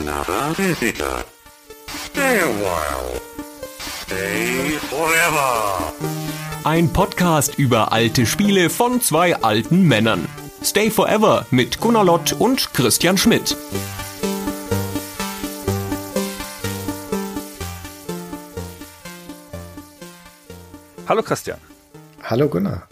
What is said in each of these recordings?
another visitor. Stay a while. Stay forever. Ein Podcast über alte Spiele von zwei alten Männern. Stay Forever mit Gunnar Lott und Christian Schmidt. Hallo Christian. Hallo Gunnar.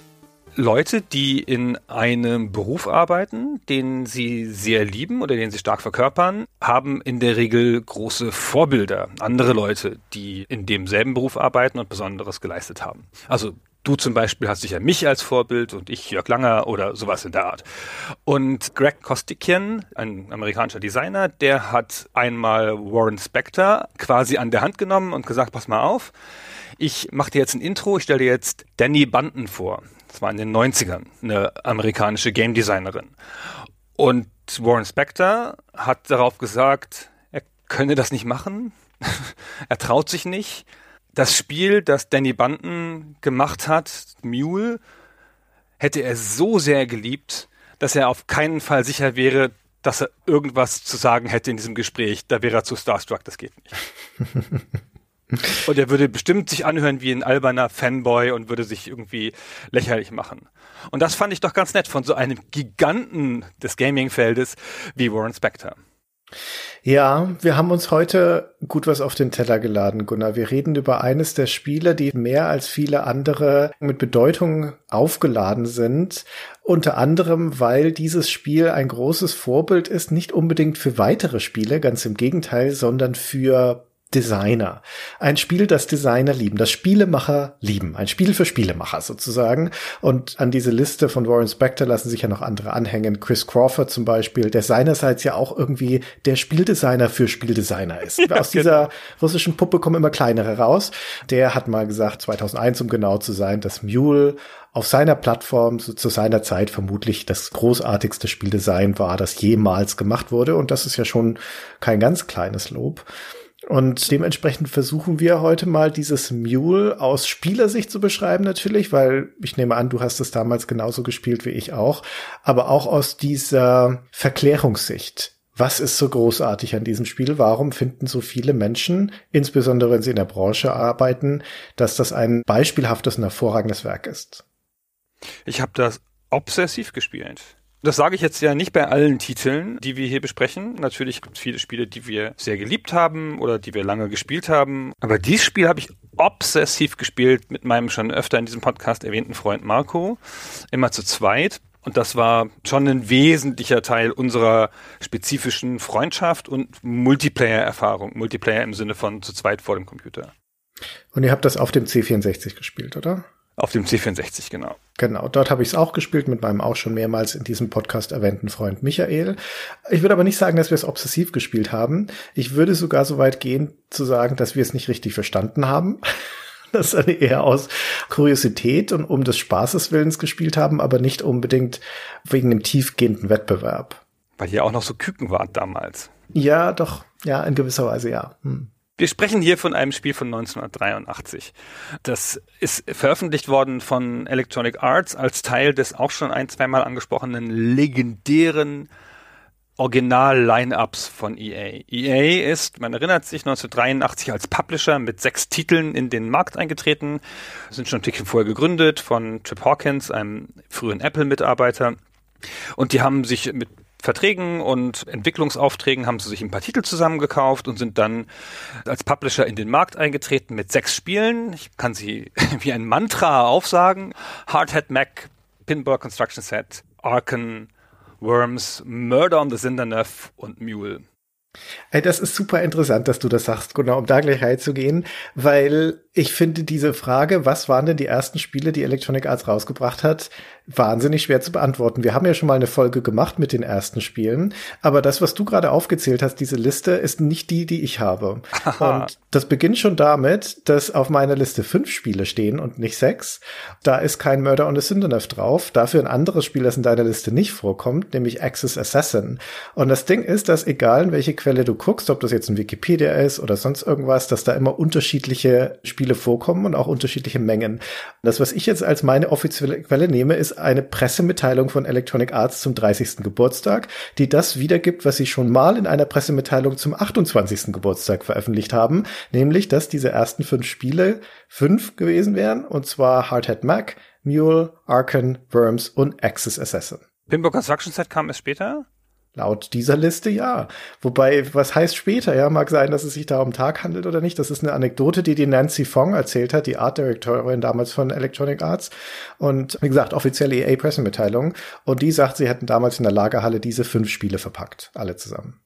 Leute, die in einem Beruf arbeiten, den sie sehr lieben oder den sie stark verkörpern, haben in der Regel große Vorbilder, andere Leute, die in demselben Beruf arbeiten und Besonderes geleistet haben. Also Du zum Beispiel hast sicher mich als Vorbild und ich Jörg Langer oder sowas in der Art. Und Greg Kostikian, ein amerikanischer Designer, der hat einmal Warren Spector quasi an der Hand genommen und gesagt, pass mal auf, ich mache dir jetzt ein Intro, ich stelle dir jetzt Danny Banton vor. Das war in den 90ern, eine amerikanische Game Designerin. Und Warren Spector hat darauf gesagt, er könne das nicht machen. er traut sich nicht. Das Spiel, das Danny Banton gemacht hat, Mule, hätte er so sehr geliebt, dass er auf keinen Fall sicher wäre, dass er irgendwas zu sagen hätte in diesem Gespräch. Da wäre er zu starstruck, das geht nicht. Und er würde bestimmt sich anhören wie ein alberner Fanboy und würde sich irgendwie lächerlich machen. Und das fand ich doch ganz nett von so einem Giganten des Gaming-Feldes wie Warren Spector. Ja, wir haben uns heute gut was auf den Teller geladen, Gunnar. Wir reden über eines der Spiele, die mehr als viele andere mit Bedeutung aufgeladen sind. Unter anderem, weil dieses Spiel ein großes Vorbild ist, nicht unbedingt für weitere Spiele, ganz im Gegenteil, sondern für Designer. Ein Spiel, das Designer lieben, das Spielemacher lieben. Ein Spiel für Spielemacher sozusagen. Und an diese Liste von Warren Spector lassen sich ja noch andere anhängen. Chris Crawford zum Beispiel, der seinerseits ja auch irgendwie der Spieldesigner für Spieldesigner ist. Ja, Aus dieser genau. russischen Puppe kommen immer kleinere raus. Der hat mal gesagt, 2001 um genau zu sein, dass Mule auf seiner Plattform so zu seiner Zeit vermutlich das großartigste Spieldesign war, das jemals gemacht wurde. Und das ist ja schon kein ganz kleines Lob. Und dementsprechend versuchen wir heute mal dieses Mule aus Spielersicht zu beschreiben natürlich, weil ich nehme an, du hast es damals genauso gespielt wie ich auch, aber auch aus dieser Verklärungssicht. Was ist so großartig an diesem Spiel? Warum finden so viele Menschen, insbesondere wenn sie in der Branche arbeiten, dass das ein beispielhaftes und hervorragendes Werk ist? Ich habe das obsessiv gespielt. Das sage ich jetzt ja nicht bei allen Titeln, die wir hier besprechen. Natürlich gibt es viele Spiele, die wir sehr geliebt haben oder die wir lange gespielt haben. Aber dieses Spiel habe ich obsessiv gespielt mit meinem schon öfter in diesem Podcast erwähnten Freund Marco. Immer zu zweit. Und das war schon ein wesentlicher Teil unserer spezifischen Freundschaft und Multiplayer-Erfahrung. Multiplayer im Sinne von zu zweit vor dem Computer. Und ihr habt das auf dem C64 gespielt, oder? Auf dem C64, genau. Genau, dort habe ich es auch gespielt mit meinem auch schon mehrmals in diesem Podcast erwähnten Freund Michael. Ich würde aber nicht sagen, dass wir es obsessiv gespielt haben. Ich würde sogar so weit gehen zu sagen, dass wir es nicht richtig verstanden haben. Das eher aus Kuriosität und um des Spaßes Willens gespielt haben, aber nicht unbedingt wegen dem tiefgehenden Wettbewerb. Weil ihr auch noch so Küken wart damals. Ja, doch, ja, in gewisser Weise ja. Hm. Wir sprechen hier von einem Spiel von 1983. Das ist veröffentlicht worden von Electronic Arts als Teil des auch schon ein, zweimal angesprochenen legendären Original-Line-Ups von EA. EA ist, man erinnert sich, 1983 als Publisher mit sechs Titeln in den Markt eingetreten, sind schon ein Tickchen vorher gegründet von Trip Hawkins, einem frühen Apple-Mitarbeiter. Und die haben sich mit Verträgen und Entwicklungsaufträgen haben sie sich ein paar Titel zusammengekauft und sind dann als Publisher in den Markt eingetreten mit sechs Spielen. Ich kann sie wie ein Mantra aufsagen. Hardhead Mac, Pinball Construction Set, Arken, Worms, Murder on the Cinderneuf und Mule. Das ist super interessant, dass du das sagst, genau, um da gleich reinzugehen, weil ich finde diese Frage, was waren denn die ersten Spiele, die Electronic Arts rausgebracht hat, wahnsinnig schwer zu beantworten. Wir haben ja schon mal eine Folge gemacht mit den ersten Spielen, aber das, was du gerade aufgezählt hast, diese Liste, ist nicht die, die ich habe. Aha. Und das beginnt schon damit, dass auf meiner Liste fünf Spiele stehen und nicht sechs. Da ist kein Murder on the Syndenef drauf, dafür ein anderes Spiel, das in deiner Liste nicht vorkommt, nämlich Axis Assassin. Und das Ding ist, dass egal in welche Quelle Quelle du guckst, ob das jetzt ein Wikipedia ist oder sonst irgendwas, dass da immer unterschiedliche Spiele vorkommen und auch unterschiedliche Mengen. Das, was ich jetzt als meine offizielle Quelle nehme, ist eine Pressemitteilung von Electronic Arts zum 30. Geburtstag, die das wiedergibt, was sie schon mal in einer Pressemitteilung zum 28. Geburtstag veröffentlicht haben, nämlich, dass diese ersten fünf Spiele fünf gewesen wären, und zwar Hardhead Mac, Mule, Arkan, Worms und Axis Assassin. Pinball Construction Set kam erst später? Laut dieser Liste ja. Wobei, was heißt später? Ja, mag sein, dass es sich da um Tag handelt oder nicht. Das ist eine Anekdote, die die Nancy Fong erzählt hat, die Art Directorin damals von Electronic Arts. Und wie gesagt, offizielle EA-Pressemitteilung. Und die sagt, sie hätten damals in der Lagerhalle diese fünf Spiele verpackt. Alle zusammen.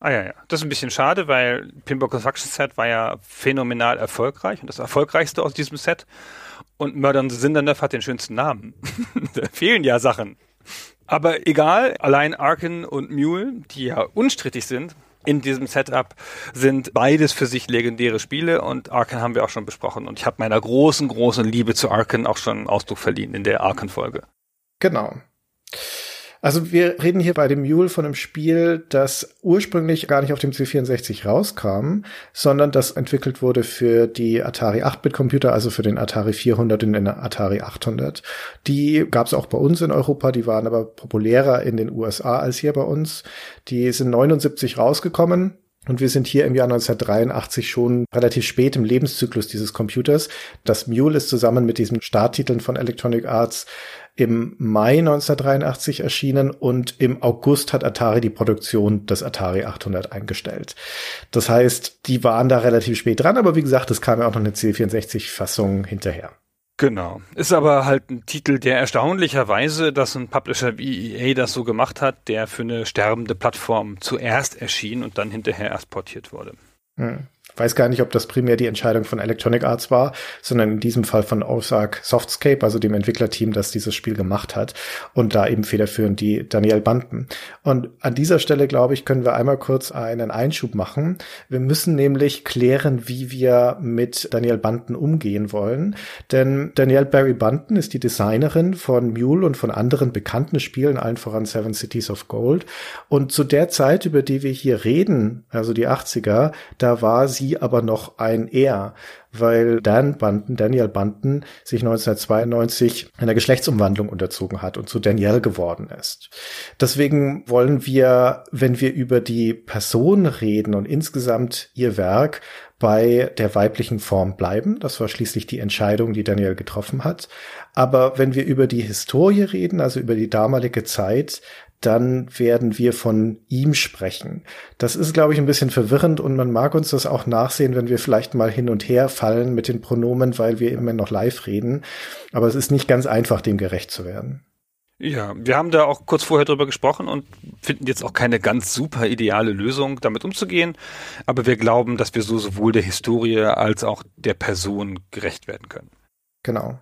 Ah ja, ja. Das ist ein bisschen schade, weil Pinball Construction Set war ja phänomenal erfolgreich und das erfolgreichste aus diesem Set. Und Murder and the Sinderneff hat den schönsten Namen. da fehlen ja Sachen. Aber egal, allein Arken und Mule, die ja unstrittig sind, in diesem Setup sind beides für sich legendäre Spiele und Arken haben wir auch schon besprochen und ich habe meiner großen, großen Liebe zu Arken auch schon Ausdruck verliehen in der Arken-Folge. Genau. Also wir reden hier bei dem Mule von einem Spiel, das ursprünglich gar nicht auf dem C64 rauskam, sondern das entwickelt wurde für die Atari 8-Bit-Computer, also für den Atari 400 und den Atari 800. Die gab es auch bei uns in Europa, die waren aber populärer in den USA als hier bei uns. Die sind 79 rausgekommen, und wir sind hier im Jahr 1983 schon relativ spät im Lebenszyklus dieses Computers. Das Mule ist zusammen mit diesen Starttiteln von Electronic Arts im Mai 1983 erschienen und im August hat Atari die Produktion des Atari 800 eingestellt. Das heißt, die waren da relativ spät dran, aber wie gesagt, es kam ja auch noch eine C64-Fassung hinterher. Genau. Ist aber halt ein Titel, der erstaunlicherweise, dass ein Publisher wie EA das so gemacht hat, der für eine sterbende Plattform zuerst erschien und dann hinterher erst portiert wurde. Hm weiß gar nicht, ob das primär die Entscheidung von Electronic Arts war, sondern in diesem Fall von Ozark Softscape, also dem Entwicklerteam, das dieses Spiel gemacht hat und da eben federführend die Daniel Banten. Und an dieser Stelle, glaube ich, können wir einmal kurz einen Einschub machen. Wir müssen nämlich klären, wie wir mit Daniel Banten umgehen wollen, denn Danielle Barry Banten ist die Designerin von Mule und von anderen bekannten Spielen, allen voran Seven Cities of Gold. Und zu der Zeit, über die wir hier reden, also die 80er, da war sie sie aber noch ein Er, weil Dan Banten, Daniel Banten, sich 1992 einer Geschlechtsumwandlung unterzogen hat und zu Danielle geworden ist. Deswegen wollen wir, wenn wir über die Person reden und insgesamt ihr Werk, bei der weiblichen Form bleiben. Das war schließlich die Entscheidung, die Daniel getroffen hat. Aber wenn wir über die Historie reden, also über die damalige Zeit, dann werden wir von ihm sprechen. Das ist, glaube ich, ein bisschen verwirrend und man mag uns das auch nachsehen, wenn wir vielleicht mal hin und her fallen mit den Pronomen, weil wir immer noch live reden. Aber es ist nicht ganz einfach, dem gerecht zu werden. Ja, wir haben da auch kurz vorher drüber gesprochen und finden jetzt auch keine ganz super ideale Lösung, damit umzugehen. Aber wir glauben, dass wir so sowohl der Historie als auch der Person gerecht werden können. Genau.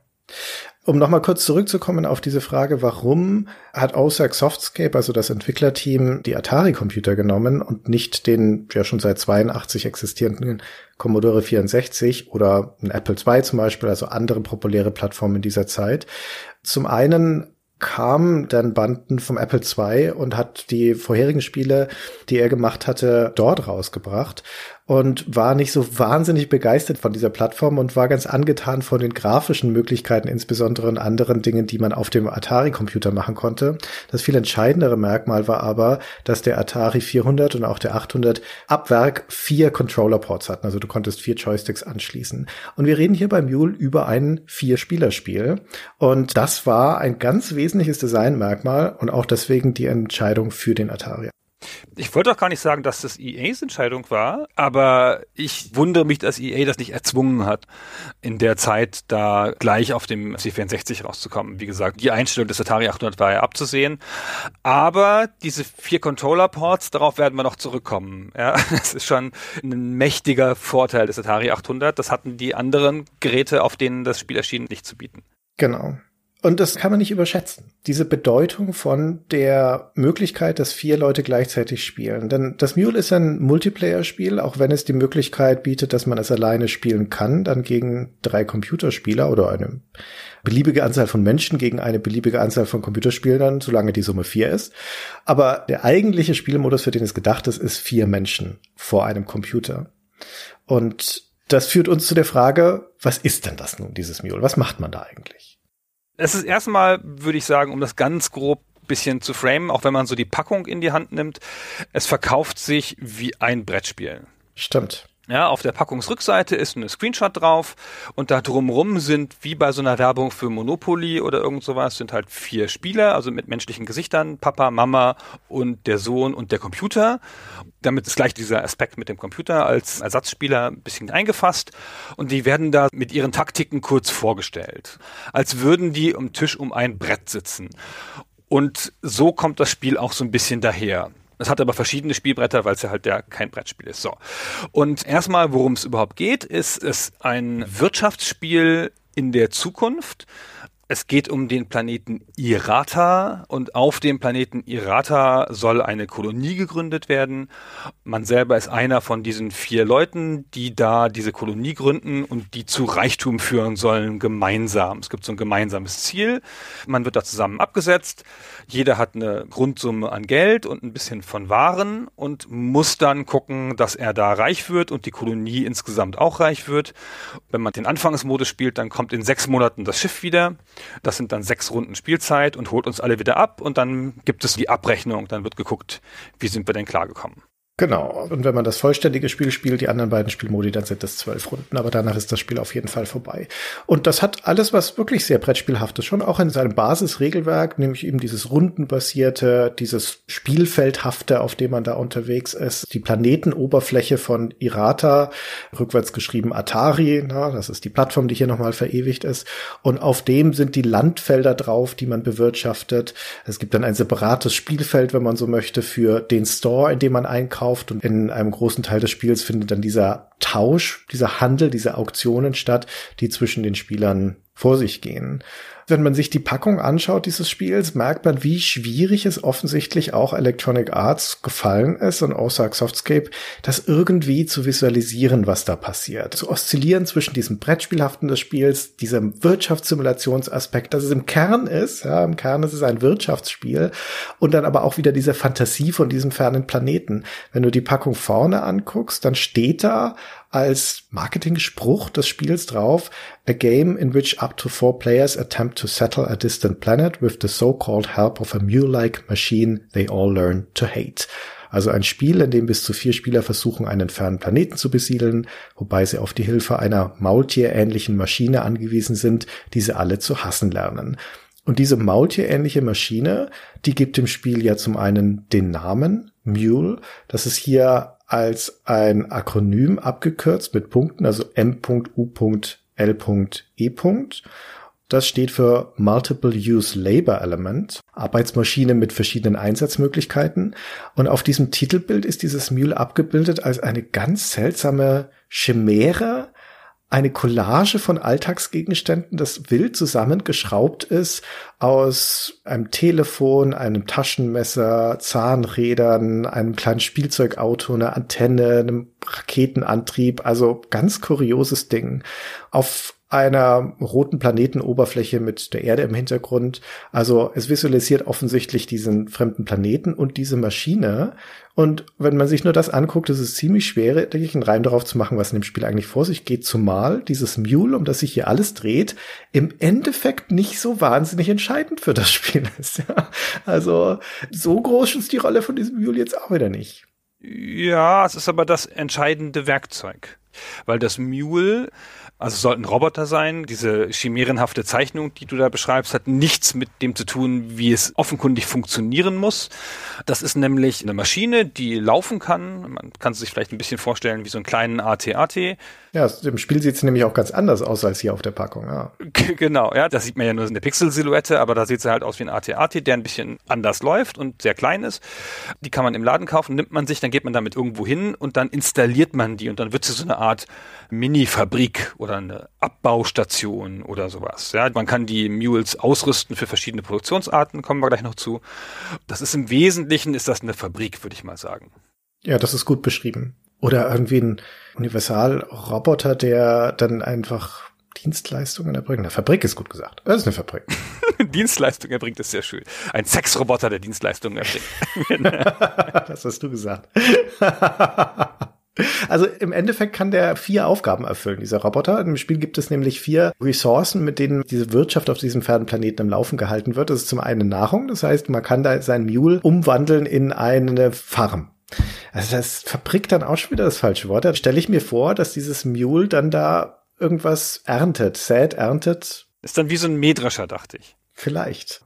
Um nochmal kurz zurückzukommen auf diese Frage, warum hat OSAC Softscape, also das Entwicklerteam, die Atari-Computer genommen und nicht den ja schon seit 82 existierenden Commodore 64 oder ein Apple II zum Beispiel, also andere populäre Plattformen dieser Zeit? Zum einen kam Dan Banten vom Apple II und hat die vorherigen Spiele, die er gemacht hatte, dort rausgebracht und war nicht so wahnsinnig begeistert von dieser Plattform und war ganz angetan von den grafischen Möglichkeiten, insbesondere in anderen Dingen, die man auf dem Atari-Computer machen konnte. Das viel entscheidendere Merkmal war aber, dass der Atari 400 und auch der 800 ab Werk vier Controller-Ports hatten. Also du konntest vier Joysticks anschließen. Und wir reden hier bei Mule über ein Vier-Spieler-Spiel. Und das war ein ganz wesentliches Designmerkmal und auch deswegen die Entscheidung für den Atari. Ich wollte auch gar nicht sagen, dass das EAs Entscheidung war, aber ich wundere mich, dass EA das nicht erzwungen hat, in der Zeit da gleich auf dem C64 rauszukommen. Wie gesagt, die Einstellung des Atari 800 war ja abzusehen, aber diese vier Controller-Ports, darauf werden wir noch zurückkommen. Ja, das ist schon ein mächtiger Vorteil des Atari 800. Das hatten die anderen Geräte, auf denen das Spiel erschien, nicht zu bieten. Genau. Und das kann man nicht überschätzen. Diese Bedeutung von der Möglichkeit, dass vier Leute gleichzeitig spielen. Denn das Mule ist ein Multiplayer-Spiel, auch wenn es die Möglichkeit bietet, dass man es alleine spielen kann, dann gegen drei Computerspieler oder eine beliebige Anzahl von Menschen gegen eine beliebige Anzahl von Computerspielern, solange die Summe vier ist. Aber der eigentliche Spielmodus, für den es gedacht ist, ist vier Menschen vor einem Computer. Und das führt uns zu der Frage, was ist denn das nun, dieses Mule? Was macht man da eigentlich? Es ist erstmal, würde ich sagen, um das ganz grob bisschen zu framen, auch wenn man so die Packung in die Hand nimmt, es verkauft sich wie ein Brettspiel. Stimmt. Ja, auf der Packungsrückseite ist ein Screenshot drauf und da drumrum sind, wie bei so einer Werbung für Monopoly oder irgend sowas, sind halt vier Spieler, also mit menschlichen Gesichtern, Papa, Mama und der Sohn und der Computer. Damit ist gleich dieser Aspekt mit dem Computer als Ersatzspieler ein bisschen eingefasst und die werden da mit ihren Taktiken kurz vorgestellt. Als würden die am Tisch um ein Brett sitzen. Und so kommt das Spiel auch so ein bisschen daher. Es hat aber verschiedene Spielbretter, weil es ja halt ja kein Brettspiel ist. So. Und erstmal, worum es überhaupt geht, ist es ein Wirtschaftsspiel in der Zukunft. Es geht um den Planeten Irata und auf dem Planeten Irata soll eine Kolonie gegründet werden. Man selber ist einer von diesen vier Leuten, die da diese Kolonie gründen und die zu Reichtum führen sollen gemeinsam. Es gibt so ein gemeinsames Ziel. Man wird da zusammen abgesetzt. Jeder hat eine Grundsumme an Geld und ein bisschen von Waren und muss dann gucken, dass er da reich wird und die Kolonie insgesamt auch reich wird. Wenn man den Anfangsmodus spielt, dann kommt in sechs Monaten das Schiff wieder. Das sind dann sechs Runden Spielzeit und holt uns alle wieder ab und dann gibt es die Abrechnung. Dann wird geguckt, wie sind wir denn klargekommen. Genau. Und wenn man das vollständige Spiel spielt, die anderen beiden Spielmodi, dann sind es zwölf Runden. Aber danach ist das Spiel auf jeden Fall vorbei. Und das hat alles, was wirklich sehr Brettspielhaftes schon auch in seinem Basisregelwerk, nämlich eben dieses rundenbasierte, dieses Spielfeldhafte, auf dem man da unterwegs ist. Die Planetenoberfläche von Irata, rückwärts geschrieben Atari, na, das ist die Plattform, die hier nochmal verewigt ist. Und auf dem sind die Landfelder drauf, die man bewirtschaftet. Es gibt dann ein separates Spielfeld, wenn man so möchte, für den Store, in dem man einkauft gekauft und in einem großen Teil des Spiels findet dann dieser Tausch, dieser Handel, diese Auktionen statt, die zwischen den Spielern vor sich gehen wenn man sich die Packung anschaut dieses Spiels, merkt man, wie schwierig es offensichtlich auch Electronic Arts gefallen ist und Ozark Softscape, das irgendwie zu visualisieren, was da passiert. Zu oszillieren zwischen diesem Brettspielhaften des Spiels, diesem Wirtschaftssimulationsaspekt, dass es im Kern ist, ja, im Kern ist es ein Wirtschaftsspiel und dann aber auch wieder diese Fantasie von diesem fernen Planeten. Wenn du die Packung vorne anguckst, dann steht da als Marketing-Spruch des Spiels drauf, a game in which up to four players attempt to settle a distant planet with the so-called help of a mule-like machine they all learn to hate. Also ein Spiel, in dem bis zu vier Spieler versuchen, einen fernen Planeten zu besiedeln, wobei sie auf die Hilfe einer Maultierähnlichen Maschine angewiesen sind, die sie alle zu hassen lernen. Und diese Maultierähnliche Maschine, die gibt dem Spiel ja zum einen den Namen Mule. Das ist hier als ein Akronym abgekürzt mit Punkten, also M.U.L.E. Das steht für Multiple Use Labor Element, Arbeitsmaschine mit verschiedenen Einsatzmöglichkeiten. Und auf diesem Titelbild ist dieses Mule abgebildet als eine ganz seltsame Chimäre, eine Collage von Alltagsgegenständen, das wild zusammengeschraubt ist aus einem Telefon, einem Taschenmesser, Zahnrädern, einem kleinen Spielzeugauto, einer Antenne, einem Raketenantrieb, also ganz kurioses Ding. Auf einer roten Planetenoberfläche mit der Erde im Hintergrund. Also es visualisiert offensichtlich diesen fremden Planeten und diese Maschine. Und wenn man sich nur das anguckt, ist es ziemlich schwer, denke ich, einen Reim darauf zu machen, was in dem Spiel eigentlich vor sich geht. Zumal dieses Mule, um das sich hier alles dreht, im Endeffekt nicht so wahnsinnig entscheidend für das Spiel ist. Also so groß ist die Rolle von diesem Mule jetzt auch wieder nicht. Ja, es ist aber das entscheidende Werkzeug. Weil das Mule also sollten Roboter sein. Diese chimärenhafte Zeichnung, die du da beschreibst, hat nichts mit dem zu tun, wie es offenkundig funktionieren muss. Das ist nämlich eine Maschine, die laufen kann. Man kann sich vielleicht ein bisschen vorstellen wie so einen kleinen AT-AT. Ja, im Spiel sieht es nämlich auch ganz anders aus als hier auf der Packung. Ja. Genau, ja, das sieht man ja nur in der Pixel-Silhouette, aber da sieht sie halt aus wie ein AT-AT, der ein bisschen anders läuft und sehr klein ist. Die kann man im Laden kaufen, nimmt man sich, dann geht man damit irgendwo hin und dann installiert man die und dann wird sie so eine Art Mini-Fabrik oder eine Abbaustation oder sowas. Ja, man kann die Mules ausrüsten für verschiedene Produktionsarten, kommen wir gleich noch zu. Das ist im Wesentlichen ist das eine Fabrik, würde ich mal sagen. Ja, das ist gut beschrieben. Oder irgendwie ein Universalroboter, der dann einfach Dienstleistungen erbringt. Eine Fabrik ist gut gesagt. Das ist eine Fabrik. Dienstleistung erbringt ist sehr schön. Ein Sexroboter, der Dienstleistungen erbringt. das hast du gesagt. Also im Endeffekt kann der vier Aufgaben erfüllen, dieser Roboter. Im Spiel gibt es nämlich vier Ressourcen, mit denen diese Wirtschaft auf diesem Pferdenplaneten am Laufen gehalten wird. Das ist zum einen Nahrung, das heißt, man kann da sein Mule umwandeln in eine Farm. Also das Fabrik dann auch schon wieder das falsche Wort. Da stelle ich mir vor, dass dieses Mule dann da irgendwas erntet, sät, erntet. Ist dann wie so ein Mähdrescher, dachte ich. Vielleicht.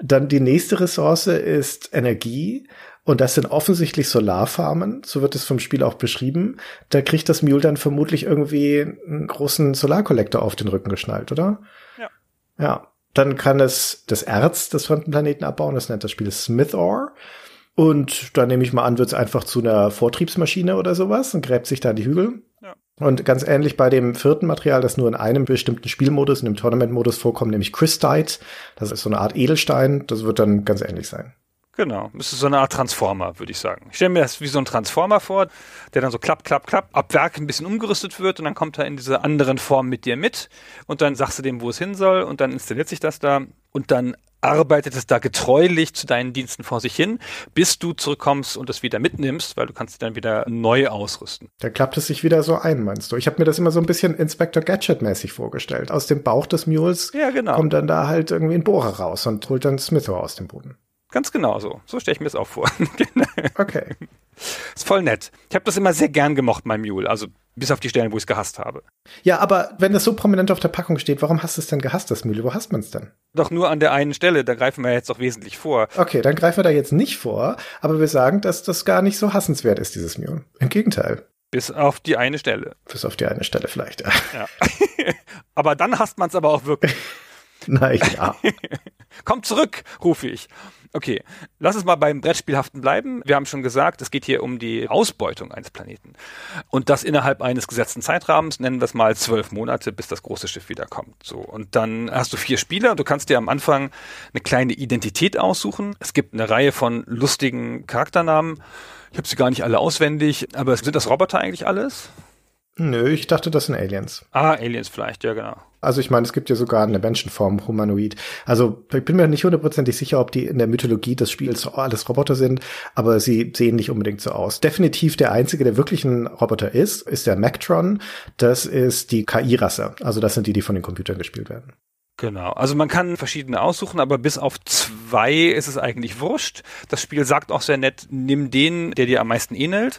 Dann die nächste Ressource ist Energie. Und das sind offensichtlich Solarfarmen, so wird es vom Spiel auch beschrieben. Da kriegt das Mule dann vermutlich irgendwie einen großen Solarkollektor auf den Rücken geschnallt, oder? Ja. Ja. Dann kann es das Erz des fremden Planeten abbauen, das nennt das Spiel Smith Ore. Und dann nehme ich mal an, wird es einfach zu einer Vortriebsmaschine oder sowas und gräbt sich da die Hügel. Ja. Und ganz ähnlich bei dem vierten Material, das nur in einem bestimmten Spielmodus, in dem Tournament-Modus vorkommt, nämlich Crystite. Das ist so eine Art Edelstein. Das wird dann ganz ähnlich sein. Genau, das ist so eine Art Transformer, würde ich sagen. Ich stelle mir das wie so ein Transformer vor, der dann so klapp, klapp, klapp, ab Werk ein bisschen umgerüstet wird und dann kommt er in diese anderen Form mit dir mit und dann sagst du dem, wo es hin soll und dann installiert sich das da und dann arbeitet es da getreulich zu deinen Diensten vor sich hin, bis du zurückkommst und es wieder mitnimmst, weil du kannst dann wieder neu ausrüsten. Da klappt es sich wieder so ein, meinst du? Ich habe mir das immer so ein bisschen Inspector Gadget-mäßig vorgestellt. Aus dem Bauch des Mules ja, genau. kommt dann da halt irgendwie ein Bohrer raus und holt dann Smitho aus dem Boden. Ganz genau so. So stelle ich mir das auch vor. Genau. okay. Ist voll nett. Ich habe das immer sehr gern gemocht, mein Mule. Also bis auf die Stellen, wo ich es gehasst habe. Ja, aber wenn das so prominent auf der Packung steht, warum hast du es denn gehasst, das Mule? Wo hasst man es denn? Doch nur an der einen Stelle, da greifen wir jetzt doch wesentlich vor. Okay, dann greifen wir da jetzt nicht vor, aber wir sagen, dass das gar nicht so hassenswert ist, dieses Mule. Im Gegenteil. Bis auf die eine Stelle. Bis auf die eine Stelle vielleicht, ja. ja. aber dann hasst man es aber auch wirklich. Nein, ja. Komm zurück, rufe ich. Okay, lass uns mal beim Brettspielhaften bleiben. Wir haben schon gesagt, es geht hier um die Ausbeutung eines Planeten. Und das innerhalb eines gesetzten Zeitrahmens, nennen wir es mal zwölf Monate, bis das große Schiff wiederkommt. So. Und dann hast du vier Spieler. Du kannst dir am Anfang eine kleine Identität aussuchen. Es gibt eine Reihe von lustigen Charakternamen. Ich habe sie gar nicht alle auswendig, aber sind das Roboter eigentlich alles? Nö, ich dachte, das sind Aliens. Ah, Aliens vielleicht, ja genau. Also ich meine, es gibt ja sogar eine Menschenform, Humanoid. Also ich bin mir nicht hundertprozentig sicher, ob die in der Mythologie des Spiels alles Roboter sind, aber sie sehen nicht unbedingt so aus. Definitiv der einzige, der wirklich ein Roboter ist, ist der Mactron. Das ist die KI-Rasse. Also das sind die, die von den Computern gespielt werden. Genau. Also man kann verschiedene aussuchen, aber bis auf zwei ist es eigentlich wurscht. Das Spiel sagt auch sehr nett, nimm den, der dir am meisten ähnelt.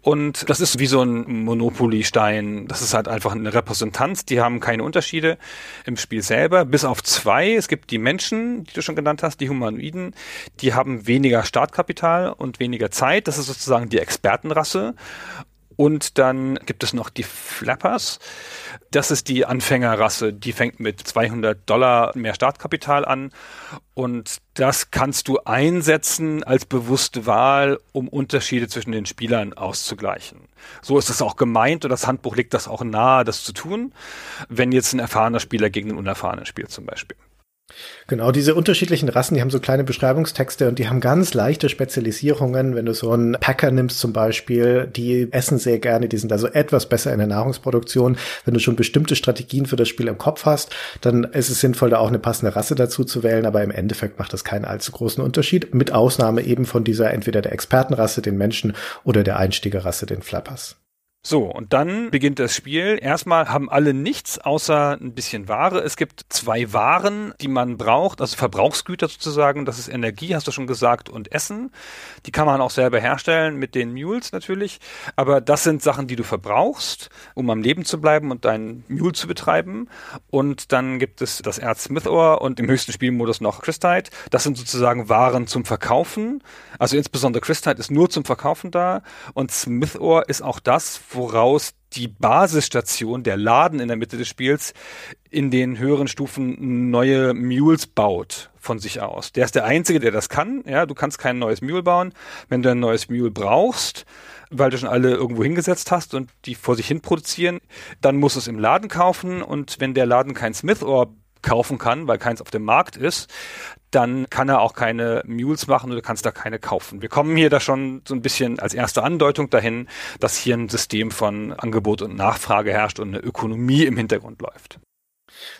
Und das ist wie so ein Monopoly-Stein. Das ist halt einfach eine Repräsentanz. Die haben keine Unterschiede im Spiel selber. Bis auf zwei. Es gibt die Menschen, die du schon genannt hast, die Humanoiden. Die haben weniger Startkapital und weniger Zeit. Das ist sozusagen die Expertenrasse. Und dann gibt es noch die Flappers. Das ist die Anfängerrasse. Die fängt mit 200 Dollar mehr Startkapital an. Und das kannst du einsetzen als bewusste Wahl, um Unterschiede zwischen den Spielern auszugleichen. So ist es auch gemeint und das Handbuch legt das auch nahe, das zu tun, wenn jetzt ein erfahrener Spieler gegen einen unerfahrenen spielt zum Beispiel. Genau, diese unterschiedlichen Rassen, die haben so kleine Beschreibungstexte und die haben ganz leichte Spezialisierungen. Wenn du so einen Packer nimmst zum Beispiel, die essen sehr gerne, die sind also etwas besser in der Nahrungsproduktion. Wenn du schon bestimmte Strategien für das Spiel im Kopf hast, dann ist es sinnvoll, da auch eine passende Rasse dazu zu wählen, aber im Endeffekt macht das keinen allzu großen Unterschied, mit Ausnahme eben von dieser entweder der Expertenrasse, den Menschen, oder der Einstiegerrasse, den Flappers. So, und dann beginnt das Spiel. Erstmal haben alle nichts außer ein bisschen Ware. Es gibt zwei Waren, die man braucht, also Verbrauchsgüter sozusagen. Das ist Energie, hast du schon gesagt, und Essen. Die kann man auch selber herstellen mit den Mules natürlich. Aber das sind Sachen, die du verbrauchst, um am Leben zu bleiben und deinen Mule zu betreiben. Und dann gibt es das Erz Smith Ore und im höchsten Spielmodus noch Christite. Das sind sozusagen Waren zum Verkaufen. Also insbesondere Christite ist nur zum Verkaufen da. Und Smith Ore ist auch das, woraus die Basisstation, der Laden in der Mitte des Spiels, in den höheren Stufen neue Mules baut von sich aus. Der ist der Einzige, der das kann. Ja, du kannst kein neues Mule bauen. Wenn du ein neues Mule brauchst, weil du schon alle irgendwo hingesetzt hast und die vor sich hin produzieren, dann musst du es im Laden kaufen und wenn der Laden kein Smith Ohr kaufen kann, weil keins auf dem Markt ist, dann kann er auch keine Mules machen oder kannst da keine kaufen. Wir kommen hier da schon so ein bisschen als erste Andeutung dahin, dass hier ein System von Angebot und Nachfrage herrscht und eine Ökonomie im Hintergrund läuft.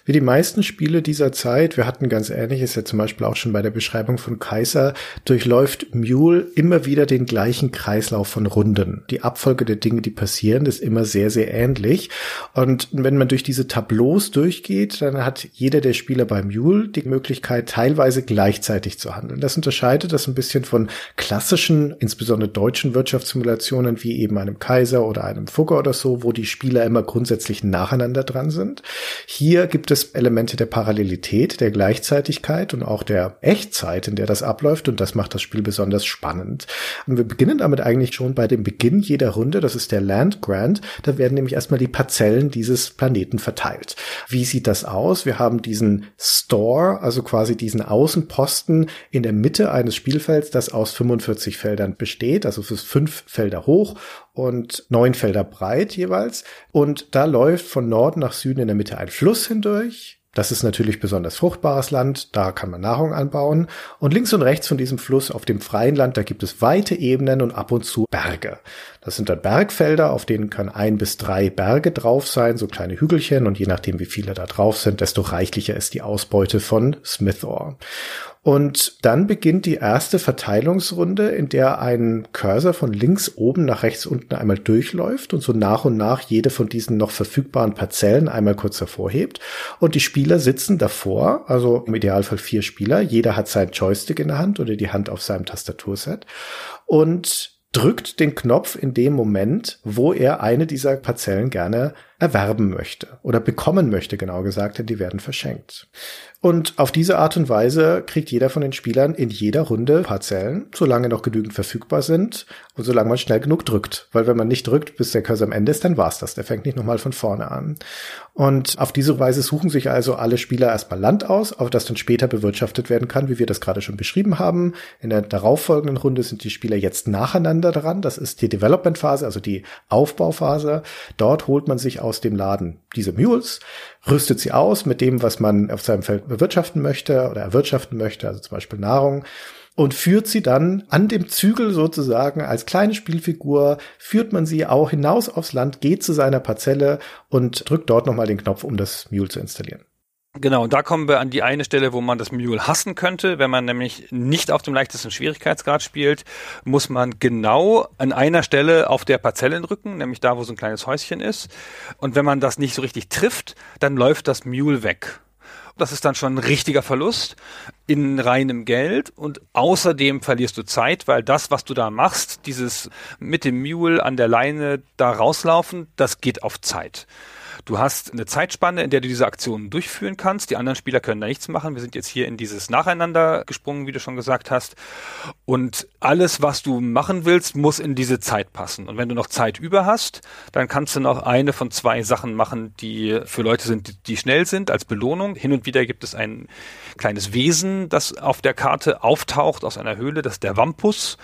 Wie die meisten Spiele dieser Zeit, wir hatten ganz ähnliches ja zum Beispiel auch schon bei der Beschreibung von Kaiser, durchläuft Mule immer wieder den gleichen Kreislauf von Runden. Die Abfolge der Dinge, die passieren, ist immer sehr, sehr ähnlich. Und wenn man durch diese Tableaus durchgeht, dann hat jeder der Spieler bei Mule die Möglichkeit, teilweise gleichzeitig zu handeln. Das unterscheidet das ein bisschen von klassischen, insbesondere deutschen Wirtschaftssimulationen wie eben einem Kaiser oder einem Fugger oder so, wo die Spieler immer grundsätzlich nacheinander dran sind. Hier gibt es Elemente der Parallelität, der Gleichzeitigkeit und auch der Echtzeit, in der das abläuft und das macht das Spiel besonders spannend. Und wir beginnen damit eigentlich schon bei dem Beginn jeder Runde, das ist der Land Grant, da werden nämlich erstmal die Parzellen dieses Planeten verteilt. Wie sieht das aus? Wir haben diesen Store, also quasi diesen Außenposten in der Mitte eines Spielfelds, das aus 45 Feldern besteht, also es ist fünf Felder hoch und neun Felder breit jeweils. Und da läuft von Norden nach Süden in der Mitte ein Fluss hindurch. Das ist natürlich besonders fruchtbares Land, da kann man Nahrung anbauen. Und links und rechts von diesem Fluss auf dem freien Land, da gibt es weite Ebenen und ab und zu Berge. Das sind dann Bergfelder, auf denen können ein bis drei Berge drauf sein, so kleine Hügelchen. Und je nachdem, wie viele da drauf sind, desto reichlicher ist die Ausbeute von Smithor. Und dann beginnt die erste Verteilungsrunde, in der ein Cursor von links oben nach rechts unten einmal durchläuft und so nach und nach jede von diesen noch verfügbaren Parzellen einmal kurz hervorhebt. Und die Spieler sitzen davor, also im Idealfall vier Spieler. Jeder hat seinen Joystick in der Hand oder die Hand auf seinem Tastaturset. Und drückt den Knopf in dem Moment, wo er eine dieser Parzellen gerne erwerben möchte oder bekommen möchte, genau gesagt, denn die werden verschenkt. Und auf diese Art und Weise kriegt jeder von den Spielern in jeder Runde Parzellen, solange noch genügend verfügbar sind und solange man schnell genug drückt. Weil wenn man nicht drückt, bis der Cursor am Ende ist, dann war's das. Der fängt nicht nochmal von vorne an. Und auf diese Weise suchen sich also alle Spieler erstmal Land aus, auf das dann später bewirtschaftet werden kann, wie wir das gerade schon beschrieben haben. In der darauffolgenden Runde sind die Spieler jetzt nacheinander dran. Das ist die Development-Phase, also die Aufbauphase. Dort holt man sich aus dem Laden diese Mules, rüstet sie aus mit dem, was man auf seinem Feld bewirtschaften möchte oder erwirtschaften möchte, also zum Beispiel Nahrung und führt sie dann an dem Zügel sozusagen als kleine Spielfigur, führt man sie auch hinaus aufs Land, geht zu seiner Parzelle und drückt dort nochmal den Knopf, um das Mule zu installieren. Genau, und da kommen wir an die eine Stelle, wo man das Mule hassen könnte. Wenn man nämlich nicht auf dem leichtesten Schwierigkeitsgrad spielt, muss man genau an einer Stelle auf der Parzelle drücken, nämlich da, wo so ein kleines Häuschen ist. Und wenn man das nicht so richtig trifft, dann läuft das Mule weg. Das ist dann schon ein richtiger Verlust in reinem Geld und außerdem verlierst du Zeit, weil das, was du da machst, dieses mit dem Mule an der Leine da rauslaufen, das geht auf Zeit. Du hast eine Zeitspanne, in der du diese Aktionen durchführen kannst. Die anderen Spieler können da nichts machen. Wir sind jetzt hier in dieses Nacheinander gesprungen, wie du schon gesagt hast. Und alles, was du machen willst, muss in diese Zeit passen. Und wenn du noch Zeit über hast, dann kannst du noch eine von zwei Sachen machen, die für Leute sind, die schnell sind, als Belohnung. Hin und wieder gibt es ein kleines Wesen, das auf der Karte auftaucht aus einer Höhle. Das ist der Wampus,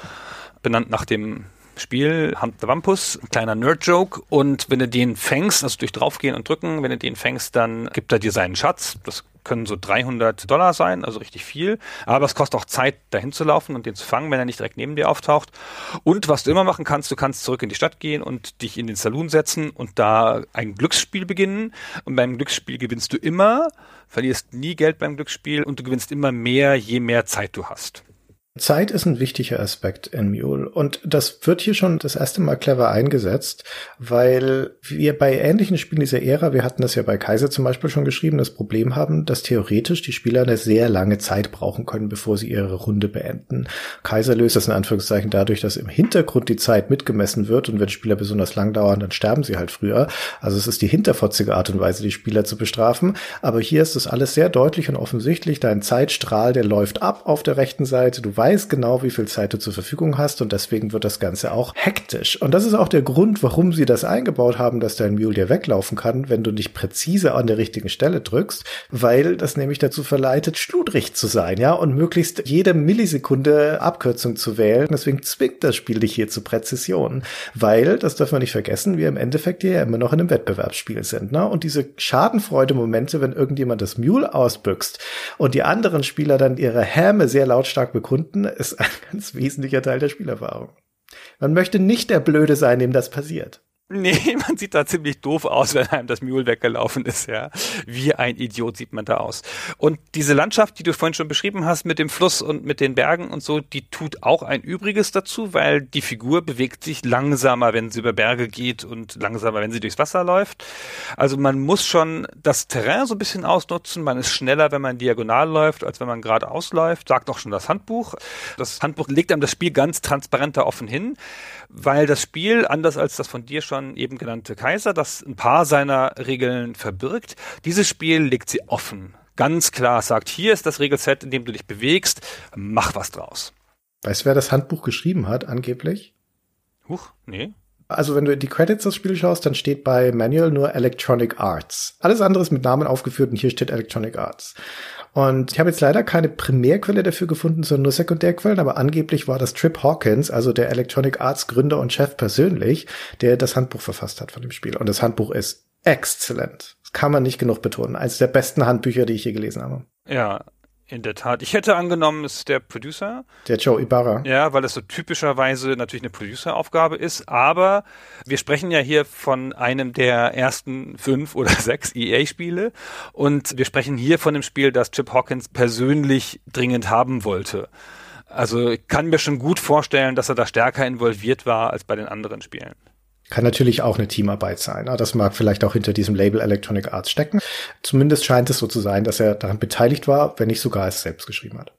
benannt nach dem Spiel Hunt the Wampus, ein kleiner Nerd-Joke. Und wenn du den fängst, also durch draufgehen und drücken, wenn du den fängst, dann gibt er dir seinen Schatz. Das können so 300 Dollar sein, also richtig viel. Aber es kostet auch Zeit, dahin zu laufen und den zu fangen, wenn er nicht direkt neben dir auftaucht. Und was du immer machen kannst, du kannst zurück in die Stadt gehen und dich in den Saloon setzen und da ein Glücksspiel beginnen. Und beim Glücksspiel gewinnst du immer, verlierst nie Geld beim Glücksspiel und du gewinnst immer mehr, je mehr Zeit du hast. Zeit ist ein wichtiger Aspekt in Mule und das wird hier schon das erste Mal clever eingesetzt, weil wir bei ähnlichen Spielen dieser Ära, wir hatten das ja bei Kaiser zum Beispiel schon geschrieben, das Problem haben, dass theoretisch die Spieler eine sehr lange Zeit brauchen können, bevor sie ihre Runde beenden. Kaiser löst das in Anführungszeichen dadurch, dass im Hintergrund die Zeit mitgemessen wird und wenn Spieler besonders lang dauern, dann sterben sie halt früher. Also es ist die hinterfotzige Art und Weise, die Spieler zu bestrafen. Aber hier ist das alles sehr deutlich und offensichtlich. Dein Zeitstrahl, der läuft ab auf der rechten Seite. Du weiß genau, wie viel Zeit du zur Verfügung hast und deswegen wird das Ganze auch hektisch. Und das ist auch der Grund, warum sie das eingebaut haben, dass dein Mule dir weglaufen kann, wenn du nicht präzise an der richtigen Stelle drückst, weil das nämlich dazu verleitet, schludrig zu sein, ja, und möglichst jede Millisekunde Abkürzung zu wählen. Deswegen zwingt das Spiel dich hier zu Präzision, weil, das dürfen wir nicht vergessen, wir im Endeffekt hier ja immer noch in einem Wettbewerbsspiel sind, ne? Und diese Schadenfreude-Momente, wenn irgendjemand das Mule ausbüchst und die anderen Spieler dann ihre Häme sehr lautstark bekunden, ist ein ganz wesentlicher Teil der Spielerfahrung. Man möchte nicht der Blöde sein, dem das passiert. Nee, man sieht da ziemlich doof aus, wenn einem das Mule weggelaufen ist, ja. Wie ein Idiot sieht man da aus. Und diese Landschaft, die du vorhin schon beschrieben hast, mit dem Fluss und mit den Bergen und so, die tut auch ein Übriges dazu, weil die Figur bewegt sich langsamer, wenn sie über Berge geht und langsamer, wenn sie durchs Wasser läuft. Also man muss schon das Terrain so ein bisschen ausnutzen. Man ist schneller, wenn man diagonal läuft, als wenn man geradeaus läuft, sagt auch schon das Handbuch. Das Handbuch legt einem das Spiel ganz transparent da offen hin, weil das Spiel, anders als das von dir schon eben genannte Kaiser, das ein paar seiner Regeln verbirgt. Dieses Spiel legt sie offen. Ganz klar sagt, hier ist das Regelset, in dem du dich bewegst, mach was draus. Weißt du, wer das Handbuch geschrieben hat, angeblich? Huch, nee. Also wenn du in die Credits des Spiels schaust, dann steht bei Manual nur Electronic Arts. Alles andere ist mit Namen aufgeführt und hier steht Electronic Arts. Und ich habe jetzt leider keine Primärquelle dafür gefunden, sondern nur Sekundärquellen, aber angeblich war das Trip Hawkins, also der Electronic Arts Gründer und Chef persönlich, der das Handbuch verfasst hat von dem Spiel. Und das Handbuch ist exzellent. Das kann man nicht genug betonen. Eines der besten Handbücher, die ich je gelesen habe. Ja, in der Tat. Ich hätte angenommen, es ist der Producer. Der Joe Ibarra. Ja, weil es so typischerweise natürlich eine Producer-Aufgabe ist. Aber wir sprechen ja hier von einem der ersten fünf oder sechs EA-Spiele. Und wir sprechen hier von dem Spiel, das Chip Hawkins persönlich dringend haben wollte. Also ich kann mir schon gut vorstellen, dass er da stärker involviert war als bei den anderen Spielen. Kann natürlich auch eine Teamarbeit sein. Das mag vielleicht auch hinter diesem Label Electronic Arts stecken. Zumindest scheint es so zu sein, dass er daran beteiligt war, wenn nicht sogar es selbst geschrieben hat.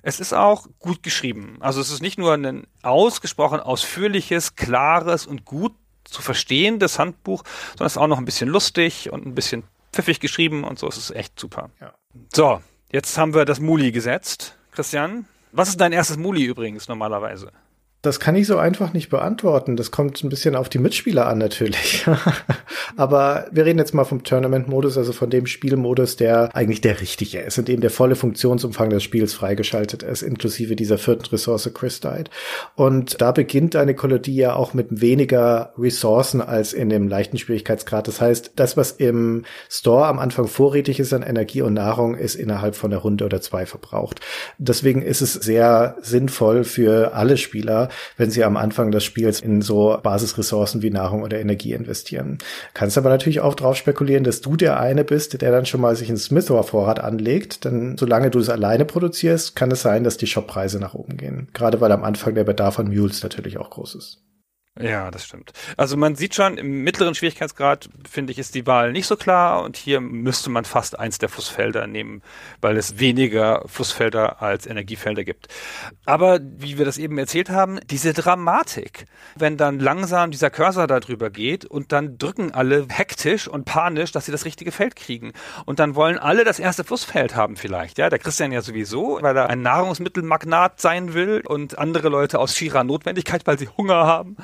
Es ist auch gut geschrieben. Also es ist nicht nur ein ausgesprochen ausführliches, klares und gut zu verstehendes Handbuch, sondern es ist auch noch ein bisschen lustig und ein bisschen pfiffig geschrieben und so. Es ist echt super. Ja. So, jetzt haben wir das Muli gesetzt. Christian, was ist dein erstes Muli übrigens normalerweise? Das kann ich so einfach nicht beantworten. Das kommt ein bisschen auf die Mitspieler an natürlich. Aber wir reden jetzt mal vom Tournament-Modus, also von dem Spielmodus, der eigentlich der richtige ist, in dem der volle Funktionsumfang des Spiels freigeschaltet ist, inklusive dieser vierten Ressource Christite. Und da beginnt eine Kolonie ja auch mit weniger Ressourcen als in dem leichten Schwierigkeitsgrad. Das heißt, das, was im Store am Anfang vorrätig ist an Energie und Nahrung, ist innerhalb von einer Runde oder zwei verbraucht. Deswegen ist es sehr sinnvoll für alle Spieler, wenn sie am Anfang des Spiels in so Basisressourcen wie Nahrung oder Energie investieren. Kannst aber natürlich auch drauf spekulieren, dass du der eine bist, der dann schon mal sich einen Smithor-Vorrat anlegt, denn solange du es alleine produzierst, kann es sein, dass die Shoppreise nach oben gehen. Gerade weil am Anfang der Bedarf an Mules natürlich auch groß ist. Ja, das stimmt. Also man sieht schon, im mittleren Schwierigkeitsgrad, finde ich, ist die Wahl nicht so klar und hier müsste man fast eins der Flussfelder nehmen, weil es weniger Flussfelder als Energiefelder gibt. Aber wie wir das eben erzählt haben, diese Dramatik, wenn dann langsam dieser Cursor da drüber geht und dann drücken alle hektisch und panisch, dass sie das richtige Feld kriegen. Und dann wollen alle das erste Flussfeld haben vielleicht, ja, der Christian ja sowieso, weil er ein Nahrungsmittelmagnat sein will und andere Leute aus schierer Notwendigkeit, weil sie Hunger haben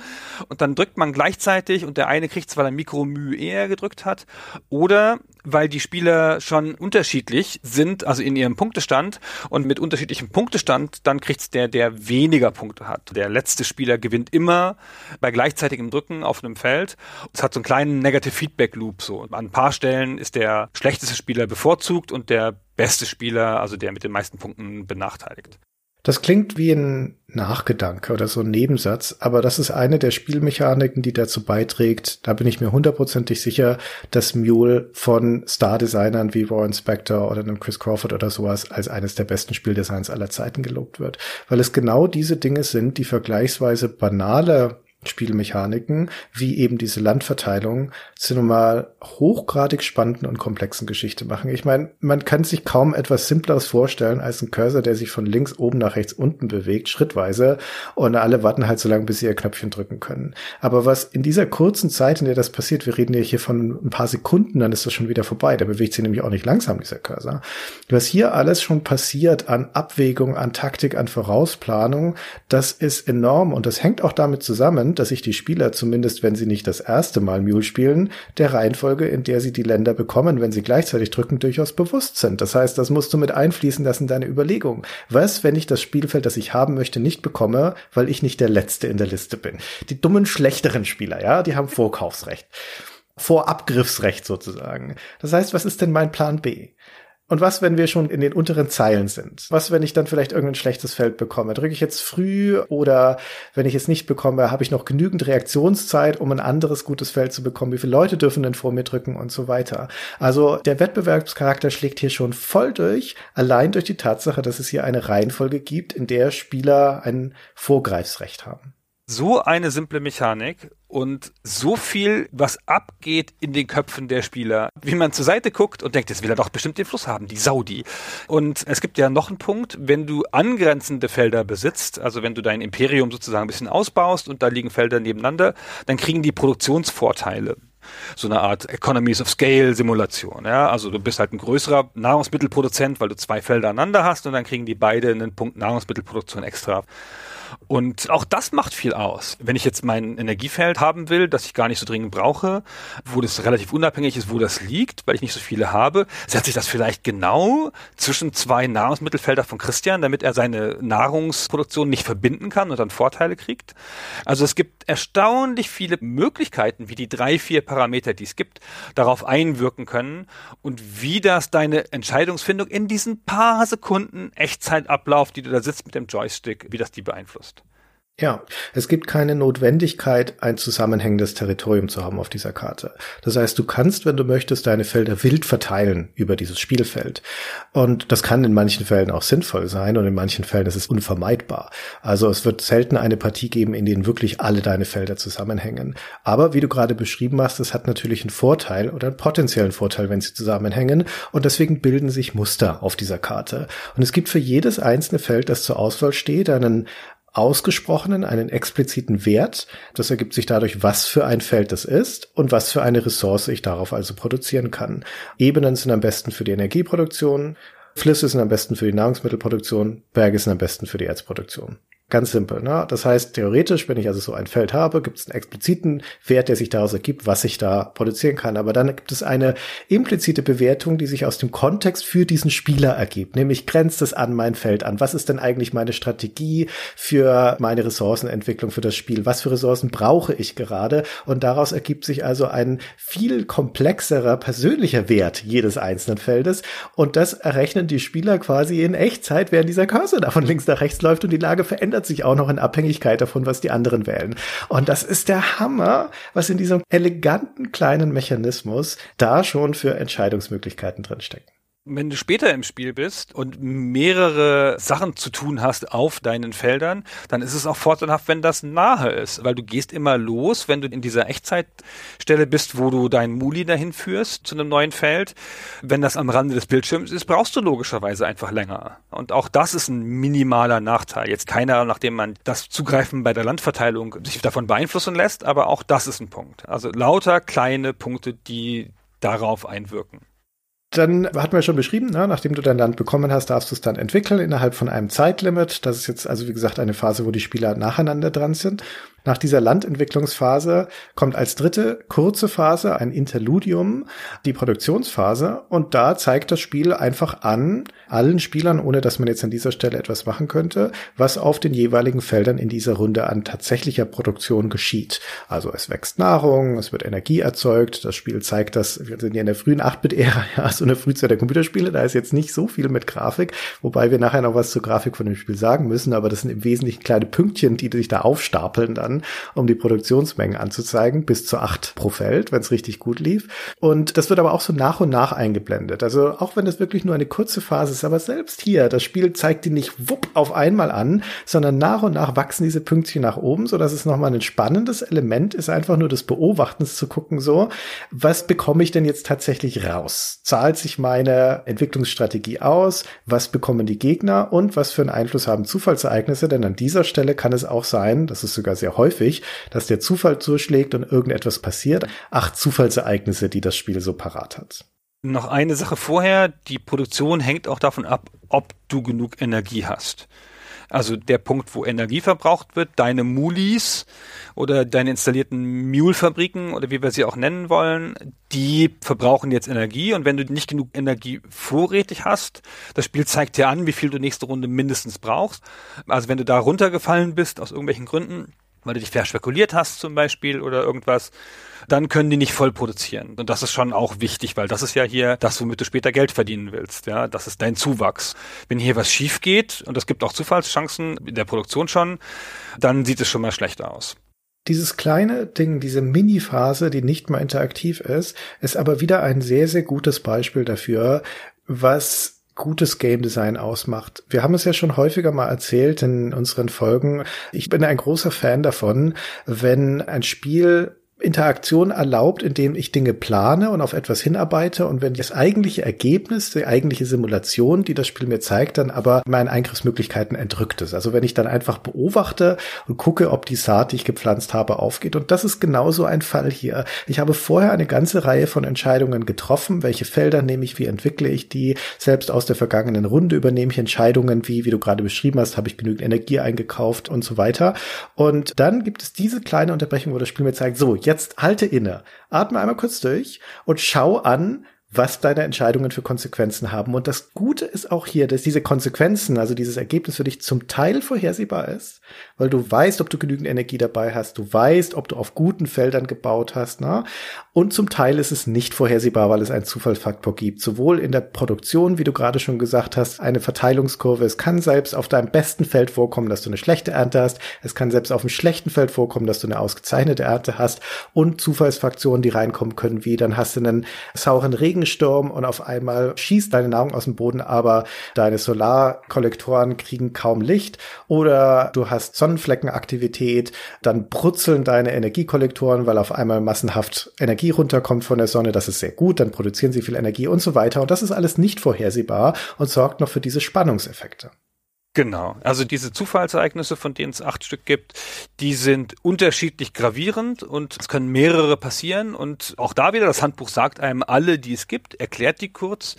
und dann drückt man gleichzeitig und der eine kriegt es, weil er Mikromü eher gedrückt hat oder weil die Spieler schon unterschiedlich sind, also in ihrem Punktestand und mit unterschiedlichem Punktestand, dann kriegt's der, der weniger Punkte hat. Der letzte Spieler gewinnt immer bei gleichzeitigem Drücken auf einem Feld. Es hat so einen kleinen Negative Feedback Loop so. An ein paar Stellen ist der schlechteste Spieler bevorzugt und der beste Spieler, also der mit den meisten Punkten benachteiligt. Das klingt wie ein Nachgedanke oder so ein Nebensatz, aber das ist eine der Spielmechaniken, die dazu beiträgt, da bin ich mir hundertprozentig sicher, dass Mule von Star-Designern wie Warren Spector oder einem Chris Crawford oder sowas als eines der besten Spieldesigns aller Zeiten gelobt wird. Weil es genau diese Dinge sind, die vergleichsweise banale Spielmechaniken, wie eben diese Landverteilung, zu einer mal hochgradig spannenden und komplexen Geschichte machen. Ich meine, man kann sich kaum etwas Simpleres vorstellen als ein Cursor, der sich von links oben nach rechts unten bewegt, schrittweise, und alle warten halt so lange, bis sie ihr Knöpfchen drücken können. Aber was in dieser kurzen Zeit, in der das passiert, wir reden ja hier von ein paar Sekunden, dann ist das schon wieder vorbei. Da bewegt sich nämlich auch nicht langsam, dieser Cursor. Was hier alles schon passiert an Abwägung, an Taktik, an Vorausplanung, das ist enorm und das hängt auch damit zusammen, dass sich die Spieler, zumindest wenn sie nicht das erste Mal Mule spielen, der Reihenfolge, in der sie die Länder bekommen, wenn sie gleichzeitig drücken, durchaus bewusst sind. Das heißt, das musst du mit einfließen lassen, deine Überlegung. Was, wenn ich das Spielfeld, das ich haben möchte, nicht bekomme, weil ich nicht der Letzte in der Liste bin? Die dummen, schlechteren Spieler, ja, die haben Vorkaufsrecht. Vorabgriffsrecht sozusagen. Das heißt, was ist denn mein Plan B? Und was, wenn wir schon in den unteren Zeilen sind? Was, wenn ich dann vielleicht irgendein schlechtes Feld bekomme? Drücke ich jetzt früh oder wenn ich es nicht bekomme, habe ich noch genügend Reaktionszeit, um ein anderes gutes Feld zu bekommen? Wie viele Leute dürfen denn vor mir drücken und so weiter? Also der Wettbewerbscharakter schlägt hier schon voll durch, allein durch die Tatsache, dass es hier eine Reihenfolge gibt, in der Spieler ein Vorgreifsrecht haben so eine simple Mechanik und so viel, was abgeht in den Köpfen der Spieler, wie man zur Seite guckt und denkt, jetzt will er doch bestimmt den Fluss haben, die Saudi. Und es gibt ja noch einen Punkt, wenn du angrenzende Felder besitzt, also wenn du dein Imperium sozusagen ein bisschen ausbaust und da liegen Felder nebeneinander, dann kriegen die Produktionsvorteile so eine Art Economies of Scale Simulation. Ja? Also du bist halt ein größerer Nahrungsmittelproduzent, weil du zwei Felder aneinander hast und dann kriegen die beide einen Punkt Nahrungsmittelproduktion extra. Und auch das macht viel aus. Wenn ich jetzt mein Energiefeld haben will, das ich gar nicht so dringend brauche, wo das relativ unabhängig ist, wo das liegt, weil ich nicht so viele habe, setze ich das vielleicht genau zwischen zwei Nahrungsmittelfelder von Christian, damit er seine Nahrungsproduktion nicht verbinden kann und dann Vorteile kriegt. Also es gibt erstaunlich viele Möglichkeiten, wie die drei, vier Parameter, die es gibt, darauf einwirken können und wie das deine Entscheidungsfindung in diesen paar Sekunden Echtzeitablauf, die du da sitzt mit dem Joystick, wie das die beeinflusst beeinflusst. Ja, es gibt keine Notwendigkeit, ein zusammenhängendes Territorium zu haben auf dieser Karte. Das heißt, du kannst, wenn du möchtest, deine Felder wild verteilen über dieses Spielfeld. Und das kann in manchen Fällen auch sinnvoll sein und in manchen Fällen ist es unvermeidbar. Also es wird selten eine Partie geben, in denen wirklich alle deine Felder zusammenhängen. Aber wie du gerade beschrieben hast, es hat natürlich einen Vorteil oder einen potenziellen Vorteil, wenn sie zusammenhängen. Und deswegen bilden sich Muster auf dieser Karte. Und es gibt für jedes einzelne Feld, das zur Auswahl steht, einen ausgesprochenen, einen expliziten Wert. Das ergibt sich dadurch, was für ein Feld es ist und was für eine Ressource ich darauf also produzieren kann. Ebenen sind am besten für die Energieproduktion, Flüsse sind am besten für die Nahrungsmittelproduktion, Berge sind am besten für die Erzproduktion. Ganz simpel. Ne? Das heißt, theoretisch, wenn ich also so ein Feld habe, gibt es einen expliziten Wert, der sich daraus ergibt, was ich da produzieren kann. Aber dann gibt es eine implizite Bewertung, die sich aus dem Kontext für diesen Spieler ergibt. Nämlich grenzt es an mein Feld an. Was ist denn eigentlich meine Strategie für meine Ressourcenentwicklung für das Spiel? Was für Ressourcen brauche ich gerade? Und daraus ergibt sich also ein viel komplexerer persönlicher Wert jedes einzelnen Feldes. Und das errechnen die Spieler quasi in Echtzeit, während dieser Cursor da von links nach rechts läuft und die Lage verändert verändert sich auch noch in Abhängigkeit davon, was die anderen wählen. Und das ist der Hammer, was in diesem eleganten kleinen Mechanismus da schon für Entscheidungsmöglichkeiten drinstecken wenn du später im Spiel bist und mehrere Sachen zu tun hast auf deinen Feldern, dann ist es auch vorteilhaft, wenn das nahe ist, weil du gehst immer los, wenn du in dieser Echtzeitstelle bist, wo du deinen Muli dahin führst zu einem neuen Feld. Wenn das am Rande des Bildschirms ist, brauchst du logischerweise einfach länger. Und auch das ist ein minimaler Nachteil. Jetzt keiner, nachdem man das Zugreifen bei der Landverteilung sich davon beeinflussen lässt, aber auch das ist ein Punkt. Also lauter kleine Punkte, die darauf einwirken. Dann hatten wir schon beschrieben, ne, nachdem du dein Land bekommen hast, darfst du es dann entwickeln innerhalb von einem Zeitlimit. Das ist jetzt also wie gesagt eine Phase, wo die Spieler nacheinander dran sind. Nach dieser Landentwicklungsphase kommt als dritte kurze Phase ein Interludium, die Produktionsphase. Und da zeigt das Spiel einfach an, allen Spielern, ohne dass man jetzt an dieser Stelle etwas machen könnte, was auf den jeweiligen Feldern in dieser Runde an tatsächlicher Produktion geschieht. Also es wächst Nahrung, es wird Energie erzeugt. Das Spiel zeigt das, wir sind ja in der frühen 8-Bit-Ära, ja, so eine Frühzeit der Computerspiele. Da ist jetzt nicht so viel mit Grafik, wobei wir nachher noch was zur Grafik von dem Spiel sagen müssen. Aber das sind im Wesentlichen kleine Pünktchen, die sich da aufstapeln dann dann, um die Produktionsmengen anzuzeigen, bis zu acht pro Feld, wenn es richtig gut lief. Und das wird aber auch so nach und nach eingeblendet. Also auch wenn das wirklich nur eine kurze Phase ist, aber selbst hier, das Spiel zeigt die nicht wupp auf einmal an, sondern nach und nach wachsen diese Pünktchen nach oben, so es nochmal ein spannendes Element ist, einfach nur des Beobachtens zu gucken, so, was bekomme ich denn jetzt tatsächlich raus? Zahlt sich meine Entwicklungsstrategie aus? Was bekommen die Gegner? Und was für einen Einfluss haben Zufallsereignisse? Denn an dieser Stelle kann es auch sein, das ist sogar sehr häufig, dass der Zufall zuschlägt und irgendetwas passiert. Acht Zufallsereignisse, die das Spiel so parat hat. Noch eine Sache vorher, die Produktion hängt auch davon ab, ob du genug Energie hast. Also der Punkt, wo Energie verbraucht wird, deine Mulis oder deine installierten Mule-Fabriken oder wie wir sie auch nennen wollen, die verbrauchen jetzt Energie und wenn du nicht genug Energie vorrätig hast, das Spiel zeigt dir an, wie viel du nächste Runde mindestens brauchst. Also wenn du da runtergefallen bist aus irgendwelchen Gründen, weil du dich verspekuliert hast zum Beispiel oder irgendwas, dann können die nicht voll produzieren. Und das ist schon auch wichtig, weil das ist ja hier das, womit du später Geld verdienen willst. Ja, das ist dein Zuwachs. Wenn hier was schief geht, und es gibt auch Zufallschancen in der Produktion schon, dann sieht es schon mal schlecht aus. Dieses kleine Ding, diese Mini-Phase, die nicht mal interaktiv ist, ist aber wieder ein sehr, sehr gutes Beispiel dafür, was gutes Game Design ausmacht. Wir haben es ja schon häufiger mal erzählt in unseren Folgen. Ich bin ein großer Fan davon, wenn ein Spiel Interaktion erlaubt, indem ich Dinge plane und auf etwas hinarbeite und wenn das eigentliche Ergebnis, die eigentliche Simulation, die das Spiel mir zeigt, dann aber meinen Eingriffsmöglichkeiten entrückt ist. Also wenn ich dann einfach beobachte und gucke, ob die Saat, die ich gepflanzt habe, aufgeht. Und das ist genauso ein Fall hier. Ich habe vorher eine ganze Reihe von Entscheidungen getroffen. Welche Felder nehme ich, wie entwickle ich die? Selbst aus der vergangenen Runde übernehme ich Entscheidungen wie, wie du gerade beschrieben hast, habe ich genügend Energie eingekauft und so weiter. Und dann gibt es diese kleine Unterbrechung, wo das Spiel mir zeigt, so, jetzt halte inne, atme einmal kurz durch und schau an, was deine Entscheidungen für Konsequenzen haben. Und das Gute ist auch hier, dass diese Konsequenzen, also dieses Ergebnis für dich zum Teil vorhersehbar ist, weil du weißt, ob du genügend Energie dabei hast, du weißt, ob du auf guten Feldern gebaut hast, ne? Und zum Teil ist es nicht vorhersehbar, weil es einen Zufallsfaktor gibt. Sowohl in der Produktion, wie du gerade schon gesagt hast, eine Verteilungskurve. Es kann selbst auf deinem besten Feld vorkommen, dass du eine schlechte Ernte hast. Es kann selbst auf einem schlechten Feld vorkommen, dass du eine ausgezeichnete Ernte hast. Und Zufallsfaktoren, die reinkommen können, wie dann hast du einen sauren Regen Regensturm und auf einmal schießt deine Nahrung aus dem Boden, aber deine Solarkollektoren kriegen kaum Licht oder du hast Sonnenfleckenaktivität, dann brutzeln deine Energiekollektoren, weil auf einmal massenhaft Energie runterkommt von der Sonne, das ist sehr gut, dann produzieren sie viel Energie und so weiter und das ist alles nicht vorhersehbar und sorgt noch für diese Spannungseffekte. Genau. Also diese Zufallsereignisse, von denen es acht Stück gibt, die sind unterschiedlich gravierend und es können mehrere passieren. Und auch da wieder, das Handbuch sagt einem alle, die es gibt, erklärt die kurz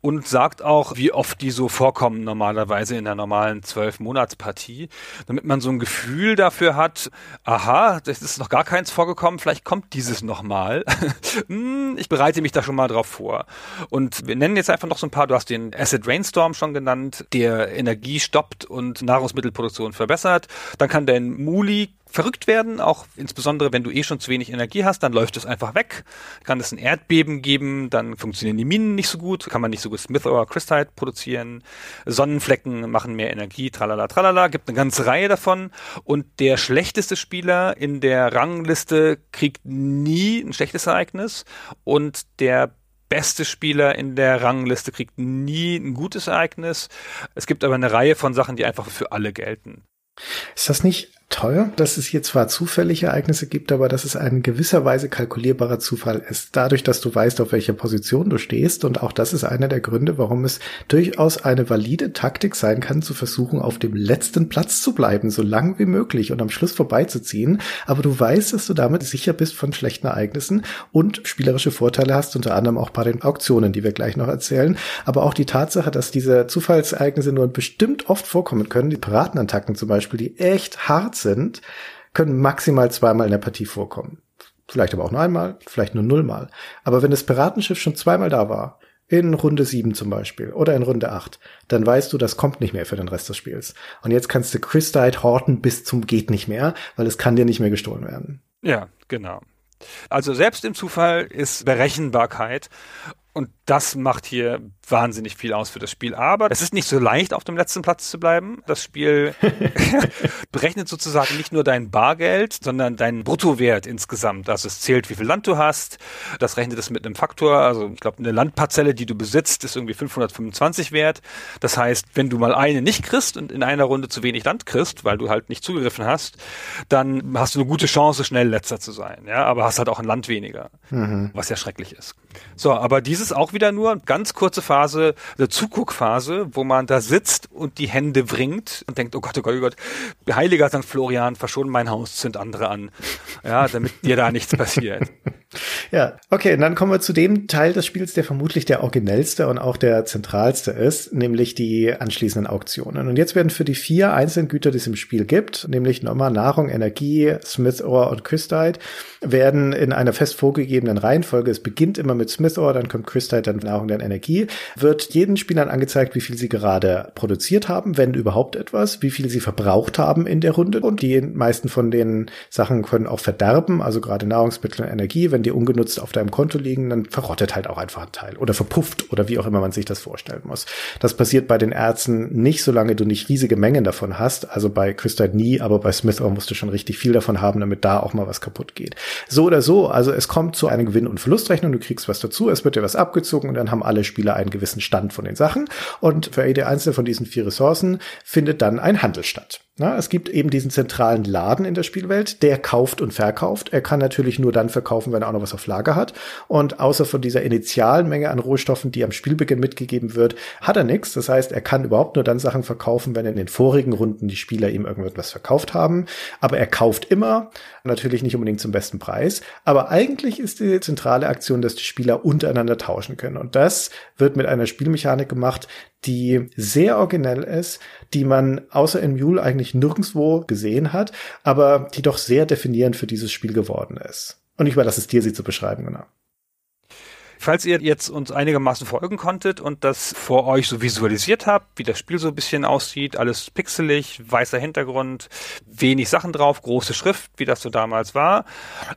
und sagt auch, wie oft die so vorkommen normalerweise in der normalen zwölf-Monats-Partie, damit man so ein Gefühl dafür hat, aha, das ist noch gar keins vorgekommen, vielleicht kommt dieses nochmal. Hm, ich bereite mich da schon mal drauf vor. Und wir nennen jetzt einfach noch so ein paar, du hast den Acid Rainstorm schon genannt, der Energie stoppt und Nahrungsmittelproduktion verbessert. Dann kann dein Muli verrückt werden, auch insbesondere wenn du eh schon zu wenig Energie hast, dann läuft es einfach weg. Kann es ein Erdbeben geben, dann funktionieren die Minen nicht so gut, kann man nicht so gut Smith oder Christite produzieren. Sonnenflecken machen mehr Energie, tralala, tralala, gibt eine ganze Reihe davon. Und der schlechteste Spieler in der Rangliste kriegt nie ein schlechtes Ereignis und der beste Spieler in der Rangliste kriegt nie ein gutes Ereignis. Es gibt aber eine Reihe von Sachen, die einfach für alle gelten. Ist das nicht toll, dass es hier zwar zufällige Ereignisse gibt, aber dass es ein gewisser Weise kalkulierbarer Zufall ist. Dadurch, dass du weißt, auf welcher Position du stehst. Und auch das ist einer der Gründe, warum es durchaus eine valide Taktik sein kann, zu versuchen, auf dem letzten Platz zu bleiben, so lang wie möglich und am Schluss vorbeizuziehen. Aber du weißt, dass du damit sicher bist von schlechten Ereignissen und spielerische Vorteile hast, unter anderem auch bei den Auktionen, die wir gleich noch erzählen. Aber auch die Tatsache, dass diese Zufallsereignisse nur bestimmt oft vorkommen können, die Piratenattacken zum Beispiel, die echt hart sind, können maximal zweimal in der Partie vorkommen. Vielleicht aber auch nur einmal, vielleicht nur nullmal. Aber wenn das Piratenschiff schon zweimal da war, in Runde 7 zum Beispiel oder in Runde 8, dann weißt du, das kommt nicht mehr für den Rest des Spiels. Und jetzt kannst du Christite horten bis zum geht nicht mehr, weil es kann dir nicht mehr gestohlen werden. Ja, genau. Also selbst im Zufall ist Berechenbarkeit und das macht hier wahnsinnig viel aus für das Spiel. Aber es ist nicht so leicht, auf dem letzten Platz zu bleiben. Das Spiel berechnet sozusagen nicht nur dein Bargeld, sondern deinen Bruttowert insgesamt. Also es zählt, wie viel Land du hast. Das rechnet es mit einem Faktor. Also ich glaube, eine Landparzelle, die du besitzt, ist irgendwie 525 wert. Das heißt, wenn du mal eine nicht kriegst und in einer Runde zu wenig Land kriegst, weil du halt nicht zugegriffen hast, dann hast du eine gute Chance, schnell letzter zu sein. Ja, aber hast halt auch ein Land weniger, mhm. was ja schrecklich ist. So, aber dieses auch wieder nur ganz kurze Phase, eine Zuguckphase, wo man da sitzt und die Hände wringt und denkt, oh Gott, oh Gott, oh Gott, heiliger St. Florian, verschon mein Haus, zünd andere an. Ja, damit dir da nichts passiert. Ja, okay, und dann kommen wir zu dem Teil des Spiels, der vermutlich der originellste und auch der zentralste ist, nämlich die anschließenden Auktionen. Und jetzt werden für die vier einzelnen Güter, die es im Spiel gibt, nämlich nochmal Nahrung, Energie, Smith Ore und Christite, werden in einer fest vorgegebenen Reihenfolge, es beginnt immer mit Smith Ore, dann kommt Christite, dann Nahrung, dann Energie, wird jeden Spielern angezeigt, wie viel sie gerade produziert haben, wenn überhaupt etwas, wie viel sie verbraucht haben in der Runde. Und die meisten von den Sachen können auch verderben, also gerade Nahrungsmittel und Energie, wenn die ungenutzt auf deinem Konto liegen, dann verrottet halt auch einfach ein Teil oder verpufft oder wie auch immer man sich das vorstellen muss. Das passiert bei den Ärzten nicht, solange du nicht riesige Mengen davon hast. Also bei Christite nie, aber bei Smith musst du schon richtig viel davon haben, damit da auch mal was kaputt geht. So oder so, also es kommt zu einer Gewinn- und Verlustrechnung, du kriegst was dazu, es wird dir was abgezogen und dann haben alle Spieler einen gewissen Stand von den Sachen und für jede einzelne von diesen vier Ressourcen findet dann ein Handel statt. Na, es gibt eben diesen zentralen Laden in der Spielwelt, der kauft und verkauft. Er kann natürlich nur dann verkaufen, wenn er auch noch was auf Lager hat. Und außer von dieser initialen Menge an Rohstoffen, die am Spielbeginn mitgegeben wird, hat er nichts. Das heißt, er kann überhaupt nur dann Sachen verkaufen, wenn in den vorigen Runden die Spieler ihm irgendwas verkauft haben. Aber er kauft immer, natürlich nicht unbedingt zum besten Preis. Aber eigentlich ist die zentrale Aktion, dass die Spieler untereinander tauschen können. Und das wird mit einer Spielmechanik gemacht, die sehr originell ist, die man außer in Mule eigentlich nirgendwo gesehen hat, aber die doch sehr definierend für dieses Spiel geworden ist. Und ich überlasse es dir, sie zu beschreiben, genau. Falls ihr jetzt uns einigermaßen folgen konntet und das vor euch so visualisiert habt, wie das Spiel so ein bisschen aussieht, alles pixelig, weißer Hintergrund, wenig Sachen drauf, große Schrift, wie das so damals war.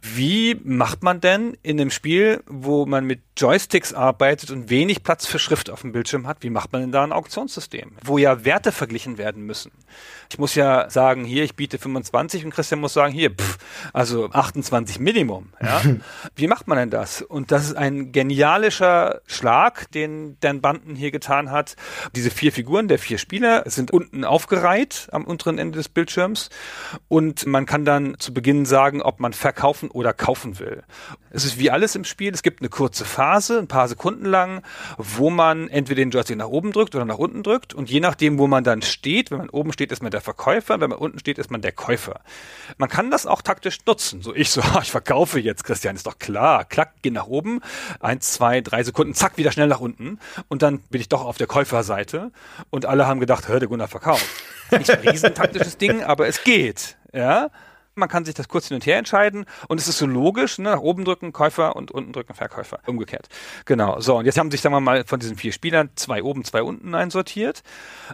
Wie macht man denn in einem Spiel, wo man mit Joysticks arbeitet und wenig Platz für Schrift auf dem Bildschirm hat, wie macht man denn da ein Auktionssystem, wo ja Werte verglichen werden müssen? Ich muss ja sagen, hier, ich biete 25 und Christian muss sagen, hier, pff, also 28 Minimum. Ja? wie macht man denn das? Und das ist ein genial genialischer Schlag, den Dan Banden hier getan hat. Diese vier Figuren der vier Spieler sind unten aufgereiht am unteren Ende des Bildschirms und man kann dann zu Beginn sagen, ob man verkaufen oder kaufen will. Es ist wie alles im Spiel. Es gibt eine kurze Phase, ein paar Sekunden lang, wo man entweder den Joystick nach oben drückt oder nach unten drückt und je nachdem, wo man dann steht, wenn man oben steht, ist man der Verkäufer, wenn man unten steht, ist man der Käufer. Man kann das auch taktisch nutzen. So ich so, ich verkaufe jetzt, Christian, ist doch klar. Klack, geh nach oben. Eins, zwei, drei Sekunden, zack, wieder schnell nach unten. Und dann bin ich doch auf der Käuferseite. Und alle haben gedacht, hör, der Gunnar verkauft. Nicht ein riesentaktisches Ding, aber es geht. Ja. Man kann sich das kurz hin und her entscheiden und es ist so logisch, ne? nach oben drücken Käufer und unten drücken Verkäufer. Umgekehrt. Genau. So, und jetzt haben sich, sagen wir mal, von diesen vier Spielern zwei oben, zwei unten einsortiert.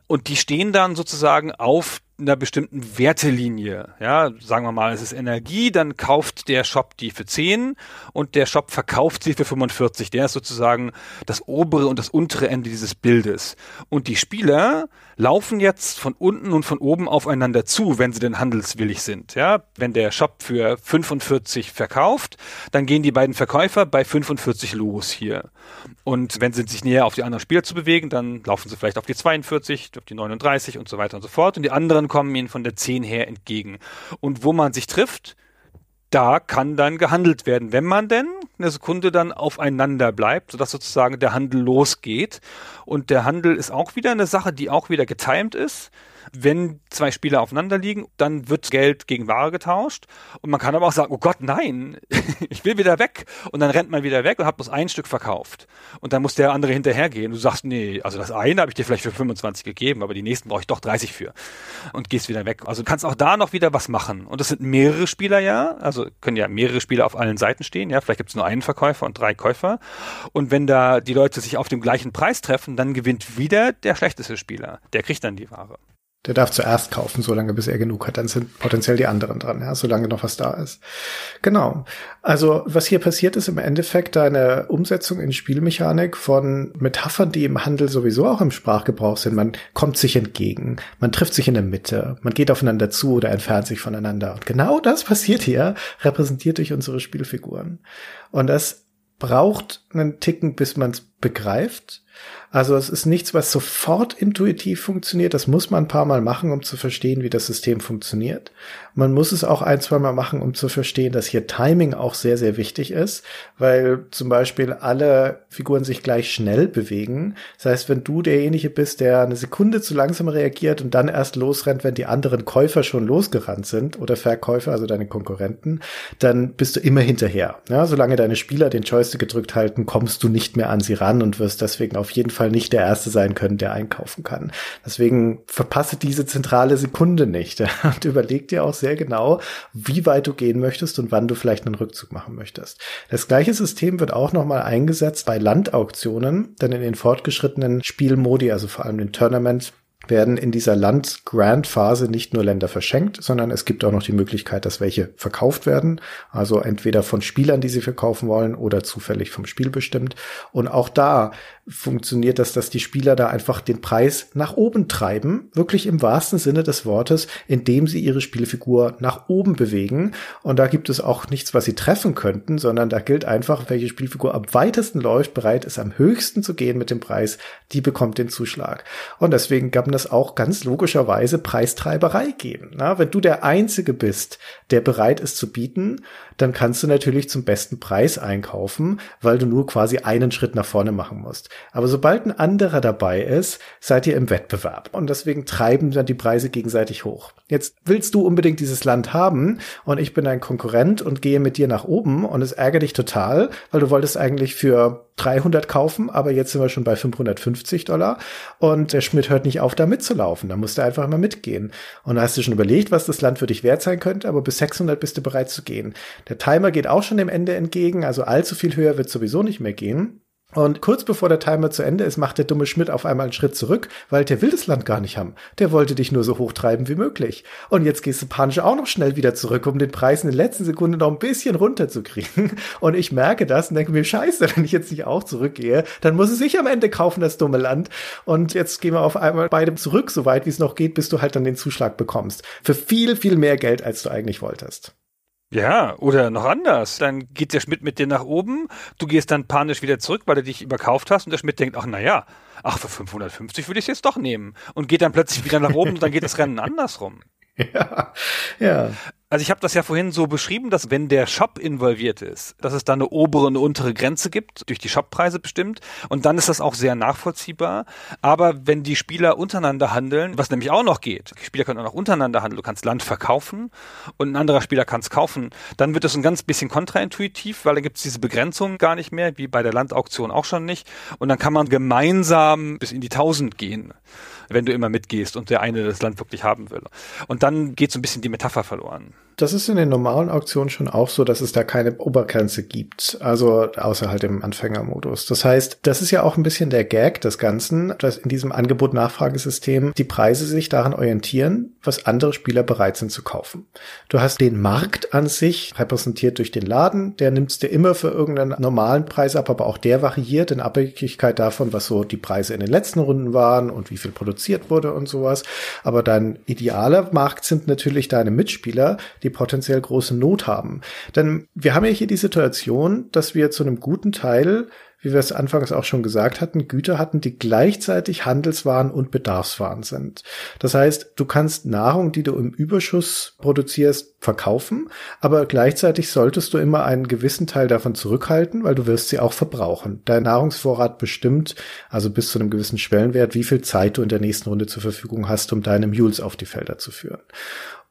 Und die stehen dann sozusagen auf einer bestimmten Wertelinie. Ja, sagen wir mal, es ist Energie, dann kauft der Shop die für 10 und der Shop verkauft sie für 45. Der ist sozusagen das obere und das untere Ende dieses Bildes. Und die Spieler laufen jetzt von unten und von oben aufeinander zu, wenn sie denn handelswillig sind. Ja, wenn der Shop für 45 verkauft, dann gehen die beiden Verkäufer bei 45 los hier. Und wenn sie sich näher auf die anderen Spieler zu bewegen, dann laufen sie vielleicht auf die 42, auf die 39 und so weiter und so fort. Und die anderen kommen ihnen von der 10 her entgegen. Und wo man sich trifft, da kann dann gehandelt werden, wenn man denn eine Sekunde dann aufeinander bleibt, sodass sozusagen der Handel losgeht. Und der Handel ist auch wieder eine Sache, die auch wieder getimed ist. Wenn zwei Spieler aufeinander liegen, dann wird Geld gegen Ware getauscht. Und man kann aber auch sagen, oh Gott, nein, ich will wieder weg. Und dann rennt man wieder weg und hat bloß ein Stück verkauft. Und dann muss der andere hinterhergehen. Du sagst, nee, also das eine habe ich dir vielleicht für 25 gegeben, aber die nächsten brauche ich doch 30 für. Und gehst wieder weg. Also du kannst auch da noch wieder was machen. Und das sind mehrere Spieler ja. Also können ja mehrere Spieler auf allen Seiten stehen. Ja, vielleicht gibt es nur einen Verkäufer und drei Käufer. Und wenn da die Leute sich auf dem gleichen Preis treffen, dann gewinnt wieder der schlechteste Spieler. Der kriegt dann die Ware. Der darf zuerst kaufen, solange bis er genug hat. Dann sind potenziell die anderen dran, ja, solange noch was da ist. Genau. Also, was hier passiert ist im Endeffekt eine Umsetzung in Spielmechanik von Metaphern, die im Handel sowieso auch im Sprachgebrauch sind. Man kommt sich entgegen, man trifft sich in der Mitte, man geht aufeinander zu oder entfernt sich voneinander. Und genau das passiert hier, repräsentiert durch unsere Spielfiguren. Und das braucht einen Ticken, bis man es begreift. Also es ist nichts, was sofort intuitiv funktioniert. Das muss man ein paar Mal machen, um zu verstehen, wie das System funktioniert. Man muss es auch ein, zwei Mal machen, um zu verstehen, dass hier Timing auch sehr, sehr wichtig ist, weil zum Beispiel alle Figuren sich gleich schnell bewegen. Das heißt, wenn du derjenige bist, der eine Sekunde zu langsam reagiert und dann erst losrennt, wenn die anderen Käufer schon losgerannt sind oder Verkäufer, also deine Konkurrenten, dann bist du immer hinterher. Ja, solange deine Spieler den Joystick gedrückt halten, kommst du nicht mehr an sie ran und wirst deswegen auf jeden Fall nicht der Erste sein können, der einkaufen kann. Deswegen verpasse diese zentrale Sekunde nicht und überleg dir auch sehr genau, wie weit du gehen möchtest und wann du vielleicht einen Rückzug machen möchtest. Das gleiche System wird auch nochmal eingesetzt bei Landauktionen, denn in den fortgeschrittenen Spielmodi, also vor allem den Tournament, werden in dieser Land-Grant-Phase nicht nur Länder verschenkt, sondern es gibt auch noch die Möglichkeit, dass welche verkauft werden. Also entweder von Spielern, die sie verkaufen wollen, oder zufällig vom Spiel bestimmt. Und auch da funktioniert das, dass die Spieler da einfach den Preis nach oben treiben, wirklich im wahrsten Sinne des Wortes, indem sie ihre Spielfigur nach oben bewegen. Und da gibt es auch nichts, was sie treffen könnten, sondern da gilt einfach, welche Spielfigur am weitesten läuft, bereit ist, am höchsten zu gehen mit dem Preis, die bekommt den Zuschlag. Und deswegen gab es auch ganz logischerweise Preistreiberei geben. Na, wenn du der Einzige bist, der bereit ist zu bieten, dann kannst du natürlich zum besten Preis einkaufen, weil du nur quasi einen Schritt nach vorne machen musst. Aber sobald ein anderer dabei ist, seid ihr im Wettbewerb. Und deswegen treiben dann die Preise gegenseitig hoch. Jetzt willst du unbedingt dieses Land haben und ich bin dein Konkurrent und gehe mit dir nach oben und es ärgert dich total, weil du wolltest eigentlich für 300 kaufen, aber jetzt sind wir schon bei 550 Dollar und der Schmidt hört nicht auf, da mitzulaufen. Da musst du einfach immer mitgehen. Und da hast du schon überlegt, was das Land für dich wert sein könnte, aber bis 600 bist du bereit zu gehen. Der Timer geht auch schon dem Ende entgegen, also allzu viel höher wird sowieso nicht mehr gehen. Und kurz bevor der Timer zu Ende ist, macht der dumme Schmidt auf einmal einen Schritt zurück, weil der will das Land gar nicht haben. Der wollte dich nur so hoch treiben wie möglich. Und jetzt gehst du panisch auch noch schnell wieder zurück, um den Preis in der letzten Sekunde noch ein bisschen runterzukriegen. Und ich merke das und denke mir, scheiße, wenn ich jetzt nicht auch zurückgehe, dann muss es sich am Ende kaufen, das dumme Land. Und jetzt gehen wir auf einmal beide zurück, so weit wie es noch geht, bis du halt dann den Zuschlag bekommst. Für viel, viel mehr Geld, als du eigentlich wolltest. Ja, oder noch anders. Dann geht der Schmidt mit dir nach oben, du gehst dann panisch wieder zurück, weil du dich überkauft hast und der Schmidt denkt, ach na ja, ach für 550 würde ich es jetzt doch nehmen und geht dann plötzlich wieder nach oben und dann geht das Rennen andersrum. Ja, ja. Also ich habe das ja vorhin so beschrieben, dass wenn der Shop involviert ist, dass es da eine obere und untere Grenze gibt, durch die Shoppreise bestimmt. Und dann ist das auch sehr nachvollziehbar. Aber wenn die Spieler untereinander handeln, was nämlich auch noch geht, die Spieler können auch noch untereinander handeln, du kannst Land verkaufen und ein anderer Spieler kann es kaufen, dann wird es ein ganz bisschen kontraintuitiv, weil dann gibt es diese Begrenzung gar nicht mehr, wie bei der Landauktion auch schon nicht. Und dann kann man gemeinsam bis in die Tausend gehen wenn du immer mitgehst und der eine das Land wirklich haben will. Und dann geht so ein bisschen die Metapher verloren. Das ist in den normalen Auktionen schon auch so, dass es da keine Obergrenze gibt. Also außer halt im Anfängermodus. Das heißt, das ist ja auch ein bisschen der Gag des Ganzen, dass in diesem Angebot-Nachfragesystem die Preise sich daran orientieren, was andere Spieler bereit sind zu kaufen. Du hast den Markt an sich, repräsentiert durch den Laden, der nimmt es dir immer für irgendeinen normalen Preis ab, aber auch der variiert in Abhängigkeit davon, was so die Preise in den letzten Runden waren und wie viel produziert wurde und sowas. Aber dein idealer Markt sind natürlich deine Mitspieler, die potenziell große Not haben. Denn wir haben ja hier die Situation, dass wir zu einem guten Teil wie wir es anfangs auch schon gesagt hatten, Güter hatten, die gleichzeitig Handelswaren und Bedarfswaren sind. Das heißt, du kannst Nahrung, die du im Überschuss produzierst, verkaufen, aber gleichzeitig solltest du immer einen gewissen Teil davon zurückhalten, weil du wirst sie auch verbrauchen. Dein Nahrungsvorrat bestimmt, also bis zu einem gewissen Schwellenwert, wie viel Zeit du in der nächsten Runde zur Verfügung hast, um deine Mules auf die Felder zu führen.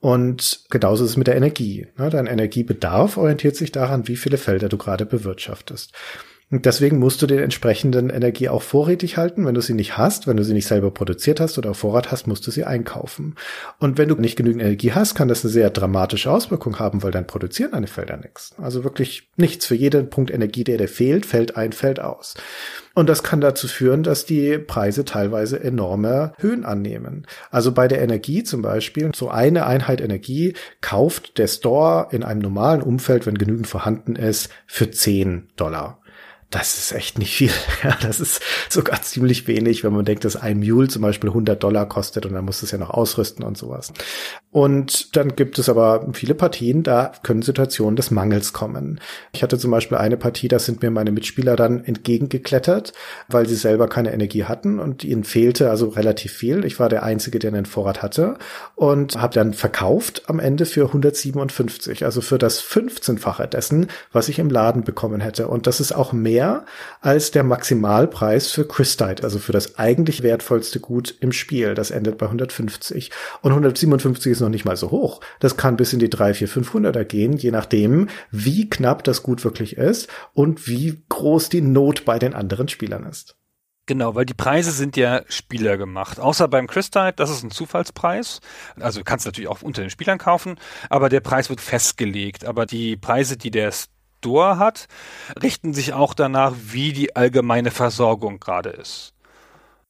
Und genauso ist es mit der Energie. Ne? Dein Energiebedarf orientiert sich daran, wie viele Felder du gerade bewirtschaftest. Und deswegen musst du den entsprechenden Energie auch vorrätig halten. Wenn du sie nicht hast, wenn du sie nicht selber produziert hast oder auf Vorrat hast, musst du sie einkaufen. Und wenn du nicht genügend Energie hast, kann das eine sehr dramatische Auswirkung haben, weil dann produzieren deine Felder nichts. Also wirklich nichts. Für jeden Punkt Energie, der dir fehlt, fällt ein, fällt aus. Und das kann dazu führen, dass die Preise teilweise enorme Höhen annehmen. Also bei der Energie zum Beispiel, so eine Einheit Energie kauft der Store in einem normalen Umfeld, wenn genügend vorhanden ist, für 10 Dollar das ist echt nicht viel. Ja, das ist sogar ziemlich wenig, wenn man denkt, dass ein Mule zum Beispiel 100 Dollar kostet und dann muss es ja noch ausrüsten und sowas. Und dann gibt es aber viele Partien, da können Situationen des Mangels kommen. Ich hatte zum Beispiel eine Partie, da sind mir meine Mitspieler dann entgegengeklettert, weil sie selber keine Energie hatten und ihnen fehlte also relativ viel. Ich war der Einzige, der einen Vorrat hatte und habe dann verkauft am Ende für 157, also für das 15-fache dessen, was ich im Laden bekommen hätte. Und das ist auch mehr mehr als der Maximalpreis für Christite, also für das eigentlich wertvollste Gut im Spiel. Das endet bei 150. Und 157 ist noch nicht mal so hoch. Das kann bis in die 3, 4, 500er gehen, je nachdem, wie knapp das Gut wirklich ist und wie groß die Not bei den anderen Spielern ist. Genau, weil die Preise sind ja Spieler gemacht. Außer beim Crystite, das ist ein Zufallspreis. Also kannst du natürlich auch unter den Spielern kaufen, aber der Preis wird festgelegt. Aber die Preise, die der Store hat, richten sich auch danach, wie die allgemeine Versorgung gerade ist.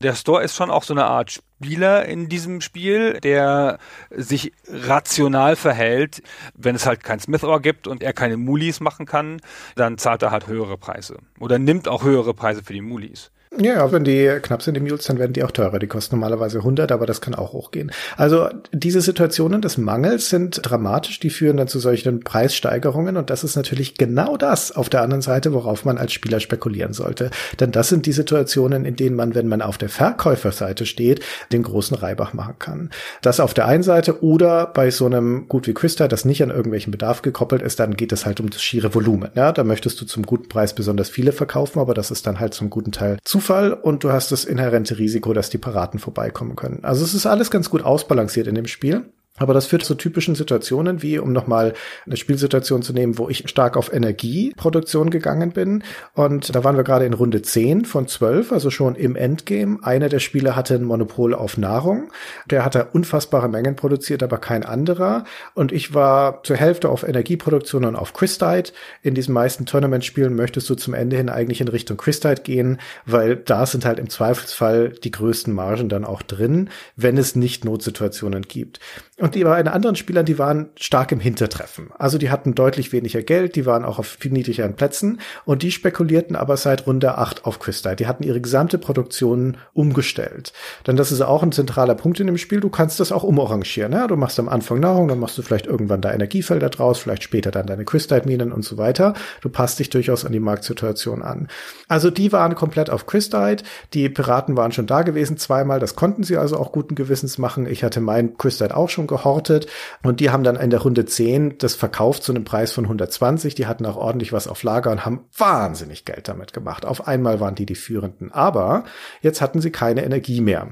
Der Store ist schon auch so eine Art Spieler in diesem Spiel, der sich rational verhält. Wenn es halt kein Smith-Ohr gibt und er keine Mulis machen kann, dann zahlt er halt höhere Preise. Oder nimmt auch höhere Preise für die Mulis. Ja, wenn die knapp sind, die Mules, dann werden die auch teurer. Die kosten normalerweise 100, aber das kann auch hochgehen. Also diese Situationen des Mangels sind dramatisch. Die führen dann zu solchen Preissteigerungen. Und das ist natürlich genau das auf der anderen Seite, worauf man als Spieler spekulieren sollte. Denn das sind die Situationen, in denen man, wenn man auf der Verkäuferseite steht, den großen Reibach machen kann. Das auf der einen Seite oder bei so einem Gut wie Christa, das nicht an irgendwelchen Bedarf gekoppelt ist, dann geht es halt um das schiere Volumen. Ja, da möchtest du zum guten Preis besonders viele verkaufen, aber das ist dann halt zum guten Teil zu Zufall und du hast das inhärente Risiko, dass die Piraten vorbeikommen können. Also es ist alles ganz gut ausbalanciert in dem Spiel. Aber das führt zu typischen Situationen, wie um nochmal eine Spielsituation zu nehmen, wo ich stark auf Energieproduktion gegangen bin. Und da waren wir gerade in Runde 10 von 12, also schon im Endgame. Einer der Spieler hatte ein Monopol auf Nahrung. Der hatte unfassbare Mengen produziert, aber kein anderer. Und ich war zur Hälfte auf Energieproduktion und auf Christite. In diesen meisten Tournament-Spielen möchtest du zum Ende hin eigentlich in Richtung Christite gehen, weil da sind halt im Zweifelsfall die größten Margen dann auch drin, wenn es nicht Notsituationen gibt. Und die beiden anderen Spielern, die waren stark im Hintertreffen. Also die hatten deutlich weniger Geld, die waren auch auf viel niedrigeren Plätzen und die spekulierten aber seit Runde 8 auf Crystal. Die hatten ihre gesamte Produktion umgestellt. Denn das ist auch ein zentraler Punkt in dem Spiel. Du kannst das auch umarrangieren. Ne? Du machst am Anfang Nahrung, dann machst du vielleicht irgendwann da Energiefelder draus, vielleicht später dann deine Crystite-Minen und so weiter. Du passt dich durchaus an die Marktsituation an. Also die waren komplett auf Crystite. Die Piraten waren schon da gewesen zweimal. Das konnten sie also auch guten Gewissens machen. Ich hatte mein Crystite auch schon gehortet und die haben dann in der Runde 10 das verkauft zu einem Preis von 120. Die hatten auch ordentlich was auf Lager und haben wahnsinnig Geld damit gemacht. Auf einmal waren die die Führenden. Aber jetzt hatten sie keine Energie mehr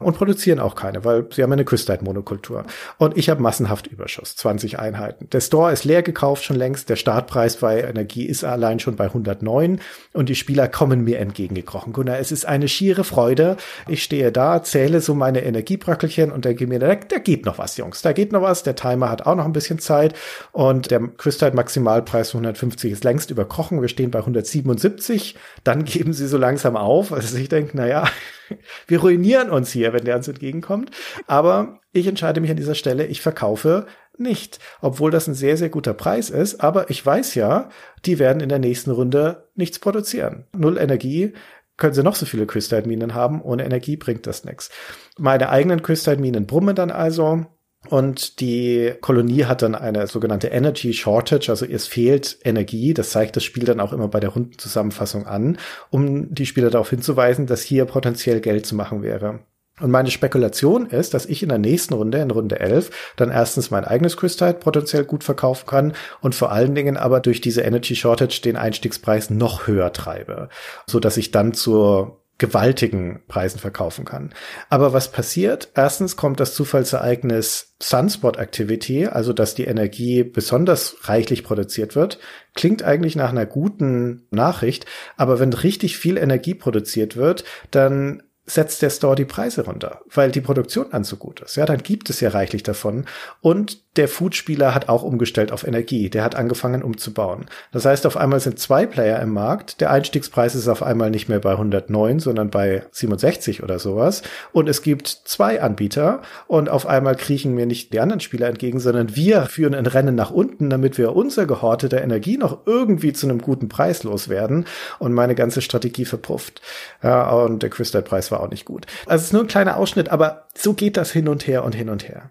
und produzieren auch keine, weil sie haben eine Küstheit-Monokultur. Und ich habe massenhaft Überschuss, 20 Einheiten. Der Store ist leer gekauft schon längst. Der Startpreis bei Energie ist allein schon bei 109 und die Spieler kommen mir entgegengekrochen. Gunnar, es ist eine schiere Freude. Ich stehe da, zähle so meine Energiebröckelchen und denke mir, da, da geht noch was, Jungs, da geht noch was. Der Timer hat auch noch ein bisschen Zeit und der Crystal Maximalpreis von 150 ist längst überkrochen. Wir stehen bei 177. Dann geben sie so langsam auf. Also ich denke, na ja, wir ruinieren uns hier, wenn der uns entgegenkommt. Aber ich entscheide mich an dieser Stelle, ich verkaufe nicht, obwohl das ein sehr, sehr guter Preis ist. Aber ich weiß ja, die werden in der nächsten Runde nichts produzieren. Null Energie, können sie noch so viele Crystite-Minen haben, ohne Energie bringt das nichts. Meine eigenen Crystite-Minen brummen dann also. Und die Kolonie hat dann eine sogenannte Energy Shortage, also es fehlt Energie. Das zeigt das Spiel dann auch immer bei der Rundenzusammenfassung an, um die Spieler darauf hinzuweisen, dass hier potenziell Geld zu machen wäre. Und meine Spekulation ist, dass ich in der nächsten Runde, in Runde 11, dann erstens mein eigenes Crystite potenziell gut verkaufen kann und vor allen Dingen aber durch diese Energy Shortage den Einstiegspreis noch höher treibe, so dass ich dann zur gewaltigen Preisen verkaufen kann. Aber was passiert? Erstens kommt das Zufallsereignis Sunspot Activity, also dass die Energie besonders reichlich produziert wird. Klingt eigentlich nach einer guten Nachricht, aber wenn richtig viel Energie produziert wird, dann setzt der Store die Preise runter, weil die Produktion dann so gut ist. Ja, dann gibt es ja reichlich davon und der Food-Spieler hat auch umgestellt auf Energie. Der hat angefangen umzubauen. Das heißt, auf einmal sind zwei Player im Markt. Der Einstiegspreis ist auf einmal nicht mehr bei 109, sondern bei 67 oder sowas. Und es gibt zwei Anbieter und auf einmal kriechen mir nicht die anderen Spieler entgegen, sondern wir führen ein Rennen nach unten, damit wir unser gehortete Energie noch irgendwie zu einem guten Preis loswerden. Und meine ganze Strategie verpufft. Ja, und der Crystal-Preis war auch nicht gut. Also es ist nur ein kleiner Ausschnitt, aber so geht das hin und her und hin und her.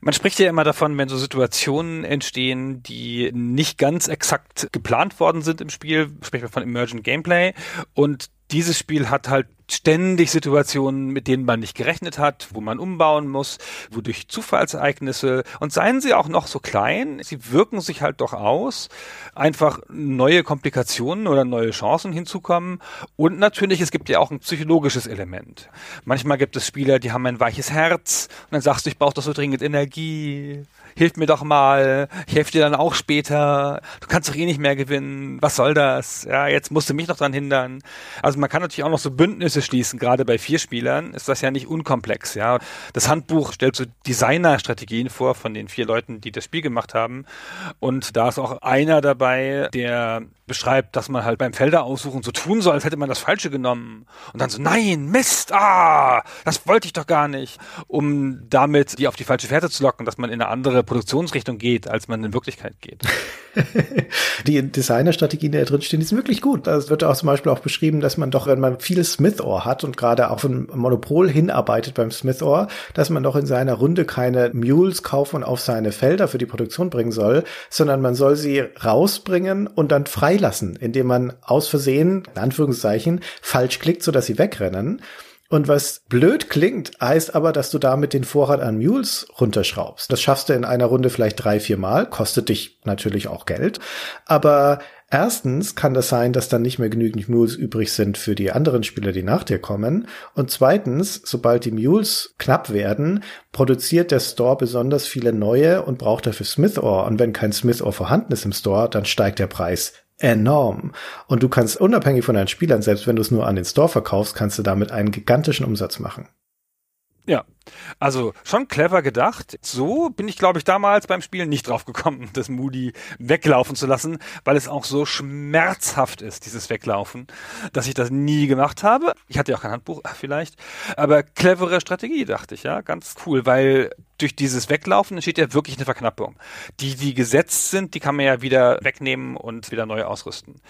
Man spricht ja immer davon, wenn so Situationen entstehen, die nicht ganz exakt geplant worden sind im Spiel, spricht man von Emergent Gameplay. Und dieses Spiel hat halt ständig Situationen, mit denen man nicht gerechnet hat, wo man umbauen muss, wodurch Zufallsereignisse und seien sie auch noch so klein, sie wirken sich halt doch aus, einfach neue Komplikationen oder neue Chancen hinzukommen und natürlich, es gibt ja auch ein psychologisches Element. Manchmal gibt es Spieler, die haben ein weiches Herz und dann sagst du, ich brauche doch so dringend Energie hilf mir doch mal, ich helfe dir dann auch später, du kannst doch eh nicht mehr gewinnen, was soll das? Ja, jetzt musst du mich noch dran hindern. Also man kann natürlich auch noch so Bündnisse schließen, gerade bei vier Spielern ist das ja nicht unkomplex, ja. Das Handbuch stellt so Designerstrategien vor von den vier Leuten, die das Spiel gemacht haben und da ist auch einer dabei, der beschreibt, dass man halt beim Felder aussuchen so tun soll, als hätte man das Falsche genommen. Und dann so, nein, Mist, ah, das wollte ich doch gar nicht. Um damit die auf die falsche Fährte zu locken, dass man in eine andere Produktionsrichtung geht, als man in Wirklichkeit geht. die Designerstrategien, die da drin stehen, die sind wirklich gut. Es wird auch zum Beispiel auch beschrieben, dass man doch, wenn man viel Smith-Ohr hat und gerade auf ein Monopol hinarbeitet beim Smith-Ohr, dass man doch in seiner Runde keine Mules kaufen und auf seine Felder für die Produktion bringen soll, sondern man soll sie rausbringen und dann freilassen, indem man aus Versehen, in Anführungszeichen, falsch klickt, sodass sie wegrennen. Und was blöd klingt, heißt aber, dass du damit den Vorrat an Mules runterschraubst. Das schaffst du in einer Runde vielleicht drei, vier Mal, kostet dich natürlich auch Geld. Aber erstens kann das sein, dass dann nicht mehr genügend Mules übrig sind für die anderen Spieler, die nach dir kommen. Und zweitens, sobald die Mules knapp werden, produziert der Store besonders viele neue und braucht dafür Smith-Ore. Und wenn kein Smith-Ore vorhanden ist im Store, dann steigt der Preis enorm. Und du kannst unabhängig von deinen Spielern, selbst wenn du es nur an den Store verkaufst, kannst du damit einen gigantischen Umsatz machen. Ja, also schon clever gedacht. So bin ich, glaube ich, damals beim Spielen nicht drauf gekommen, das Moody weglaufen zu lassen, weil es auch so schmerzhaft ist, dieses Weglaufen, dass ich das nie gemacht habe. Ich hatte ja auch kein Handbuch, vielleicht. Aber clevere Strategie, dachte ich, ja. Ganz cool, weil durch dieses Weglaufen entsteht ja wirklich eine Verknappung. Die, die gesetzt sind, die kann man ja wieder wegnehmen und wieder neu ausrüsten.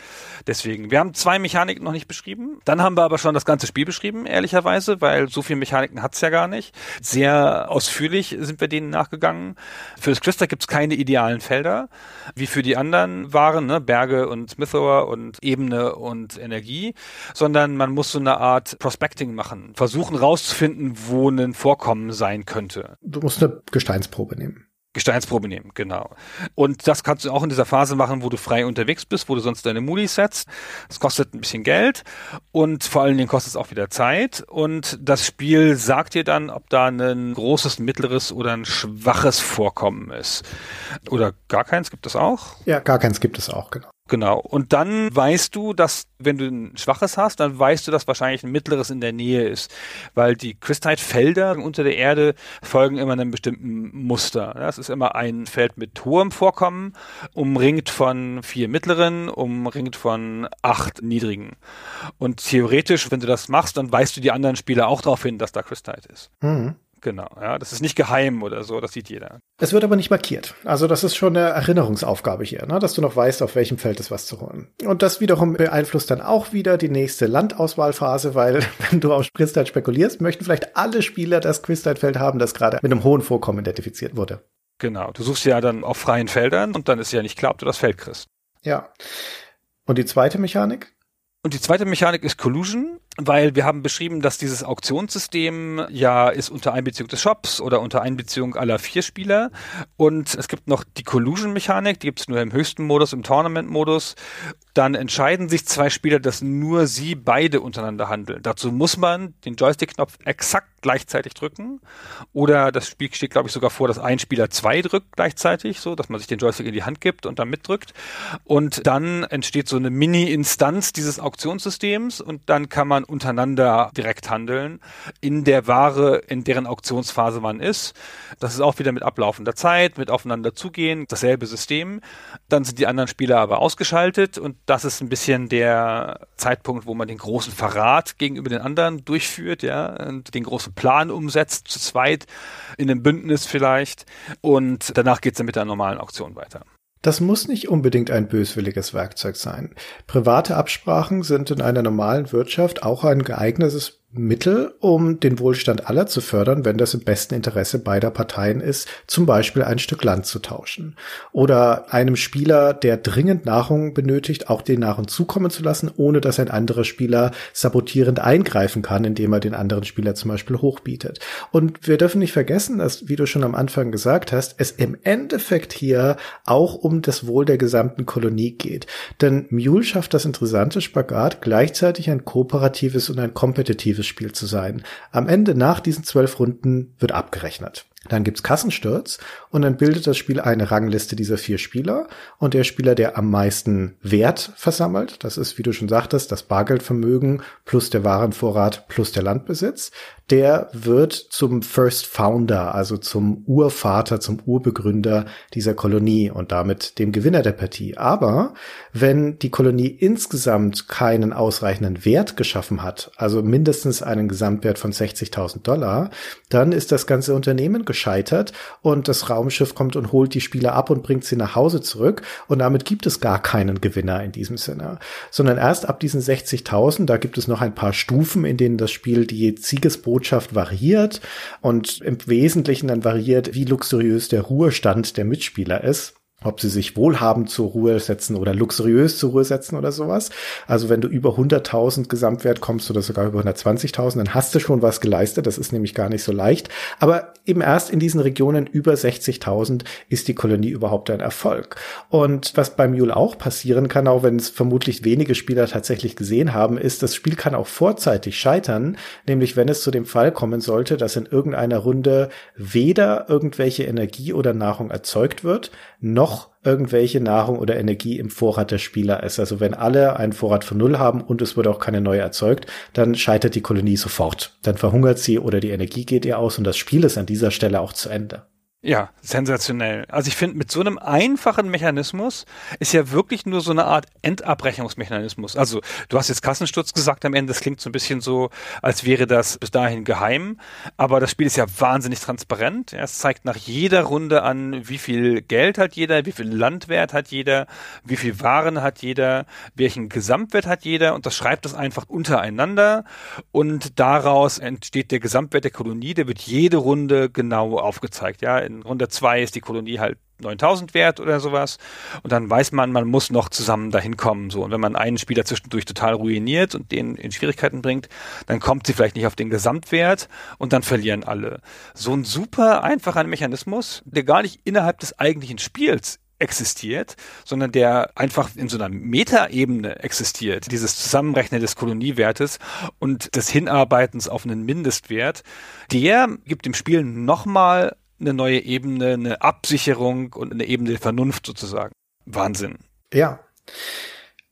Deswegen, wir haben zwei Mechaniken noch nicht beschrieben. Dann haben wir aber schon das ganze Spiel beschrieben, ehrlicherweise, weil so viele Mechaniken hat's ja gar nicht. Sehr ausführlich sind wir denen nachgegangen. Für das Crystal gibt's keine idealen Felder, wie für die anderen waren, ne? Berge und Smithor und Ebene und Energie, sondern man muss so eine Art Prospecting machen, versuchen rauszufinden, wo ein Vorkommen sein könnte. Du musst eine Gesteinsprobe nehmen. Gesteinsprobe nehmen, genau. Und das kannst du auch in dieser Phase machen, wo du frei unterwegs bist, wo du sonst deine Moody's setzt. Das kostet ein bisschen Geld und vor allen Dingen kostet es auch wieder Zeit. Und das Spiel sagt dir dann, ob da ein großes, mittleres oder ein schwaches Vorkommen ist. Oder gar keins gibt es auch? Ja, gar keins gibt es auch, genau. Genau. Und dann weißt du, dass, wenn du ein schwaches hast, dann weißt du, dass wahrscheinlich ein mittleres in der Nähe ist. Weil die Crystite-Felder unter der Erde folgen immer einem bestimmten Muster. Das ist immer ein Feld mit hohem Vorkommen, umringt von vier mittleren, umringt von acht niedrigen. Und theoretisch, wenn du das machst, dann weißt du die anderen Spieler auch darauf hin, dass da Crystite ist. Mhm. Genau, ja, das ist nicht geheim oder so, das sieht jeder. Es wird aber nicht markiert. Also das ist schon eine Erinnerungsaufgabe hier, ne? dass du noch weißt, auf welchem Feld ist was zu holen. Und das wiederum beeinflusst dann auch wieder die nächste Landauswahlphase, weil wenn du auf Quiztide spekulierst, möchten vielleicht alle Spieler das Quiztide-Feld haben, das gerade mit einem hohen Vorkommen identifiziert wurde. Genau, du suchst ja dann auf freien Feldern und dann ist ja nicht klar, ob du das Feld kriegst. Ja. Und die zweite Mechanik? Und die zweite Mechanik ist Collusion, weil wir haben beschrieben, dass dieses Auktionssystem ja ist unter Einbeziehung des Shops oder unter Einbeziehung aller vier Spieler. Und es gibt noch die Collusion-Mechanik, die gibt es nur im höchsten Modus, im Tournament-Modus. Dann entscheiden sich zwei Spieler, dass nur sie beide untereinander handeln. Dazu muss man den Joystick-Knopf exakt gleichzeitig drücken. Oder das Spiel steht, glaube ich, sogar vor, dass ein Spieler zwei drückt gleichzeitig, so dass man sich den Joystick in die Hand gibt und dann mitdrückt. Und dann entsteht so eine Mini-Instanz dieses Auktionssystems und dann kann man untereinander direkt handeln in der Ware, in deren Auktionsphase man ist. Das ist auch wieder mit ablaufender Zeit, mit aufeinander zugehen, dasselbe System. Dann sind die anderen Spieler aber ausgeschaltet und das ist ein bisschen der Zeitpunkt, wo man den großen Verrat gegenüber den anderen durchführt, ja, und den großen Plan umsetzt, zu zweit, in einem Bündnis vielleicht. Und danach geht es dann mit der normalen Auktion weiter. Das muss nicht unbedingt ein böswilliges Werkzeug sein. Private Absprachen sind in einer normalen Wirtschaft auch ein geeignetes Mittel, um den Wohlstand aller zu fördern, wenn das im besten Interesse beider Parteien ist, zum Beispiel ein Stück Land zu tauschen. Oder einem Spieler, der dringend Nahrung benötigt, auch den Nahrung zukommen zu lassen, ohne dass ein anderer Spieler sabotierend eingreifen kann, indem er den anderen Spieler zum Beispiel hochbietet. Und wir dürfen nicht vergessen, dass, wie du schon am Anfang gesagt hast, es im Endeffekt hier auch um das Wohl der gesamten Kolonie geht. Denn Mule schafft das interessante Spagat, gleichzeitig ein kooperatives und ein kompetitives dieses Spiel zu sein. Am Ende nach diesen zwölf Runden wird abgerechnet. Dann gibt's Kassensturz und dann bildet das Spiel eine Rangliste dieser vier Spieler und der Spieler, der am meisten Wert versammelt, das ist, wie du schon sagtest, das Bargeldvermögen plus der Warenvorrat plus der Landbesitz, der wird zum First Founder, also zum Urvater, zum Urbegründer dieser Kolonie und damit dem Gewinner der Partie. Aber wenn die Kolonie insgesamt keinen ausreichenden Wert geschaffen hat, also mindestens einen Gesamtwert von 60.000 Dollar, dann ist das ganze Unternehmen gescheitert und das Raumschiff kommt und holt die Spieler ab und bringt sie nach Hause zurück. Und damit gibt es gar keinen Gewinner in diesem Sinne, sondern erst ab diesen 60.000, da gibt es noch ein paar Stufen, in denen das Spiel die Siegesbotschaft variiert und im Wesentlichen dann variiert, wie luxuriös der Ruhestand der Mitspieler ist ob sie sich wohlhabend zur Ruhe setzen oder luxuriös zur Ruhe setzen oder sowas. Also wenn du über 100.000 Gesamtwert kommst oder sogar über 120.000, dann hast du schon was geleistet. Das ist nämlich gar nicht so leicht. Aber eben erst in diesen Regionen über 60.000 ist die Kolonie überhaupt ein Erfolg. Und was bei Mule auch passieren kann, auch wenn es vermutlich wenige Spieler tatsächlich gesehen haben, ist, das Spiel kann auch vorzeitig scheitern. Nämlich wenn es zu dem Fall kommen sollte, dass in irgendeiner Runde weder irgendwelche Energie oder Nahrung erzeugt wird, noch noch irgendwelche Nahrung oder Energie im Vorrat der Spieler ist. Also wenn alle einen Vorrat von Null haben und es wird auch keine neue erzeugt, dann scheitert die Kolonie sofort. Dann verhungert sie oder die Energie geht ihr aus und das Spiel ist an dieser Stelle auch zu Ende. Ja, sensationell. Also ich finde, mit so einem einfachen Mechanismus ist ja wirklich nur so eine Art Endabrechnungsmechanismus. Also du hast jetzt Kassensturz gesagt am Ende, das klingt so ein bisschen so, als wäre das bis dahin geheim. Aber das Spiel ist ja wahnsinnig transparent. Es zeigt nach jeder Runde an, wie viel Geld hat jeder, wie viel Landwert hat jeder, wie viel Waren hat jeder, welchen Gesamtwert hat jeder und das schreibt es einfach untereinander und daraus entsteht der Gesamtwert der Kolonie, der wird jede Runde genau aufgezeigt. Ja, in Runde zwei ist die Kolonie halt 9000 wert oder sowas. Und dann weiß man, man muss noch zusammen dahin kommen. So. Und wenn man einen Spieler zwischendurch total ruiniert und den in Schwierigkeiten bringt, dann kommt sie vielleicht nicht auf den Gesamtwert und dann verlieren alle. So ein super einfacher Mechanismus, der gar nicht innerhalb des eigentlichen Spiels existiert, sondern der einfach in so einer Metaebene existiert. Dieses Zusammenrechnen des Koloniewertes und des Hinarbeitens auf einen Mindestwert, der gibt dem Spiel nochmal eine neue Ebene, eine Absicherung und eine Ebene der Vernunft sozusagen. Wahnsinn. Ja.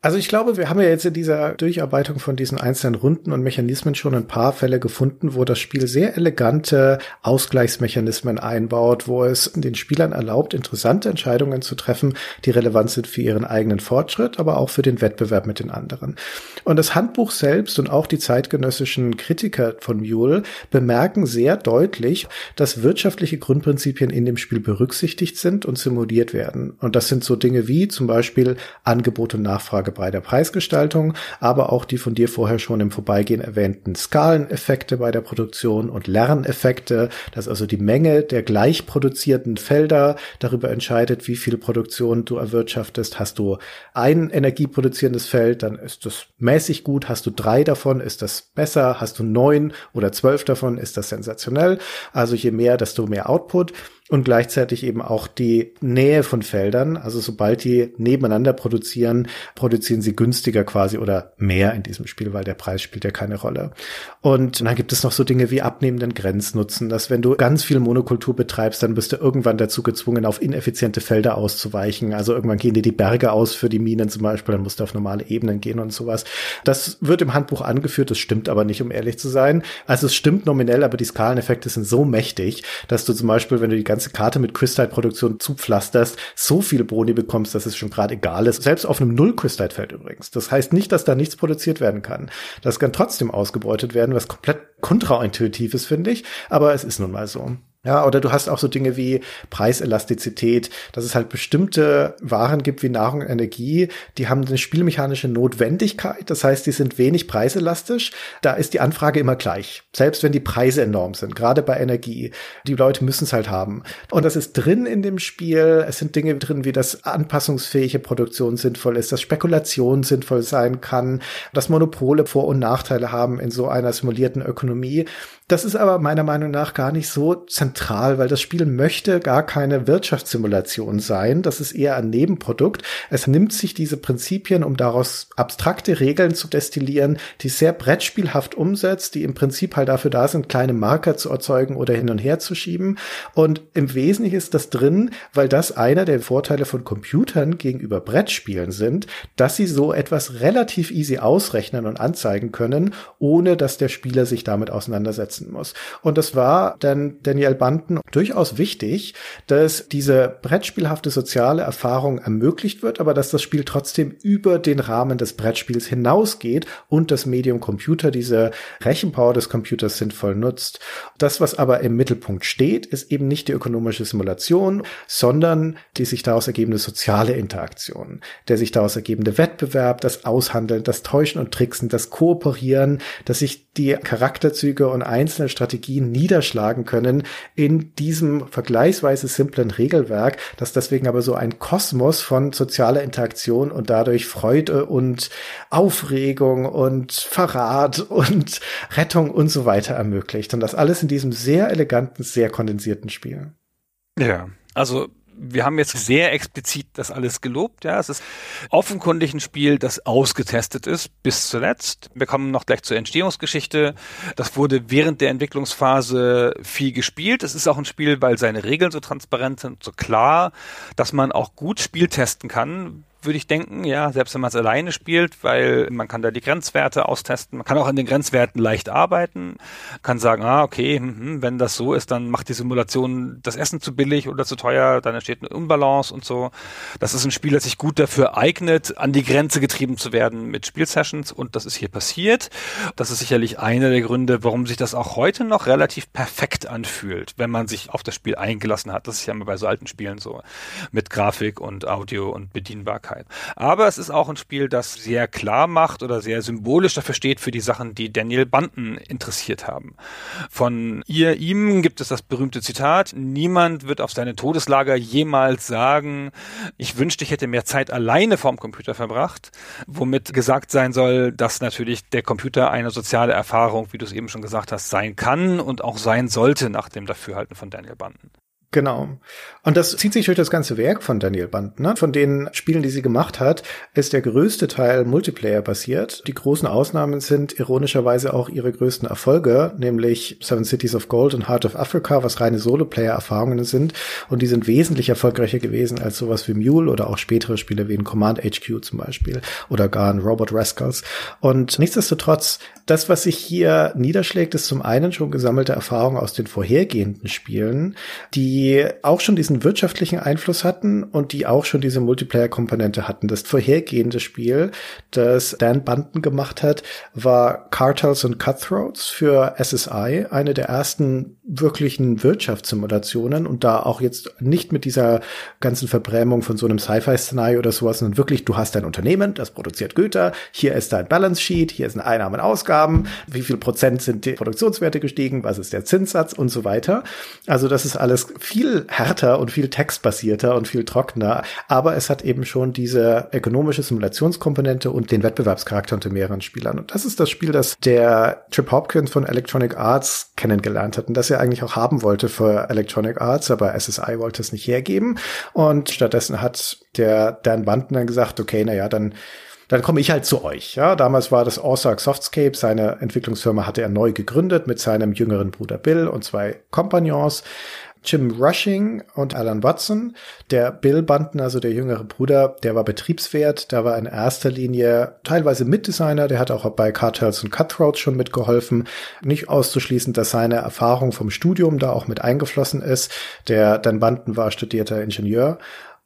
Also ich glaube, wir haben ja jetzt in dieser Durcharbeitung von diesen einzelnen Runden und Mechanismen schon ein paar Fälle gefunden, wo das Spiel sehr elegante Ausgleichsmechanismen einbaut, wo es den Spielern erlaubt, interessante Entscheidungen zu treffen, die relevant sind für ihren eigenen Fortschritt, aber auch für den Wettbewerb mit den anderen. Und das Handbuch selbst und auch die zeitgenössischen Kritiker von Mule bemerken sehr deutlich, dass wirtschaftliche Grundprinzipien in dem Spiel berücksichtigt sind und simuliert werden. Und das sind so Dinge wie zum Beispiel Angebot und Nachfrage Frage bei der Preisgestaltung, aber auch die von dir vorher schon im Vorbeigehen erwähnten Skaleneffekte bei der Produktion und Lerneffekte, dass also die Menge der gleich produzierten Felder darüber entscheidet, wie viel Produktion du erwirtschaftest. Hast du ein energieproduzierendes Feld, dann ist das mäßig gut. Hast du drei davon, ist das besser. Hast du neun oder zwölf davon, ist das sensationell. Also je mehr, desto mehr Output. Und gleichzeitig eben auch die Nähe von Feldern. Also sobald die nebeneinander produzieren, produzieren sie günstiger quasi oder mehr in diesem Spiel, weil der Preis spielt ja keine Rolle. Und dann gibt es noch so Dinge wie abnehmenden Grenznutzen, dass wenn du ganz viel Monokultur betreibst, dann bist du irgendwann dazu gezwungen, auf ineffiziente Felder auszuweichen. Also irgendwann gehen dir die Berge aus für die Minen zum Beispiel, dann musst du auf normale Ebenen gehen und sowas. Das wird im Handbuch angeführt, das stimmt aber nicht, um ehrlich zu sein. Also es stimmt nominell, aber die Skaleneffekte sind so mächtig, dass du zum Beispiel, wenn du die ganze Karte mit Crystite-Produktion zupflasterst, so viele Boni bekommst, dass es schon gerade egal ist. Selbst auf einem Null-Crystite-Feld übrigens. Das heißt nicht, dass da nichts produziert werden kann. Das kann trotzdem ausgebeutet werden, was komplett kontraintuitiv ist, finde ich. Aber es ist nun mal so. Ja, oder du hast auch so Dinge wie Preiselastizität, dass es halt bestimmte Waren gibt wie Nahrung und Energie, die haben eine spielmechanische Notwendigkeit. Das heißt, die sind wenig preiselastisch. Da ist die Anfrage immer gleich. Selbst wenn die Preise enorm sind, gerade bei Energie. Die Leute müssen es halt haben. Und das ist drin in dem Spiel. Es sind Dinge drin, wie das anpassungsfähige Produktion sinnvoll ist, dass Spekulation sinnvoll sein kann, dass Monopole Vor- und Nachteile haben in so einer simulierten Ökonomie. Das ist aber meiner Meinung nach gar nicht so zentral, weil das Spiel möchte gar keine Wirtschaftssimulation sein. Das ist eher ein Nebenprodukt. Es nimmt sich diese Prinzipien, um daraus abstrakte Regeln zu destillieren, die sehr brettspielhaft umsetzt, die im Prinzip halt dafür da sind, kleine Marker zu erzeugen oder hin und her zu schieben. Und im Wesentlichen ist das drin, weil das einer der Vorteile von Computern gegenüber Brettspielen sind, dass sie so etwas relativ easy ausrechnen und anzeigen können, ohne dass der Spieler sich damit auseinandersetzt setzen muss. Und es war dann Daniel Banten durchaus wichtig, dass diese brettspielhafte soziale Erfahrung ermöglicht wird, aber dass das Spiel trotzdem über den Rahmen des Brettspiels hinausgeht und das Medium Computer diese Rechenpower des Computers sinnvoll nutzt. Das, was aber im Mittelpunkt steht, ist eben nicht die ökonomische Simulation, sondern die sich daraus ergebende soziale Interaktion, der sich daraus ergebende Wettbewerb, das Aushandeln, das Täuschen und Tricksen, das Kooperieren, dass sich die Charakterzüge und Einzelheiten einzelne Strategien niederschlagen können in diesem vergleichsweise simplen Regelwerk, das deswegen aber so ein Kosmos von sozialer Interaktion und dadurch Freude und Aufregung und Verrat und Rettung und so weiter ermöglicht. Und das alles in diesem sehr eleganten, sehr kondensierten Spiel. Ja, also wir haben jetzt sehr explizit das alles gelobt. Ja, es ist offenkundig ein Spiel, das ausgetestet ist bis zuletzt. Wir kommen noch gleich zur Entstehungsgeschichte. Das wurde während der Entwicklungsphase viel gespielt. Es ist auch ein Spiel, weil seine Regeln so transparent sind, so klar, dass man auch gut Spiel testen kann würde ich denken, ja, selbst wenn man es alleine spielt, weil man kann da die Grenzwerte austesten, man kann auch an den Grenzwerten leicht arbeiten, kann sagen, ah, okay, hm, wenn das so ist, dann macht die Simulation das Essen zu billig oder zu teuer, dann entsteht eine Unbalance und so. Das ist ein Spiel, das sich gut dafür eignet, an die Grenze getrieben zu werden mit Spielsessions und das ist hier passiert. Das ist sicherlich einer der Gründe, warum sich das auch heute noch relativ perfekt anfühlt, wenn man sich auf das Spiel eingelassen hat. Das ist ja immer bei so alten Spielen so mit Grafik und Audio und Bedienbarkeit. Aufmerksamkeit. Aber es ist auch ein Spiel, das sehr klar macht oder sehr symbolisch dafür steht für die Sachen, die Daniel Banten interessiert haben. Von ihr, ihm gibt es das berühmte Zitat, niemand wird auf seine Todeslager jemals sagen, ich wünschte, ich hätte mehr Zeit alleine vorm Computer verbracht, womit gesagt sein soll, dass natürlich der Computer eine soziale Erfahrung, wie du es eben schon gesagt hast, sein kann und auch sein sollte nach dem Dafürhalten von Daniel Banten. Genau. Und das zieht sich durch das ganze Werk von Daniel Band. Ne? Von den Spielen, die sie gemacht hat, ist der größte Teil Multiplayer basiert. Die großen Ausnahmen sind ironischerweise auch ihre größten Erfolge, nämlich Seven Cities of Gold und Heart of Africa, was reine Solo-Player-Erfahrungen sind. Und die sind wesentlich erfolgreicher gewesen als sowas wie Mule oder auch spätere Spiele wie in Command HQ zum Beispiel oder gar in Robot Rascals. Und nichtsdestotrotz, das, was sich hier niederschlägt, ist zum einen schon gesammelte Erfahrung aus den vorhergehenden Spielen, die die auch schon diesen wirtschaftlichen Einfluss hatten und die auch schon diese Multiplayer-Komponente hatten. Das vorhergehende Spiel, das Dan Bunton gemacht hat, war Cartels und Cutthroats für SSI, eine der ersten wirklichen Wirtschaftssimulationen und da auch jetzt nicht mit dieser ganzen Verbrämung von so einem Sci-Fi-Szenario oder sowas, sondern wirklich, du hast ein Unternehmen, das produziert Güter, hier ist dein Balance Sheet, hier sind Einnahmen und Ausgaben, wie viel Prozent sind die Produktionswerte gestiegen, was ist der Zinssatz und so weiter. Also das ist alles viel härter und viel textbasierter und viel trockener, aber es hat eben schon diese ökonomische Simulationskomponente und den Wettbewerbscharakter unter mehreren Spielern. Und das ist das Spiel, das der Trip Hopkins von Electronic Arts kennengelernt hat und das er eigentlich auch haben wollte für Electronic Arts, aber SSI wollte es nicht hergeben. Und stattdessen hat der Dan Banten dann gesagt, okay, na dann dann komme ich halt zu euch. Ja, damals war das Ozark Softscape, seine Entwicklungsfirma hatte er neu gegründet mit seinem jüngeren Bruder Bill und zwei Kompagnons. Jim Rushing und Alan Watson. Der Bill Bunton, also der jüngere Bruder, der war Betriebswert, da war in erster Linie teilweise Mitdesigner, der hat auch bei Cartels und Cutthroats schon mitgeholfen. Nicht auszuschließen, dass seine Erfahrung vom Studium da auch mit eingeflossen ist. Der Dan Bunton war studierter Ingenieur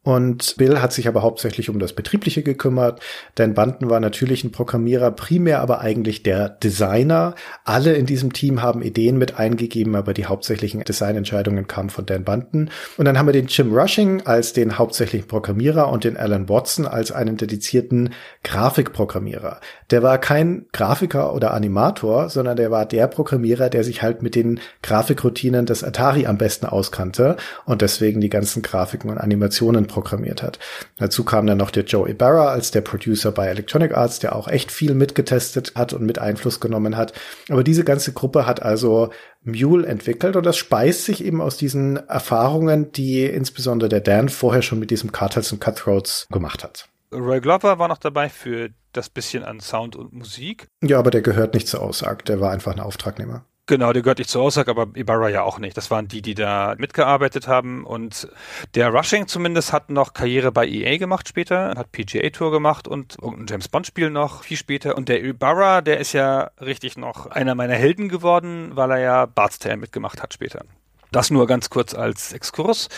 und Bill hat sich aber hauptsächlich um das Betriebliche gekümmert. Dan Banten war natürlich ein Programmierer, primär aber eigentlich der Designer. Alle in diesem Team haben Ideen mit eingegeben, aber die hauptsächlichen Designentscheidungen kamen von Dan Banten. Und dann haben wir den Jim Rushing als den hauptsächlichen Programmierer und den Alan Watson als einen dedizierten Grafikprogrammierer. Der war kein Grafiker oder Animator, sondern der war der Programmierer, der sich halt mit den Grafikroutinen des Atari am besten auskannte und deswegen die ganzen Grafiken und Animationen programmiert hat. Dazu kam dann noch der Joe Ibarra als der Producer bei Electronic Arts, der auch echt viel mitgetestet hat und mit Einfluss genommen hat. Aber diese ganze Gruppe hat also Mule entwickelt und das speist sich eben aus diesen Erfahrungen, die insbesondere der Dan vorher schon mit diesem Cartels und Cutthroats gemacht hat. Roy Glover war noch dabei für das bisschen an Sound und Musik. Ja, aber der gehört nicht zur Aussage, der war einfach ein Auftragnehmer. Genau, der gehört nicht zur Aussage, aber Ibarra ja auch nicht. Das waren die, die da mitgearbeitet haben. Und der Rushing zumindest hat noch Karriere bei EA gemacht später, hat PGA Tour gemacht und irgendein James Bond Spiel noch viel später. Und der Ibarra, der ist ja richtig noch einer meiner Helden geworden, weil er ja Bart's Tale mitgemacht hat später. Das nur ganz kurz als Exkurs.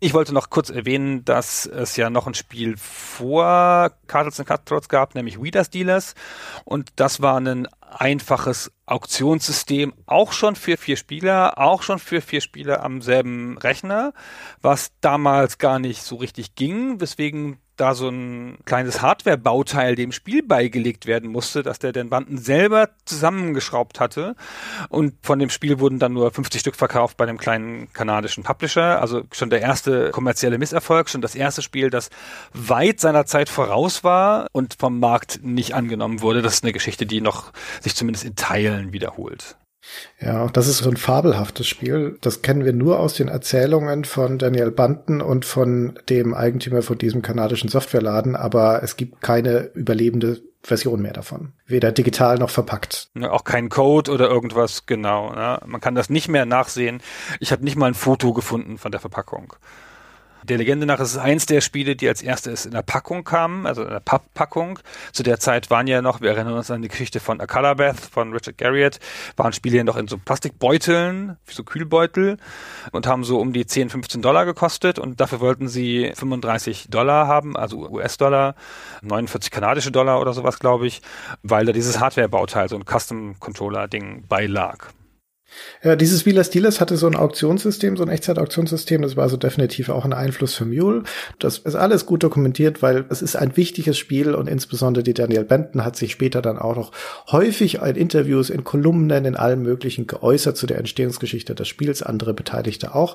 Ich wollte noch kurz erwähnen, dass es ja noch ein Spiel vor Cartels and Cutthroats gab, nämlich Weeders Dealers. Und das war ein einfaches Auktionssystem, auch schon für vier Spieler, auch schon für vier Spieler am selben Rechner, was damals gar nicht so richtig ging, weswegen da so ein kleines Hardware-Bauteil dem Spiel beigelegt werden musste, dass der den Banden selber zusammengeschraubt hatte. Und von dem Spiel wurden dann nur 50 Stück verkauft bei einem kleinen kanadischen Publisher. Also schon der erste kommerzielle Misserfolg, schon das erste Spiel, das weit seiner Zeit voraus war und vom Markt nicht angenommen wurde. Das ist eine Geschichte, die noch sich zumindest in Teilen wiederholt. Ja, das ist so ein fabelhaftes Spiel. Das kennen wir nur aus den Erzählungen von Daniel Banten und von dem Eigentümer von diesem kanadischen Softwareladen, aber es gibt keine überlebende Version mehr davon. Weder digital noch verpackt. Auch kein Code oder irgendwas, genau. Ja. Man kann das nicht mehr nachsehen. Ich habe nicht mal ein Foto gefunden von der Verpackung. Der Legende nach ist es eins der Spiele, die als erstes in der Packung kamen, also in der Papppackung. Zu der Zeit waren ja noch, wir erinnern uns an die Geschichte von A Color von Richard Garriott, waren Spiele ja noch in so Plastikbeuteln, so Kühlbeutel und haben so um die 10, 15 Dollar gekostet und dafür wollten sie 35 Dollar haben, also US-Dollar, 49 kanadische Dollar oder sowas, glaube ich, weil da dieses Hardware-Bauteil, so ein Custom-Controller-Ding beilag. Ja, dieses Wheeler Steelers hatte so ein Auktionssystem, so ein Echtzeit-Auktionssystem. Das war also definitiv auch ein Einfluss für Mule. Das ist alles gut dokumentiert, weil es ist ein wichtiges Spiel und insbesondere die Daniel Benton hat sich später dann auch noch häufig in Interviews, in Kolumnen, in allem Möglichen geäußert zu der Entstehungsgeschichte des Spiels, andere Beteiligte auch.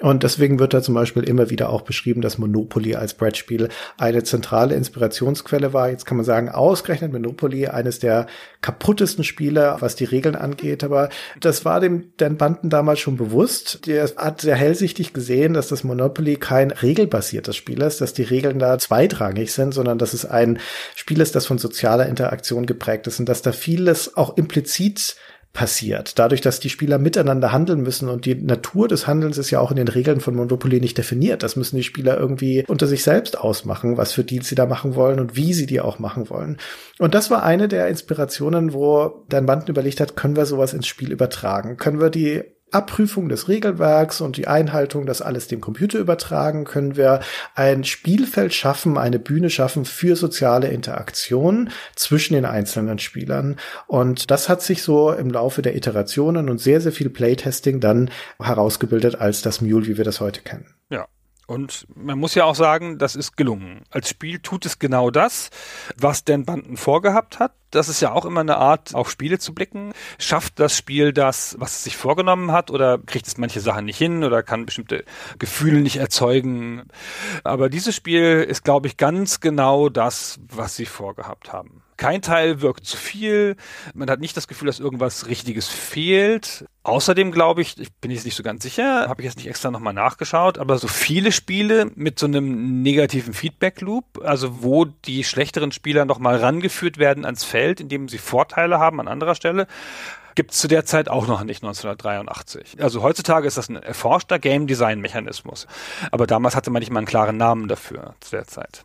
Und deswegen wird da zum Beispiel immer wieder auch beschrieben, dass Monopoly als Brettspiel eine zentrale Inspirationsquelle war. Jetzt kann man sagen, ausgerechnet Monopoly, eines der kaputtesten Spiele, was die Regeln angeht, aber das war dem Dan Banten damals schon bewusst. Der hat sehr hellsichtig gesehen, dass das Monopoly kein regelbasiertes Spiel ist, dass die Regeln da zweitrangig sind, sondern dass es ein Spiel ist, das von sozialer Interaktion geprägt ist und dass da vieles auch implizit passiert. Dadurch, dass die Spieler miteinander handeln müssen und die Natur des Handelns ist ja auch in den Regeln von Monopoly nicht definiert. Das müssen die Spieler irgendwie unter sich selbst ausmachen, was für Deals sie da machen wollen und wie sie die auch machen wollen. Und das war eine der Inspirationen, wo Dan Banden überlegt hat, können wir sowas ins Spiel übertragen? Können wir die Abprüfung des Regelwerks und die Einhaltung, das alles dem Computer übertragen, können wir ein Spielfeld schaffen, eine Bühne schaffen für soziale Interaktion zwischen den einzelnen Spielern. Und das hat sich so im Laufe der Iterationen und sehr, sehr viel Playtesting dann herausgebildet als das Mule, wie wir das heute kennen. Ja, und man muss ja auch sagen, das ist gelungen. Als Spiel tut es genau das, was Dan Banden vorgehabt hat. Das ist ja auch immer eine Art, auf Spiele zu blicken. Schafft das Spiel das, was es sich vorgenommen hat, oder kriegt es manche Sachen nicht hin oder kann bestimmte Gefühle nicht erzeugen? Aber dieses Spiel ist, glaube ich, ganz genau das, was sie vorgehabt haben. Kein Teil wirkt zu viel. Man hat nicht das Gefühl, dass irgendwas Richtiges fehlt. Außerdem glaube ich, ich bin jetzt nicht so ganz sicher, habe ich jetzt nicht extra nochmal nachgeschaut, aber so viele Spiele mit so einem negativen Feedback-Loop, also wo die schlechteren Spieler nochmal rangeführt werden ans Feld, indem sie Vorteile haben an anderer Stelle, gibt es zu der Zeit auch noch nicht 1983. Also heutzutage ist das ein erforschter Game Design Mechanismus. Aber damals hatte man nicht mal einen klaren Namen dafür zu der Zeit.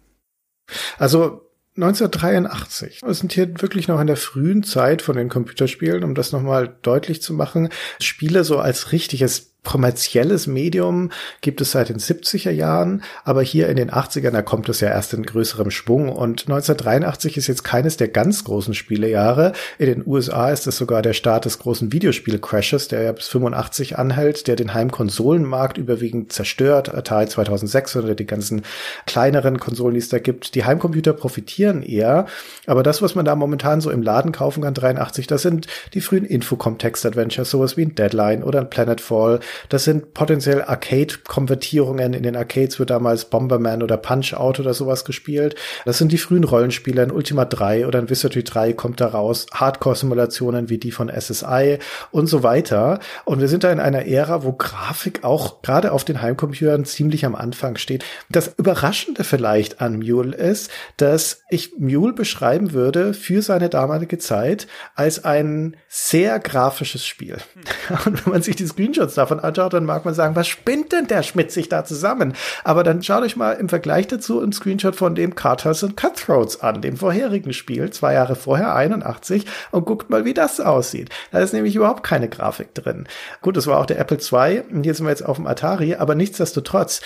Also 1983. Wir sind hier wirklich noch in der frühen Zeit von den Computerspielen, um das nochmal deutlich zu machen. Spiele so als richtiges kommerzielles Medium gibt es seit den 70er Jahren, aber hier in den 80ern, da kommt es ja erst in größerem Schwung und 1983 ist jetzt keines der ganz großen Spielejahre. In den USA ist es sogar der Start des großen Videospiel-Crashes, der ja bis 85 anhält, der den Heimkonsolenmarkt überwiegend zerstört, Atari 2006 oder die ganzen kleineren Konsolen, die es da gibt. Die Heimcomputer profitieren eher, aber das, was man da momentan so im Laden kaufen kann, 83, das sind die frühen Infocom-Text-Adventures, sowas wie ein Deadline oder ein Planetfall, das sind potenziell Arcade-Konvertierungen. In den Arcades wird damals Bomberman oder Punch-Out oder sowas gespielt. Das sind die frühen Rollenspiele. Ein Ultima 3 oder ein Wizardry 3 kommt da raus. Hardcore-Simulationen wie die von SSI und so weiter. Und wir sind da in einer Ära, wo Grafik auch gerade auf den Heimcomputern ziemlich am Anfang steht. Das Überraschende vielleicht an Mule ist, dass ich Mule beschreiben würde für seine damalige Zeit als ein sehr grafisches Spiel. Und wenn man sich die Screenshots davon anschaut, dann mag man sagen, was spinnt denn der Schmidt sich da zusammen? Aber dann schaut euch mal im Vergleich dazu ein Screenshot von dem Cartels und Cutthroats an, dem vorherigen Spiel, zwei Jahre vorher, 81, und guckt mal, wie das aussieht. Da ist nämlich überhaupt keine Grafik drin. Gut, das war auch der Apple II, und hier sind wir jetzt auf dem Atari, aber nichtsdestotrotz,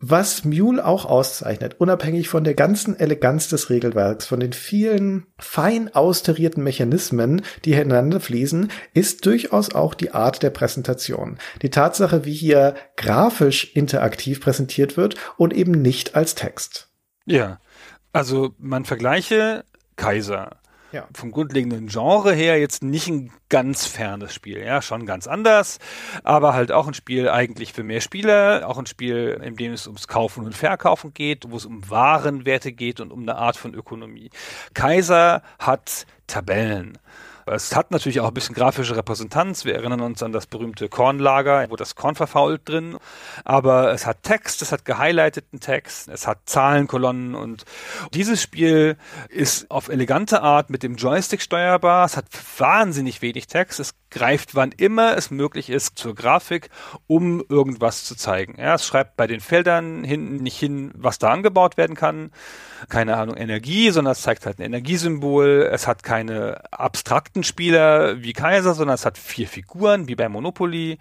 was Mule auch auszeichnet, unabhängig von der ganzen Eleganz des Regelwerks, von den vielen fein austarierten Mechanismen, die hintereinander fließen, ist durchaus auch die Art der Präsentation. Die Tatsache, wie hier grafisch interaktiv präsentiert wird und eben nicht als Text. Ja, also man vergleiche Kaiser ja. vom grundlegenden Genre her jetzt nicht ein ganz fernes Spiel, ja, schon ganz anders, aber halt auch ein Spiel eigentlich für mehr Spieler, auch ein Spiel, in dem es ums Kaufen und Verkaufen geht, wo es um Warenwerte geht und um eine Art von Ökonomie. Kaiser hat Tabellen. Es hat natürlich auch ein bisschen grafische Repräsentanz. Wir erinnern uns an das berühmte Kornlager, wo das Korn verfault drin. Aber es hat Text, es hat gehighlighteten Text, es hat Zahlenkolonnen und dieses Spiel ist auf elegante Art mit dem Joystick steuerbar. Es hat wahnsinnig wenig Text. Es greift wann immer es möglich ist zur Grafik, um irgendwas zu zeigen. Ja, es schreibt bei den Feldern hinten nicht hin, was da angebaut werden kann. Keine Ahnung, Energie, sondern es zeigt halt ein Energiesymbol. Es hat keine abstrakten Spieler wie Kaiser, sondern es hat vier Figuren, wie bei Monopoly,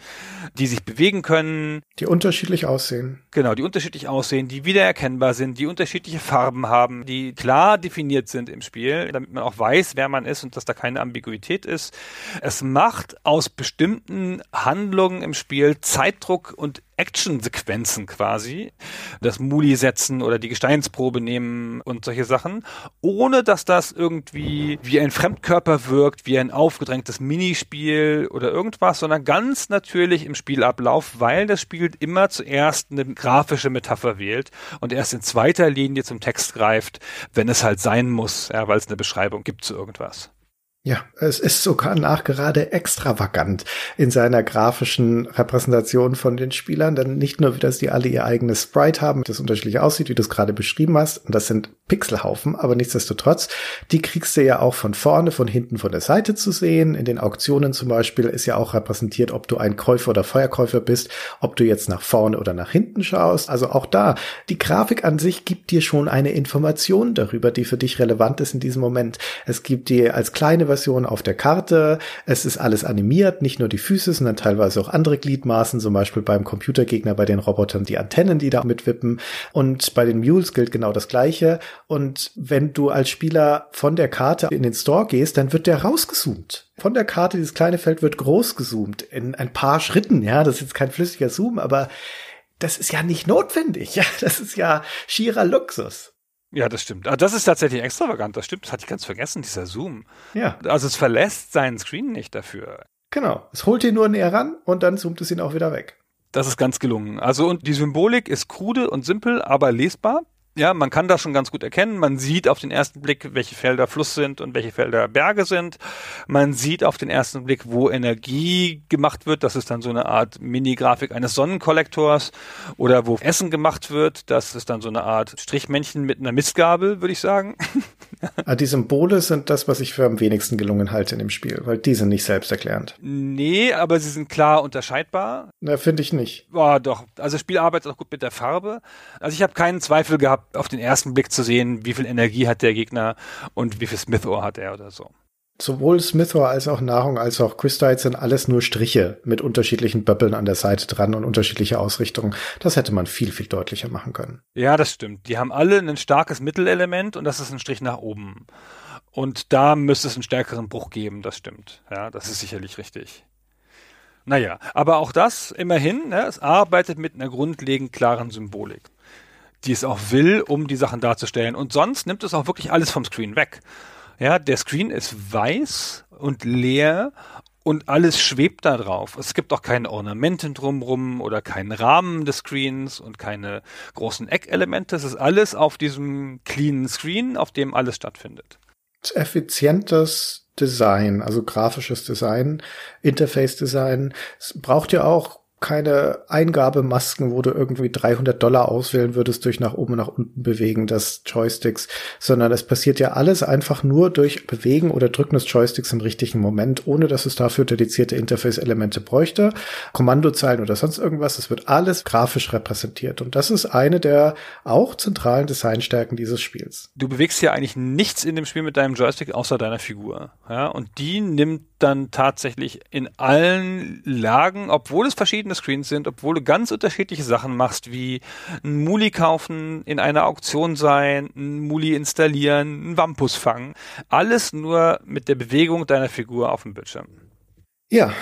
die sich bewegen können. Die unterschiedlich aussehen. Genau, die unterschiedlich aussehen, die wiedererkennbar sind, die unterschiedliche Farben haben, die klar definiert sind im Spiel, damit man auch weiß, wer man ist und dass da keine Ambiguität ist. Es macht macht aus bestimmten Handlungen im Spiel Zeitdruck und Actionsequenzen quasi, das Muli setzen oder die Gesteinsprobe nehmen und solche Sachen, ohne dass das irgendwie wie ein Fremdkörper wirkt, wie ein aufgedrängtes Minispiel oder irgendwas, sondern ganz natürlich im Spielablauf, weil das Spiel immer zuerst eine grafische Metapher wählt und erst in zweiter Linie zum Text greift, wenn es halt sein muss, ja, weil es eine Beschreibung gibt zu irgendwas. Ja, es ist sogar nachgerade extravagant in seiner grafischen Repräsentation von den Spielern. Denn nicht nur, dass die alle ihr eigenes Sprite haben, das unterschiedlich aussieht, wie du es gerade beschrieben hast. Und das sind Pixelhaufen, aber nichtsdestotrotz, die kriegst du ja auch von vorne, von hinten, von der Seite zu sehen. In den Auktionen zum Beispiel ist ja auch repräsentiert, ob du ein Käufer oder Feuerkäufer bist, ob du jetzt nach vorne oder nach hinten schaust. Also auch da, die Grafik an sich gibt dir schon eine Information darüber, die für dich relevant ist in diesem Moment. Es gibt dir als kleine Version auf der Karte. Es ist alles animiert, nicht nur die Füße, sondern teilweise auch andere Gliedmaßen, zum Beispiel beim Computergegner, bei den Robotern die Antennen, die da mitwippen. Und bei den Mules gilt genau das Gleiche. Und wenn du als Spieler von der Karte in den Store gehst, dann wird der rausgezoomt. Von der Karte, dieses kleine Feld wird groß gezoomt in ein paar Schritten. Ja, das ist jetzt kein flüssiger Zoom, aber das ist ja nicht notwendig. Ja, das ist ja schierer Luxus. Ja, das stimmt. Ah, das ist tatsächlich extravagant, das stimmt. Das hatte ich ganz vergessen, dieser Zoom. Ja. Also es verlässt seinen Screen nicht dafür. Genau. Es holt ihn nur näher ran und dann zoomt es ihn auch wieder weg. Das ist ganz gelungen. Also und die Symbolik ist krude und simpel, aber lesbar. Ja, man kann das schon ganz gut erkennen. Man sieht auf den ersten Blick, welche Felder Fluss sind und welche Felder Berge sind. Man sieht auf den ersten Blick, wo Energie gemacht wird. Das ist dann so eine Art Mini-Grafik eines Sonnenkollektors. Oder wo Essen gemacht wird. Das ist dann so eine Art Strichmännchen mit einer Mistgabel, würde ich sagen. Ah, die Symbole sind das, was ich für am wenigsten gelungen halte in dem Spiel, weil die sind nicht selbsterklärend. Nee, aber sie sind klar unterscheidbar. Na, finde ich nicht. Boah, doch. Also das Spiel arbeitet auch gut mit der Farbe. Also ich habe keinen Zweifel gehabt, auf den ersten Blick zu sehen, wie viel Energie hat der Gegner und wie viel Smith-Ohr hat er oder so. Sowohl Smithor als auch Nahrung als auch Crystite sind alles nur Striche mit unterschiedlichen Böppeln an der Seite dran und unterschiedliche Ausrichtungen. Das hätte man viel, viel deutlicher machen können. Ja, das stimmt. Die haben alle ein starkes Mittelelement und das ist ein Strich nach oben. Und da müsste es einen stärkeren Bruch geben, das stimmt. Ja, das ist sicherlich richtig. Naja, aber auch das immerhin, ne, es arbeitet mit einer grundlegend klaren Symbolik, die es auch will, um die Sachen darzustellen. Und sonst nimmt es auch wirklich alles vom Screen weg. Ja, der Screen ist weiß und leer und alles schwebt da drauf. Es gibt auch keine Ornamente drumrum oder keinen Rahmen des Screens und keine großen Eckelemente. Es ist alles auf diesem cleanen Screen, auf dem alles stattfindet. Effizientes Design, also grafisches Design, Interface-Design. Es braucht ja auch keine Eingabemasken, wo du irgendwie 300 Dollar auswählen würdest durch nach oben und nach unten bewegen des Joysticks, sondern es passiert ja alles einfach nur durch Bewegen oder Drücken des Joysticks im richtigen Moment, ohne dass es dafür dedizierte Interface-Elemente bräuchte, Kommandozeilen oder sonst irgendwas. Es wird alles grafisch repräsentiert und das ist eine der auch zentralen Designstärken dieses Spiels. Du bewegst ja eigentlich nichts in dem Spiel mit deinem Joystick außer deiner Figur, ja, und die nimmt dann tatsächlich in allen Lagen, obwohl es verschiedene Screens sind, obwohl du ganz unterschiedliche Sachen machst, wie ein Muli kaufen, in einer Auktion sein, ein Muli installieren, ein Wampus fangen. Alles nur mit der Bewegung deiner Figur auf dem Bildschirm. Ja,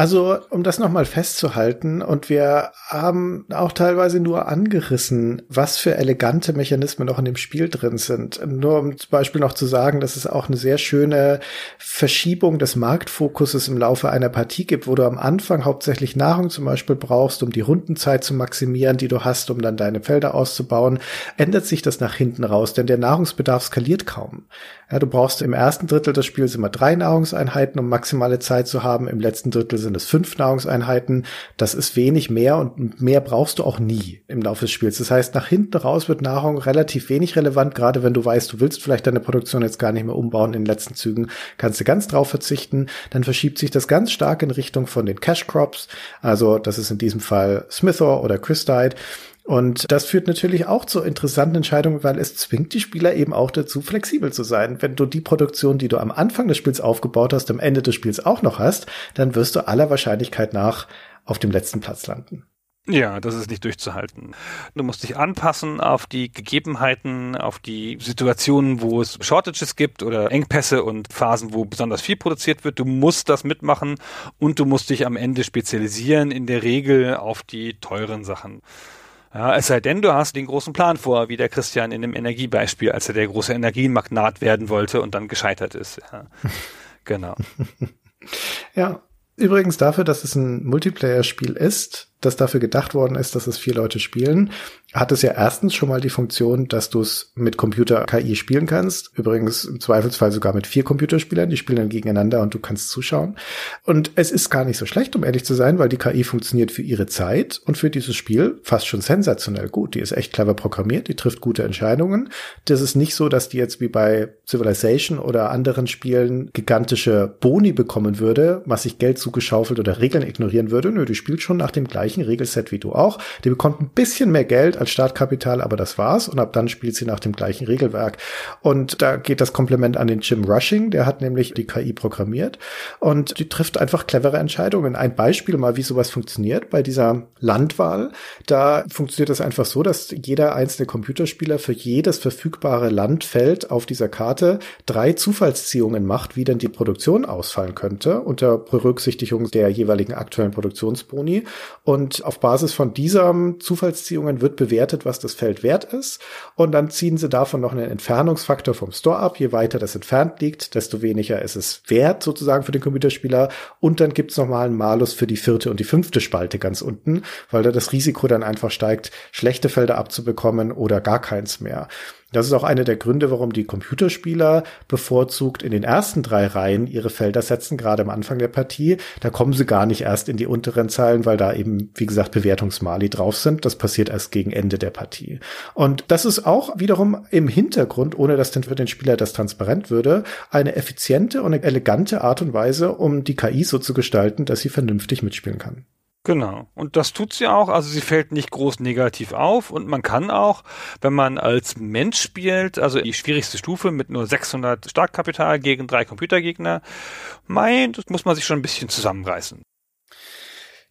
also, um das nochmal festzuhalten, und wir haben auch teilweise nur angerissen, was für elegante Mechanismen noch in dem Spiel drin sind. Nur um zum Beispiel noch zu sagen, dass es auch eine sehr schöne Verschiebung des Marktfokuses im Laufe einer Partie gibt, wo du am Anfang hauptsächlich Nahrung zum Beispiel brauchst, um die Rundenzeit zu maximieren, die du hast, um dann deine Felder auszubauen, ändert sich das nach hinten raus, denn der Nahrungsbedarf skaliert kaum. Ja, du brauchst im ersten Drittel des Spiels immer drei Nahrungseinheiten, um maximale Zeit zu haben. Im letzten Drittel sind es fünf Nahrungseinheiten. Das ist wenig mehr und mehr brauchst du auch nie im Laufe des Spiels. Das heißt, nach hinten raus wird Nahrung relativ wenig relevant, gerade wenn du weißt, du willst vielleicht deine Produktion jetzt gar nicht mehr umbauen in den letzten Zügen, kannst du ganz drauf verzichten. Dann verschiebt sich das ganz stark in Richtung von den Cash Crops. Also das ist in diesem Fall Smithor oder Christite. Und das führt natürlich auch zu interessanten Entscheidungen, weil es zwingt die Spieler eben auch dazu, flexibel zu sein. Wenn du die Produktion, die du am Anfang des Spiels aufgebaut hast, am Ende des Spiels auch noch hast, dann wirst du aller Wahrscheinlichkeit nach auf dem letzten Platz landen. Ja, das ist nicht durchzuhalten. Du musst dich anpassen auf die Gegebenheiten, auf die Situationen, wo es Shortages gibt oder Engpässe und Phasen, wo besonders viel produziert wird. Du musst das mitmachen und du musst dich am Ende spezialisieren, in der Regel auf die teuren Sachen. Ja, es sei denn, du hast den großen Plan vor, wie der Christian in dem Energiebeispiel, als er der große Energiemagnat werden wollte und dann gescheitert ist. Ja. genau. Ja, übrigens dafür, dass es ein Multiplayer-Spiel ist, das dafür gedacht worden ist, dass es vier Leute spielen, hat es ja erstens schon mal die Funktion, dass du es mit Computer-KI spielen kannst. Übrigens im Zweifelsfall sogar mit vier Computerspielern, die spielen dann gegeneinander und du kannst zuschauen. Und es ist gar nicht so schlecht, um ehrlich zu sein, weil die KI funktioniert für ihre Zeit und für dieses Spiel fast schon sensationell gut. Die ist echt clever programmiert, die trifft gute Entscheidungen. Das ist nicht so, dass die jetzt wie bei Civilization oder anderen Spielen gigantische Boni bekommen würde, was sich Geld zugeschaufelt oder Regeln ignorieren würde. Nö, die spielt schon nach dem gleichen Regelset wie du auch. Die bekommt ein bisschen mehr Geld als Startkapital, aber das war's. Und ab dann spielt sie nach dem gleichen Regelwerk. Und da geht das Kompliment an den Jim Rushing, der hat nämlich die KI programmiert und die trifft einfach clevere Entscheidungen. Ein Beispiel mal, wie sowas funktioniert bei dieser Landwahl. Da funktioniert das einfach so, dass jeder einzelne Computerspieler für jedes verfügbare Landfeld auf dieser Karte drei Zufallsziehungen macht, wie denn die Produktion ausfallen könnte, unter Berücksichtigung der jeweiligen aktuellen Produktionsboni. Und und auf Basis von dieser Zufallsziehungen wird bewertet, was das Feld wert ist und dann ziehen sie davon noch einen Entfernungsfaktor vom Store ab. Je weiter das entfernt liegt, desto weniger ist es wert sozusagen für den Computerspieler und dann gibt's noch mal einen Malus für die vierte und die fünfte Spalte ganz unten, weil da das Risiko dann einfach steigt, schlechte Felder abzubekommen oder gar keins mehr. Das ist auch einer der Gründe, warum die Computerspieler bevorzugt in den ersten drei Reihen ihre Felder setzen, gerade am Anfang der Partie. Da kommen sie gar nicht erst in die unteren Zeilen, weil da eben, wie gesagt, Bewertungsmali drauf sind. Das passiert erst gegen Ende der Partie. Und das ist auch wiederum im Hintergrund, ohne dass denn für den Spieler das transparent würde, eine effiziente und elegante Art und Weise, um die KI so zu gestalten, dass sie vernünftig mitspielen kann. Genau. Und das tut sie auch. Also sie fällt nicht groß negativ auf und man kann auch, wenn man als Mensch spielt, also die schwierigste Stufe mit nur 600 Startkapital gegen drei Computergegner, mein, das muss man sich schon ein bisschen zusammenreißen.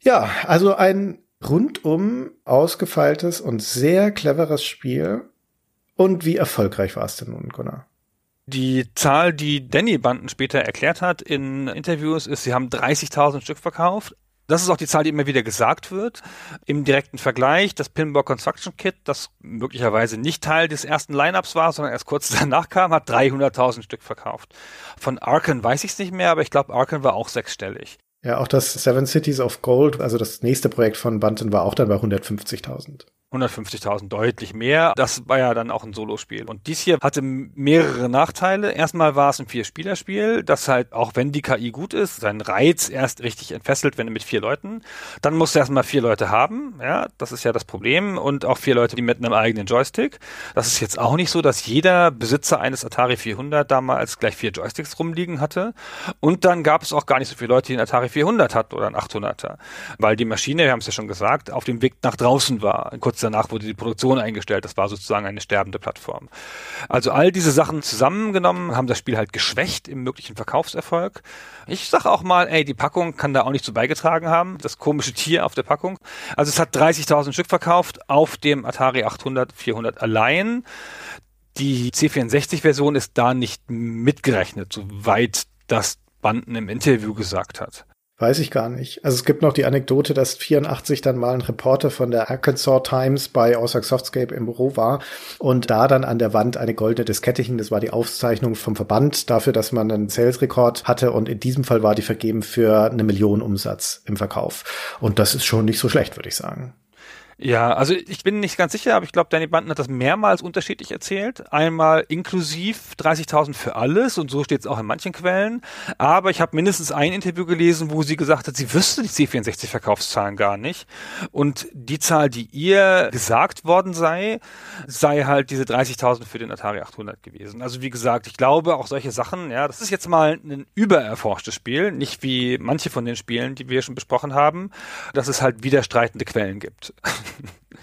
Ja, also ein rundum ausgefeiltes und sehr cleveres Spiel. Und wie erfolgreich war es denn nun, Gunnar? Die Zahl, die Danny Banden später erklärt hat in Interviews, ist, sie haben 30.000 Stück verkauft, das ist auch die Zahl, die immer wieder gesagt wird. Im direkten Vergleich, das Pinball Construction Kit, das möglicherweise nicht Teil des ersten Lineups war, sondern erst kurz danach kam, hat 300.000 Stück verkauft. Von Arkan weiß ich es nicht mehr, aber ich glaube, Arkan war auch sechsstellig. Ja, auch das Seven Cities of Gold, also das nächste Projekt von Bunton, war auch dann bei 150.000. 150.000 deutlich mehr. Das war ja dann auch ein Solospiel. Und dies hier hatte mehrere Nachteile. Erstmal war es ein Vier-Spieler-Spiel, das halt, auch wenn die KI gut ist, seinen Reiz erst richtig entfesselt, wenn er mit vier Leuten. Dann musst du erstmal vier Leute haben. Ja, das ist ja das Problem. Und auch vier Leute, die mit einem eigenen Joystick. Das ist jetzt auch nicht so, dass jeder Besitzer eines Atari 400 damals gleich vier Joysticks rumliegen hatte. Und dann gab es auch gar nicht so viele Leute, die einen Atari 400 hatten oder einen 800er. Weil die Maschine, wir haben es ja schon gesagt, auf dem Weg nach draußen war. Kurz kurz danach wurde die Produktion eingestellt. Das war sozusagen eine sterbende Plattform. Also all diese Sachen zusammengenommen haben das Spiel halt geschwächt im möglichen Verkaufserfolg. Ich sag auch mal, ey, die Packung kann da auch nicht so beigetragen haben. Das komische Tier auf der Packung. Also es hat 30.000 Stück verkauft auf dem Atari 800, 400 allein. Die C64-Version ist da nicht mitgerechnet, soweit das Banden im Interview gesagt hat. Weiß ich gar nicht. Also es gibt noch die Anekdote, dass 84 dann mal ein Reporter von der Arkansas Times bei Ozark Softscape im Büro war und da dann an der Wand eine goldene Diskette hing. Das war die Aufzeichnung vom Verband dafür, dass man einen Sales-Rekord hatte und in diesem Fall war die vergeben für eine Million Umsatz im Verkauf. Und das ist schon nicht so schlecht, würde ich sagen. Ja, also ich bin nicht ganz sicher, aber ich glaube, Danny Banten hat das mehrmals unterschiedlich erzählt. Einmal inklusiv 30.000 für alles und so steht es auch in manchen Quellen. Aber ich habe mindestens ein Interview gelesen, wo sie gesagt hat, sie wüsste die C64-Verkaufszahlen gar nicht. Und die Zahl, die ihr gesagt worden sei, sei halt diese 30.000 für den Atari 800 gewesen. Also wie gesagt, ich glaube auch solche Sachen, ja, das ist jetzt mal ein übererforschtes Spiel, nicht wie manche von den Spielen, die wir schon besprochen haben, dass es halt widerstreitende Quellen gibt.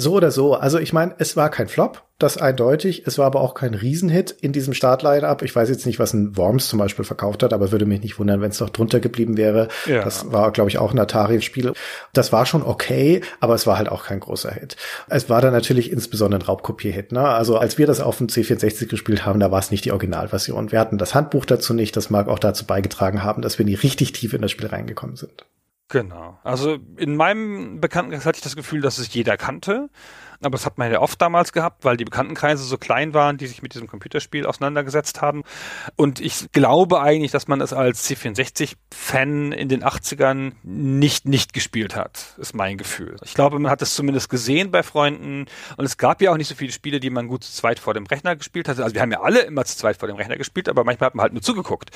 So oder so. Also ich meine, es war kein Flop, das eindeutig. Es war aber auch kein Riesenhit in diesem Startline-Up. Ich weiß jetzt nicht, was ein Worms zum Beispiel verkauft hat, aber würde mich nicht wundern, wenn es noch drunter geblieben wäre. Ja. Das war, glaube ich, auch ein Atari-Spiel. Das war schon okay, aber es war halt auch kein großer Hit. Es war dann natürlich insbesondere ein Raubkopier-Hit. Ne? Also als wir das auf dem C64 gespielt haben, da war es nicht die Originalversion. Wir hatten das Handbuch dazu nicht. Das mag auch dazu beigetragen haben, dass wir nie richtig tief in das Spiel reingekommen sind. Genau. Also in meinem Bekanntenkreis hatte ich das Gefühl, dass es jeder kannte. Aber das hat man ja oft damals gehabt, weil die Bekanntenkreise so klein waren, die sich mit diesem Computerspiel auseinandergesetzt haben. Und ich glaube eigentlich, dass man es als C64-Fan in den 80ern nicht nicht gespielt hat, ist mein Gefühl. Ich glaube, man hat es zumindest gesehen bei Freunden. Und es gab ja auch nicht so viele Spiele, die man gut zu zweit vor dem Rechner gespielt hatte. Also wir haben ja alle immer zu zweit vor dem Rechner gespielt, aber manchmal hat man halt nur zugeguckt,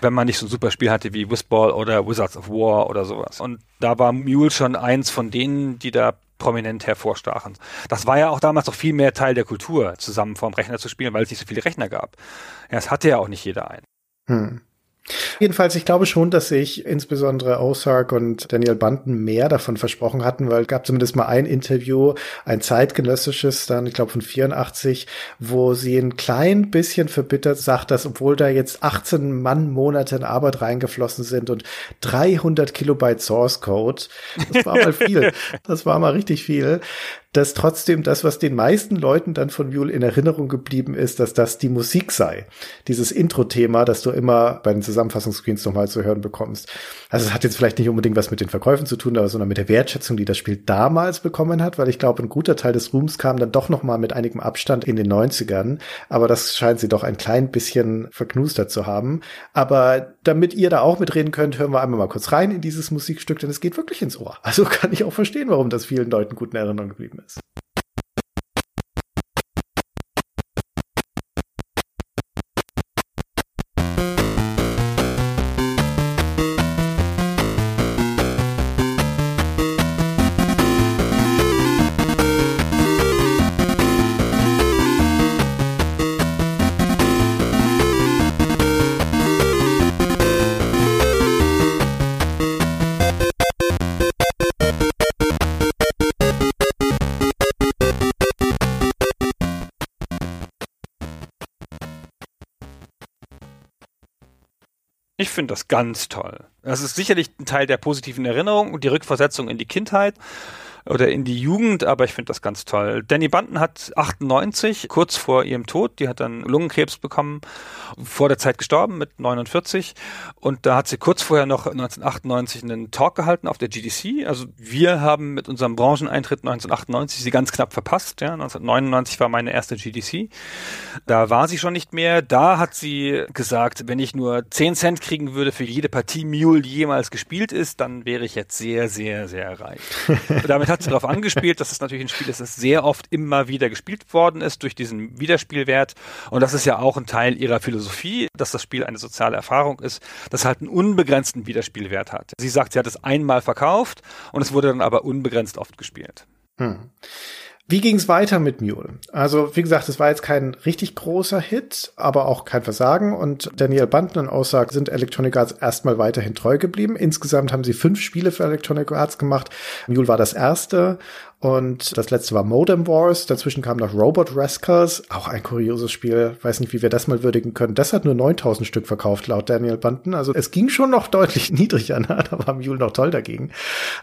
wenn man nicht so ein super Spiel hatte wie Whistball oder Wizards of War oder sowas. Und da war Mule schon eins von denen, die da prominent hervorstachen. Das war ja auch damals noch viel mehr Teil der Kultur, zusammen vorm Rechner zu spielen, weil es nicht so viele Rechner gab. Ja, es hatte ja auch nicht jeder einen. Hm. Jedenfalls, ich glaube schon, dass sich insbesondere Ozark und Daniel Banten mehr davon versprochen hatten, weil es gab zumindest mal ein Interview, ein zeitgenössisches, dann, ich glaube von 84, wo sie ein klein bisschen verbittert sagt, dass obwohl da jetzt 18 Mann Monate in Arbeit reingeflossen sind und 300 Kilobyte Source Code, das war mal viel, das war mal richtig viel, dass trotzdem das, was den meisten Leuten dann von Mule in Erinnerung geblieben ist, dass das die Musik sei. Dieses Intro-Thema, das du immer bei den Zusammenfassungsscreens nochmal zu hören bekommst. Also es hat jetzt vielleicht nicht unbedingt was mit den Verkäufen zu tun, sondern mit der Wertschätzung, die das Spiel damals bekommen hat, weil ich glaube, ein guter Teil des Ruhms kam dann doch nochmal mit einigem Abstand in den 90ern. Aber das scheint sie doch ein klein bisschen verknustert zu haben. Aber damit ihr da auch mitreden könnt, hören wir einmal mal kurz rein in dieses Musikstück, denn es geht wirklich ins Ohr. Also kann ich auch verstehen, warum das vielen Leuten gut in Erinnerung geblieben ist. Ich finde das ganz toll. Das ist sicherlich ein Teil der positiven Erinnerung und die Rückversetzung in die Kindheit oder in die Jugend, aber ich finde das ganz toll. Danny Banton hat 98, kurz vor ihrem Tod, die hat dann Lungenkrebs bekommen, vor der Zeit gestorben mit 49 und da hat sie kurz vorher noch 1998 einen Talk gehalten auf der GDC. Also wir haben mit unserem Brancheneintritt 1998 sie ganz knapp verpasst. Ja, 1999 war meine erste GDC. Da war sie schon nicht mehr. Da hat sie gesagt, wenn ich nur 10 Cent kriegen würde für jede Partie Mule, die jemals gespielt ist, dann wäre ich jetzt sehr, sehr, sehr reich. damit hat darauf angespielt, dass es natürlich ein Spiel ist, das sehr oft immer wieder gespielt worden ist durch diesen Wiederspielwert. Und das ist ja auch ein Teil ihrer Philosophie, dass das Spiel eine soziale Erfahrung ist, das halt einen unbegrenzten Wiederspielwert hat. Sie sagt, sie hat es einmal verkauft und es wurde dann aber unbegrenzt oft gespielt. Hm. Wie ging's weiter mit Mule? Also, wie gesagt, es war jetzt kein richtig großer Hit, aber auch kein Versagen. Und Daniel Banden und Aussage sind Electronic Arts erstmal weiterhin treu geblieben. Insgesamt haben sie fünf Spiele für Electronic Arts gemacht. Mule war das erste und das letzte war Modem Wars. Dazwischen kam noch Robot Rescuers, auch ein kurioses Spiel. Weiß nicht, wie wir das mal würdigen können. Das hat nur 9000 Stück verkauft, laut Daniel Bunton. Also es ging schon noch deutlich niedriger. Ne? Da war Mule noch toll dagegen.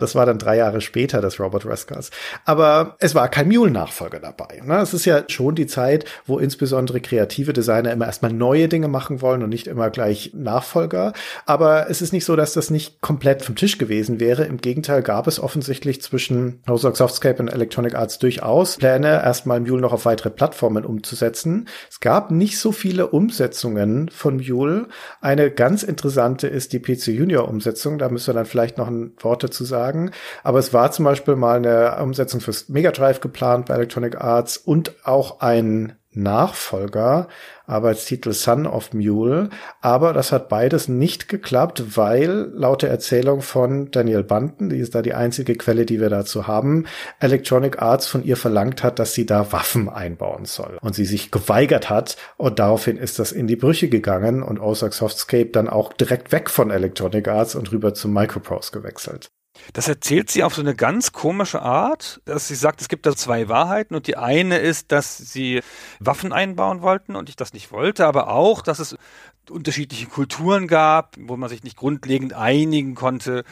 Das war dann drei Jahre später, das Robot Rescuers. Aber es war kein Mule-Nachfolger dabei. Ne? Es ist ja schon die Zeit, wo insbesondere kreative Designer immer erstmal neue Dinge machen wollen und nicht immer gleich Nachfolger. Aber es ist nicht so, dass das nicht komplett vom Tisch gewesen wäre. Im Gegenteil gab es offensichtlich zwischen House of Landscape und Electronic Arts durchaus Pläne, erstmal Mule noch auf weitere Plattformen umzusetzen. Es gab nicht so viele Umsetzungen von Mule. Eine ganz interessante ist die PC Junior Umsetzung. Da müssen wir dann vielleicht noch ein Wort dazu sagen. Aber es war zum Beispiel mal eine Umsetzung fürs Mega Drive geplant bei Electronic Arts und auch ein Nachfolger, Arbeitstitel Son of Mule, aber das hat beides nicht geklappt, weil laut der Erzählung von Daniel Banten, die ist da die einzige Quelle, die wir dazu haben, Electronic Arts von ihr verlangt hat, dass sie da Waffen einbauen soll und sie sich geweigert hat und daraufhin ist das in die Brüche gegangen und Ozark Softscape dann auch direkt weg von Electronic Arts und rüber zu Microprose gewechselt. Das erzählt sie auf so eine ganz komische Art, dass sie sagt, es gibt da zwei Wahrheiten und die eine ist, dass sie Waffen einbauen wollten und ich das nicht wollte, aber auch, dass es unterschiedliche Kulturen gab, wo man sich nicht grundlegend einigen konnte,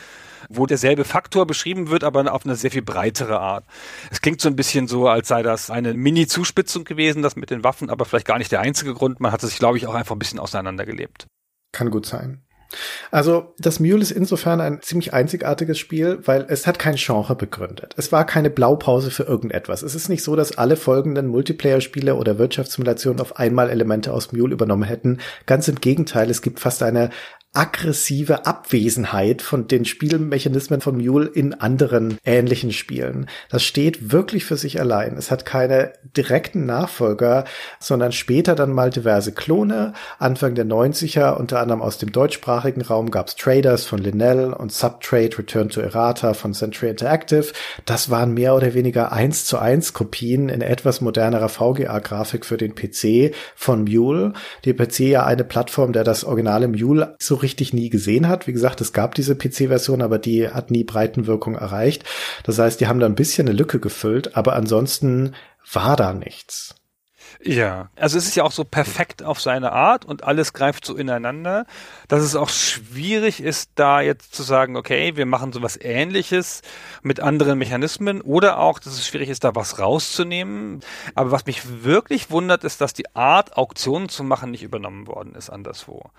wo derselbe Faktor beschrieben wird, aber auf eine sehr viel breitere Art. Es klingt so ein bisschen so, als sei das eine Mini-Zuspitzung gewesen, das mit den Waffen, aber vielleicht gar nicht der einzige Grund. Man hatte sich, glaube ich, auch einfach ein bisschen auseinandergelebt. Kann gut sein. Also das Mule ist insofern ein ziemlich einzigartiges Spiel, weil es hat kein Genre begründet. Es war keine Blaupause für irgendetwas. Es ist nicht so, dass alle folgenden Multiplayer-Spiele oder Wirtschaftssimulationen auf einmal Elemente aus Mule übernommen hätten. Ganz im Gegenteil, es gibt fast eine aggressive Abwesenheit von den Spielmechanismen von Mule in anderen ähnlichen Spielen. Das steht wirklich für sich allein. Es hat keine direkten Nachfolger, sondern später dann mal diverse Klone. Anfang der 90er, unter anderem aus dem deutschsprachigen Raum, gab's Traders von Linnell und Subtrade Return to Errata von Century Interactive. Das waren mehr oder weniger eins zu eins Kopien in etwas modernerer VGA-Grafik für den PC von Mule. Die PC ja eine Plattform, der das originale Mule so richtig nie gesehen hat. Wie gesagt, es gab diese PC-Version, aber die hat nie Breitenwirkung erreicht. Das heißt, die haben da ein bisschen eine Lücke gefüllt, aber ansonsten war da nichts. Ja, also es ist ja auch so perfekt auf seine Art und alles greift so ineinander, dass es auch schwierig ist, da jetzt zu sagen, okay, wir machen sowas ähnliches mit anderen Mechanismen oder auch, dass es schwierig ist, da was rauszunehmen. Aber was mich wirklich wundert, ist, dass die Art, Auktionen zu machen, nicht übernommen worden ist anderswo.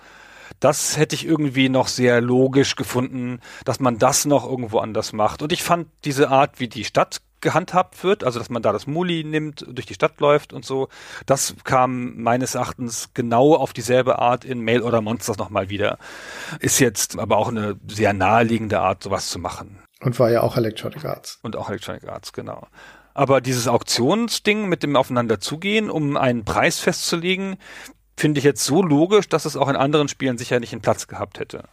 Das hätte ich irgendwie noch sehr logisch gefunden, dass man das noch irgendwo anders macht. Und ich fand diese Art, wie die Stadt gehandhabt wird, also dass man da das Muli nimmt, durch die Stadt läuft und so, das kam meines Erachtens genau auf dieselbe Art in Mail oder Monsters nochmal wieder. Ist jetzt aber auch eine sehr naheliegende Art, sowas zu machen. Und war ja auch Electronic Arts. Und auch Electronic Arts, genau. Aber dieses Auktionsding mit dem Aufeinander zugehen, um einen Preis festzulegen, finde ich jetzt so logisch, dass es auch in anderen Spielen sicher nicht einen Platz gehabt hätte.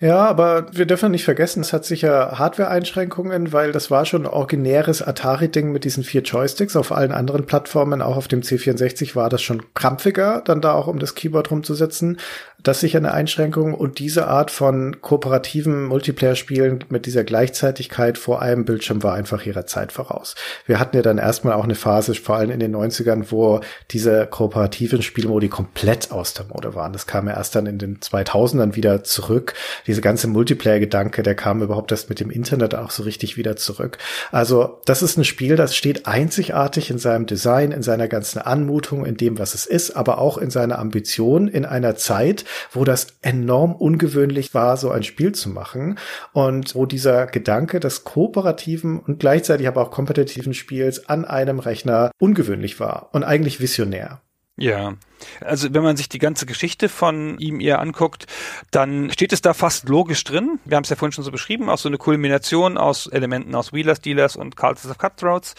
Ja, aber wir dürfen nicht vergessen, es hat sicher Hardware-Einschränkungen, weil das war schon ein originäres Atari-Ding mit diesen vier Joysticks. Auf allen anderen Plattformen, auch auf dem C64, war das schon krampfiger, dann da auch um das Keyboard rumzusetzen. Das ist sicher eine Einschränkung und diese Art von kooperativen Multiplayer-Spielen mit dieser Gleichzeitigkeit vor einem Bildschirm war einfach ihrer Zeit voraus. Wir hatten ja dann erstmal auch eine Phase, vor allem in den 90ern, wo diese kooperativen Spielmodi komplett aus der Mode waren. Das kam ja erst dann in den 2000ern wieder zurück. Diese ganze Multiplayer-Gedanke, der kam überhaupt erst mit dem Internet auch so richtig wieder zurück. Also das ist ein Spiel, das steht einzigartig in seinem Design, in seiner ganzen Anmutung, in dem, was es ist, aber auch in seiner Ambition in einer Zeit, wo das enorm ungewöhnlich war, so ein Spiel zu machen und wo dieser Gedanke des kooperativen und gleichzeitig aber auch kompetitiven Spiels an einem Rechner ungewöhnlich war und eigentlich visionär. Ja, also wenn man sich die ganze Geschichte von ihm ihr anguckt, dann steht es da fast logisch drin. Wir haben es ja vorhin schon so beschrieben, auch so eine Kulmination aus Elementen aus Wheelers, Dealers und Castles of Cutthroats.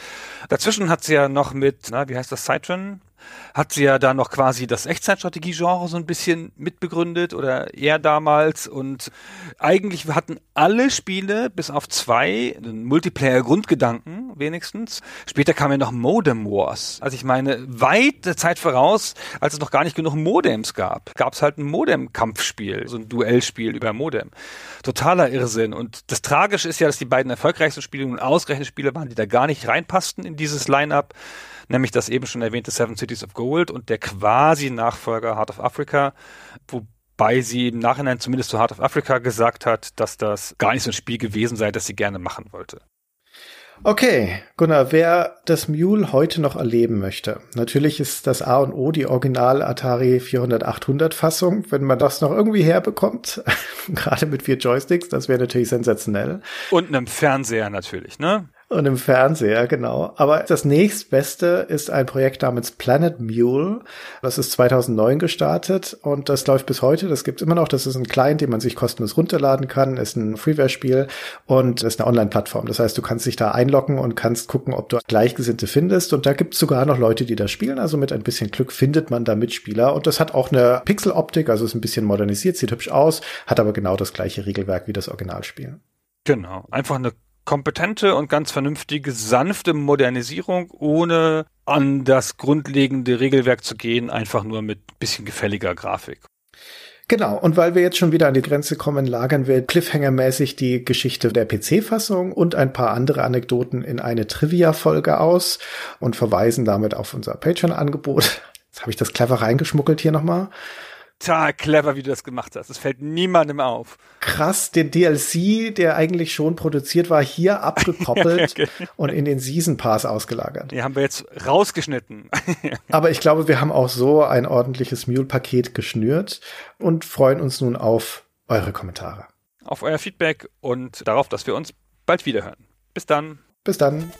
Dazwischen hat sie ja noch mit, na, wie heißt das, Citron, hat sie ja da noch quasi das Echtzeitstrategie-Genre so ein bisschen mitbegründet oder er damals und eigentlich hatten alle Spiele bis auf zwei einen Multiplayer-Grundgedanken wenigstens. Später kam ja noch Modem Wars. Also ich meine, weit der Zeit voraus, als es noch gar nicht genug Modems gab, gab es halt ein Modem-Kampfspiel, so ein Duellspiel über Modem. Totaler Irrsinn und das Tragische ist ja, dass die beiden erfolgreichsten Spiele nun ausgerechnet Spiele waren, die da gar nicht reinpassten in dieses Line-Up nämlich das eben schon erwähnte Seven Cities of Gold und der quasi Nachfolger Heart of Africa, wobei sie im Nachhinein zumindest zu Heart of Africa gesagt hat, dass das gar nicht so ein Spiel gewesen sei, das sie gerne machen wollte. Okay, Gunnar, wer das Mule heute noch erleben möchte, natürlich ist das A und O die Original Atari 400-800 Fassung. Wenn man das noch irgendwie herbekommt, gerade mit vier Joysticks, das wäre natürlich sensationell. Und einem Fernseher natürlich, ne? Und im Fernseher, genau. Aber das nächstbeste ist ein Projekt namens Planet Mule. Das ist 2009 gestartet und das läuft bis heute. Das gibt's immer noch. Das ist ein Client, den man sich kostenlos runterladen kann. Ist ein Freeware-Spiel und ist eine Online-Plattform. Das heißt, du kannst dich da einloggen und kannst gucken, ob du Gleichgesinnte findest. Und da gibt's sogar noch Leute, die das spielen. Also mit ein bisschen Glück findet man da Mitspieler. Und das hat auch eine Pixel-Optik, also ist ein bisschen modernisiert, sieht hübsch aus, hat aber genau das gleiche Regelwerk wie das Originalspiel. Genau, einfach eine kompetente und ganz vernünftige, sanfte Modernisierung, ohne an das grundlegende Regelwerk zu gehen, einfach nur mit bisschen gefälliger Grafik. Genau, und weil wir jetzt schon wieder an die Grenze kommen, lagern wir Cliffhanger-mäßig die Geschichte der PC-Fassung und ein paar andere Anekdoten in eine Trivia-Folge aus und verweisen damit auf unser Patreon-Angebot. Jetzt habe ich das clever reingeschmuggelt hier nochmal total clever, wie du das gemacht hast. Es fällt niemandem auf. Krass, den DLC, der eigentlich schon produziert war, hier abgekoppelt ja, genau. und in den Season Pass ausgelagert. Die haben wir jetzt rausgeschnitten. Aber ich glaube, wir haben auch so ein ordentliches Mule-Paket geschnürt und freuen uns nun auf eure Kommentare. Auf euer Feedback und darauf, dass wir uns bald wiederhören. Bis dann. Bis dann.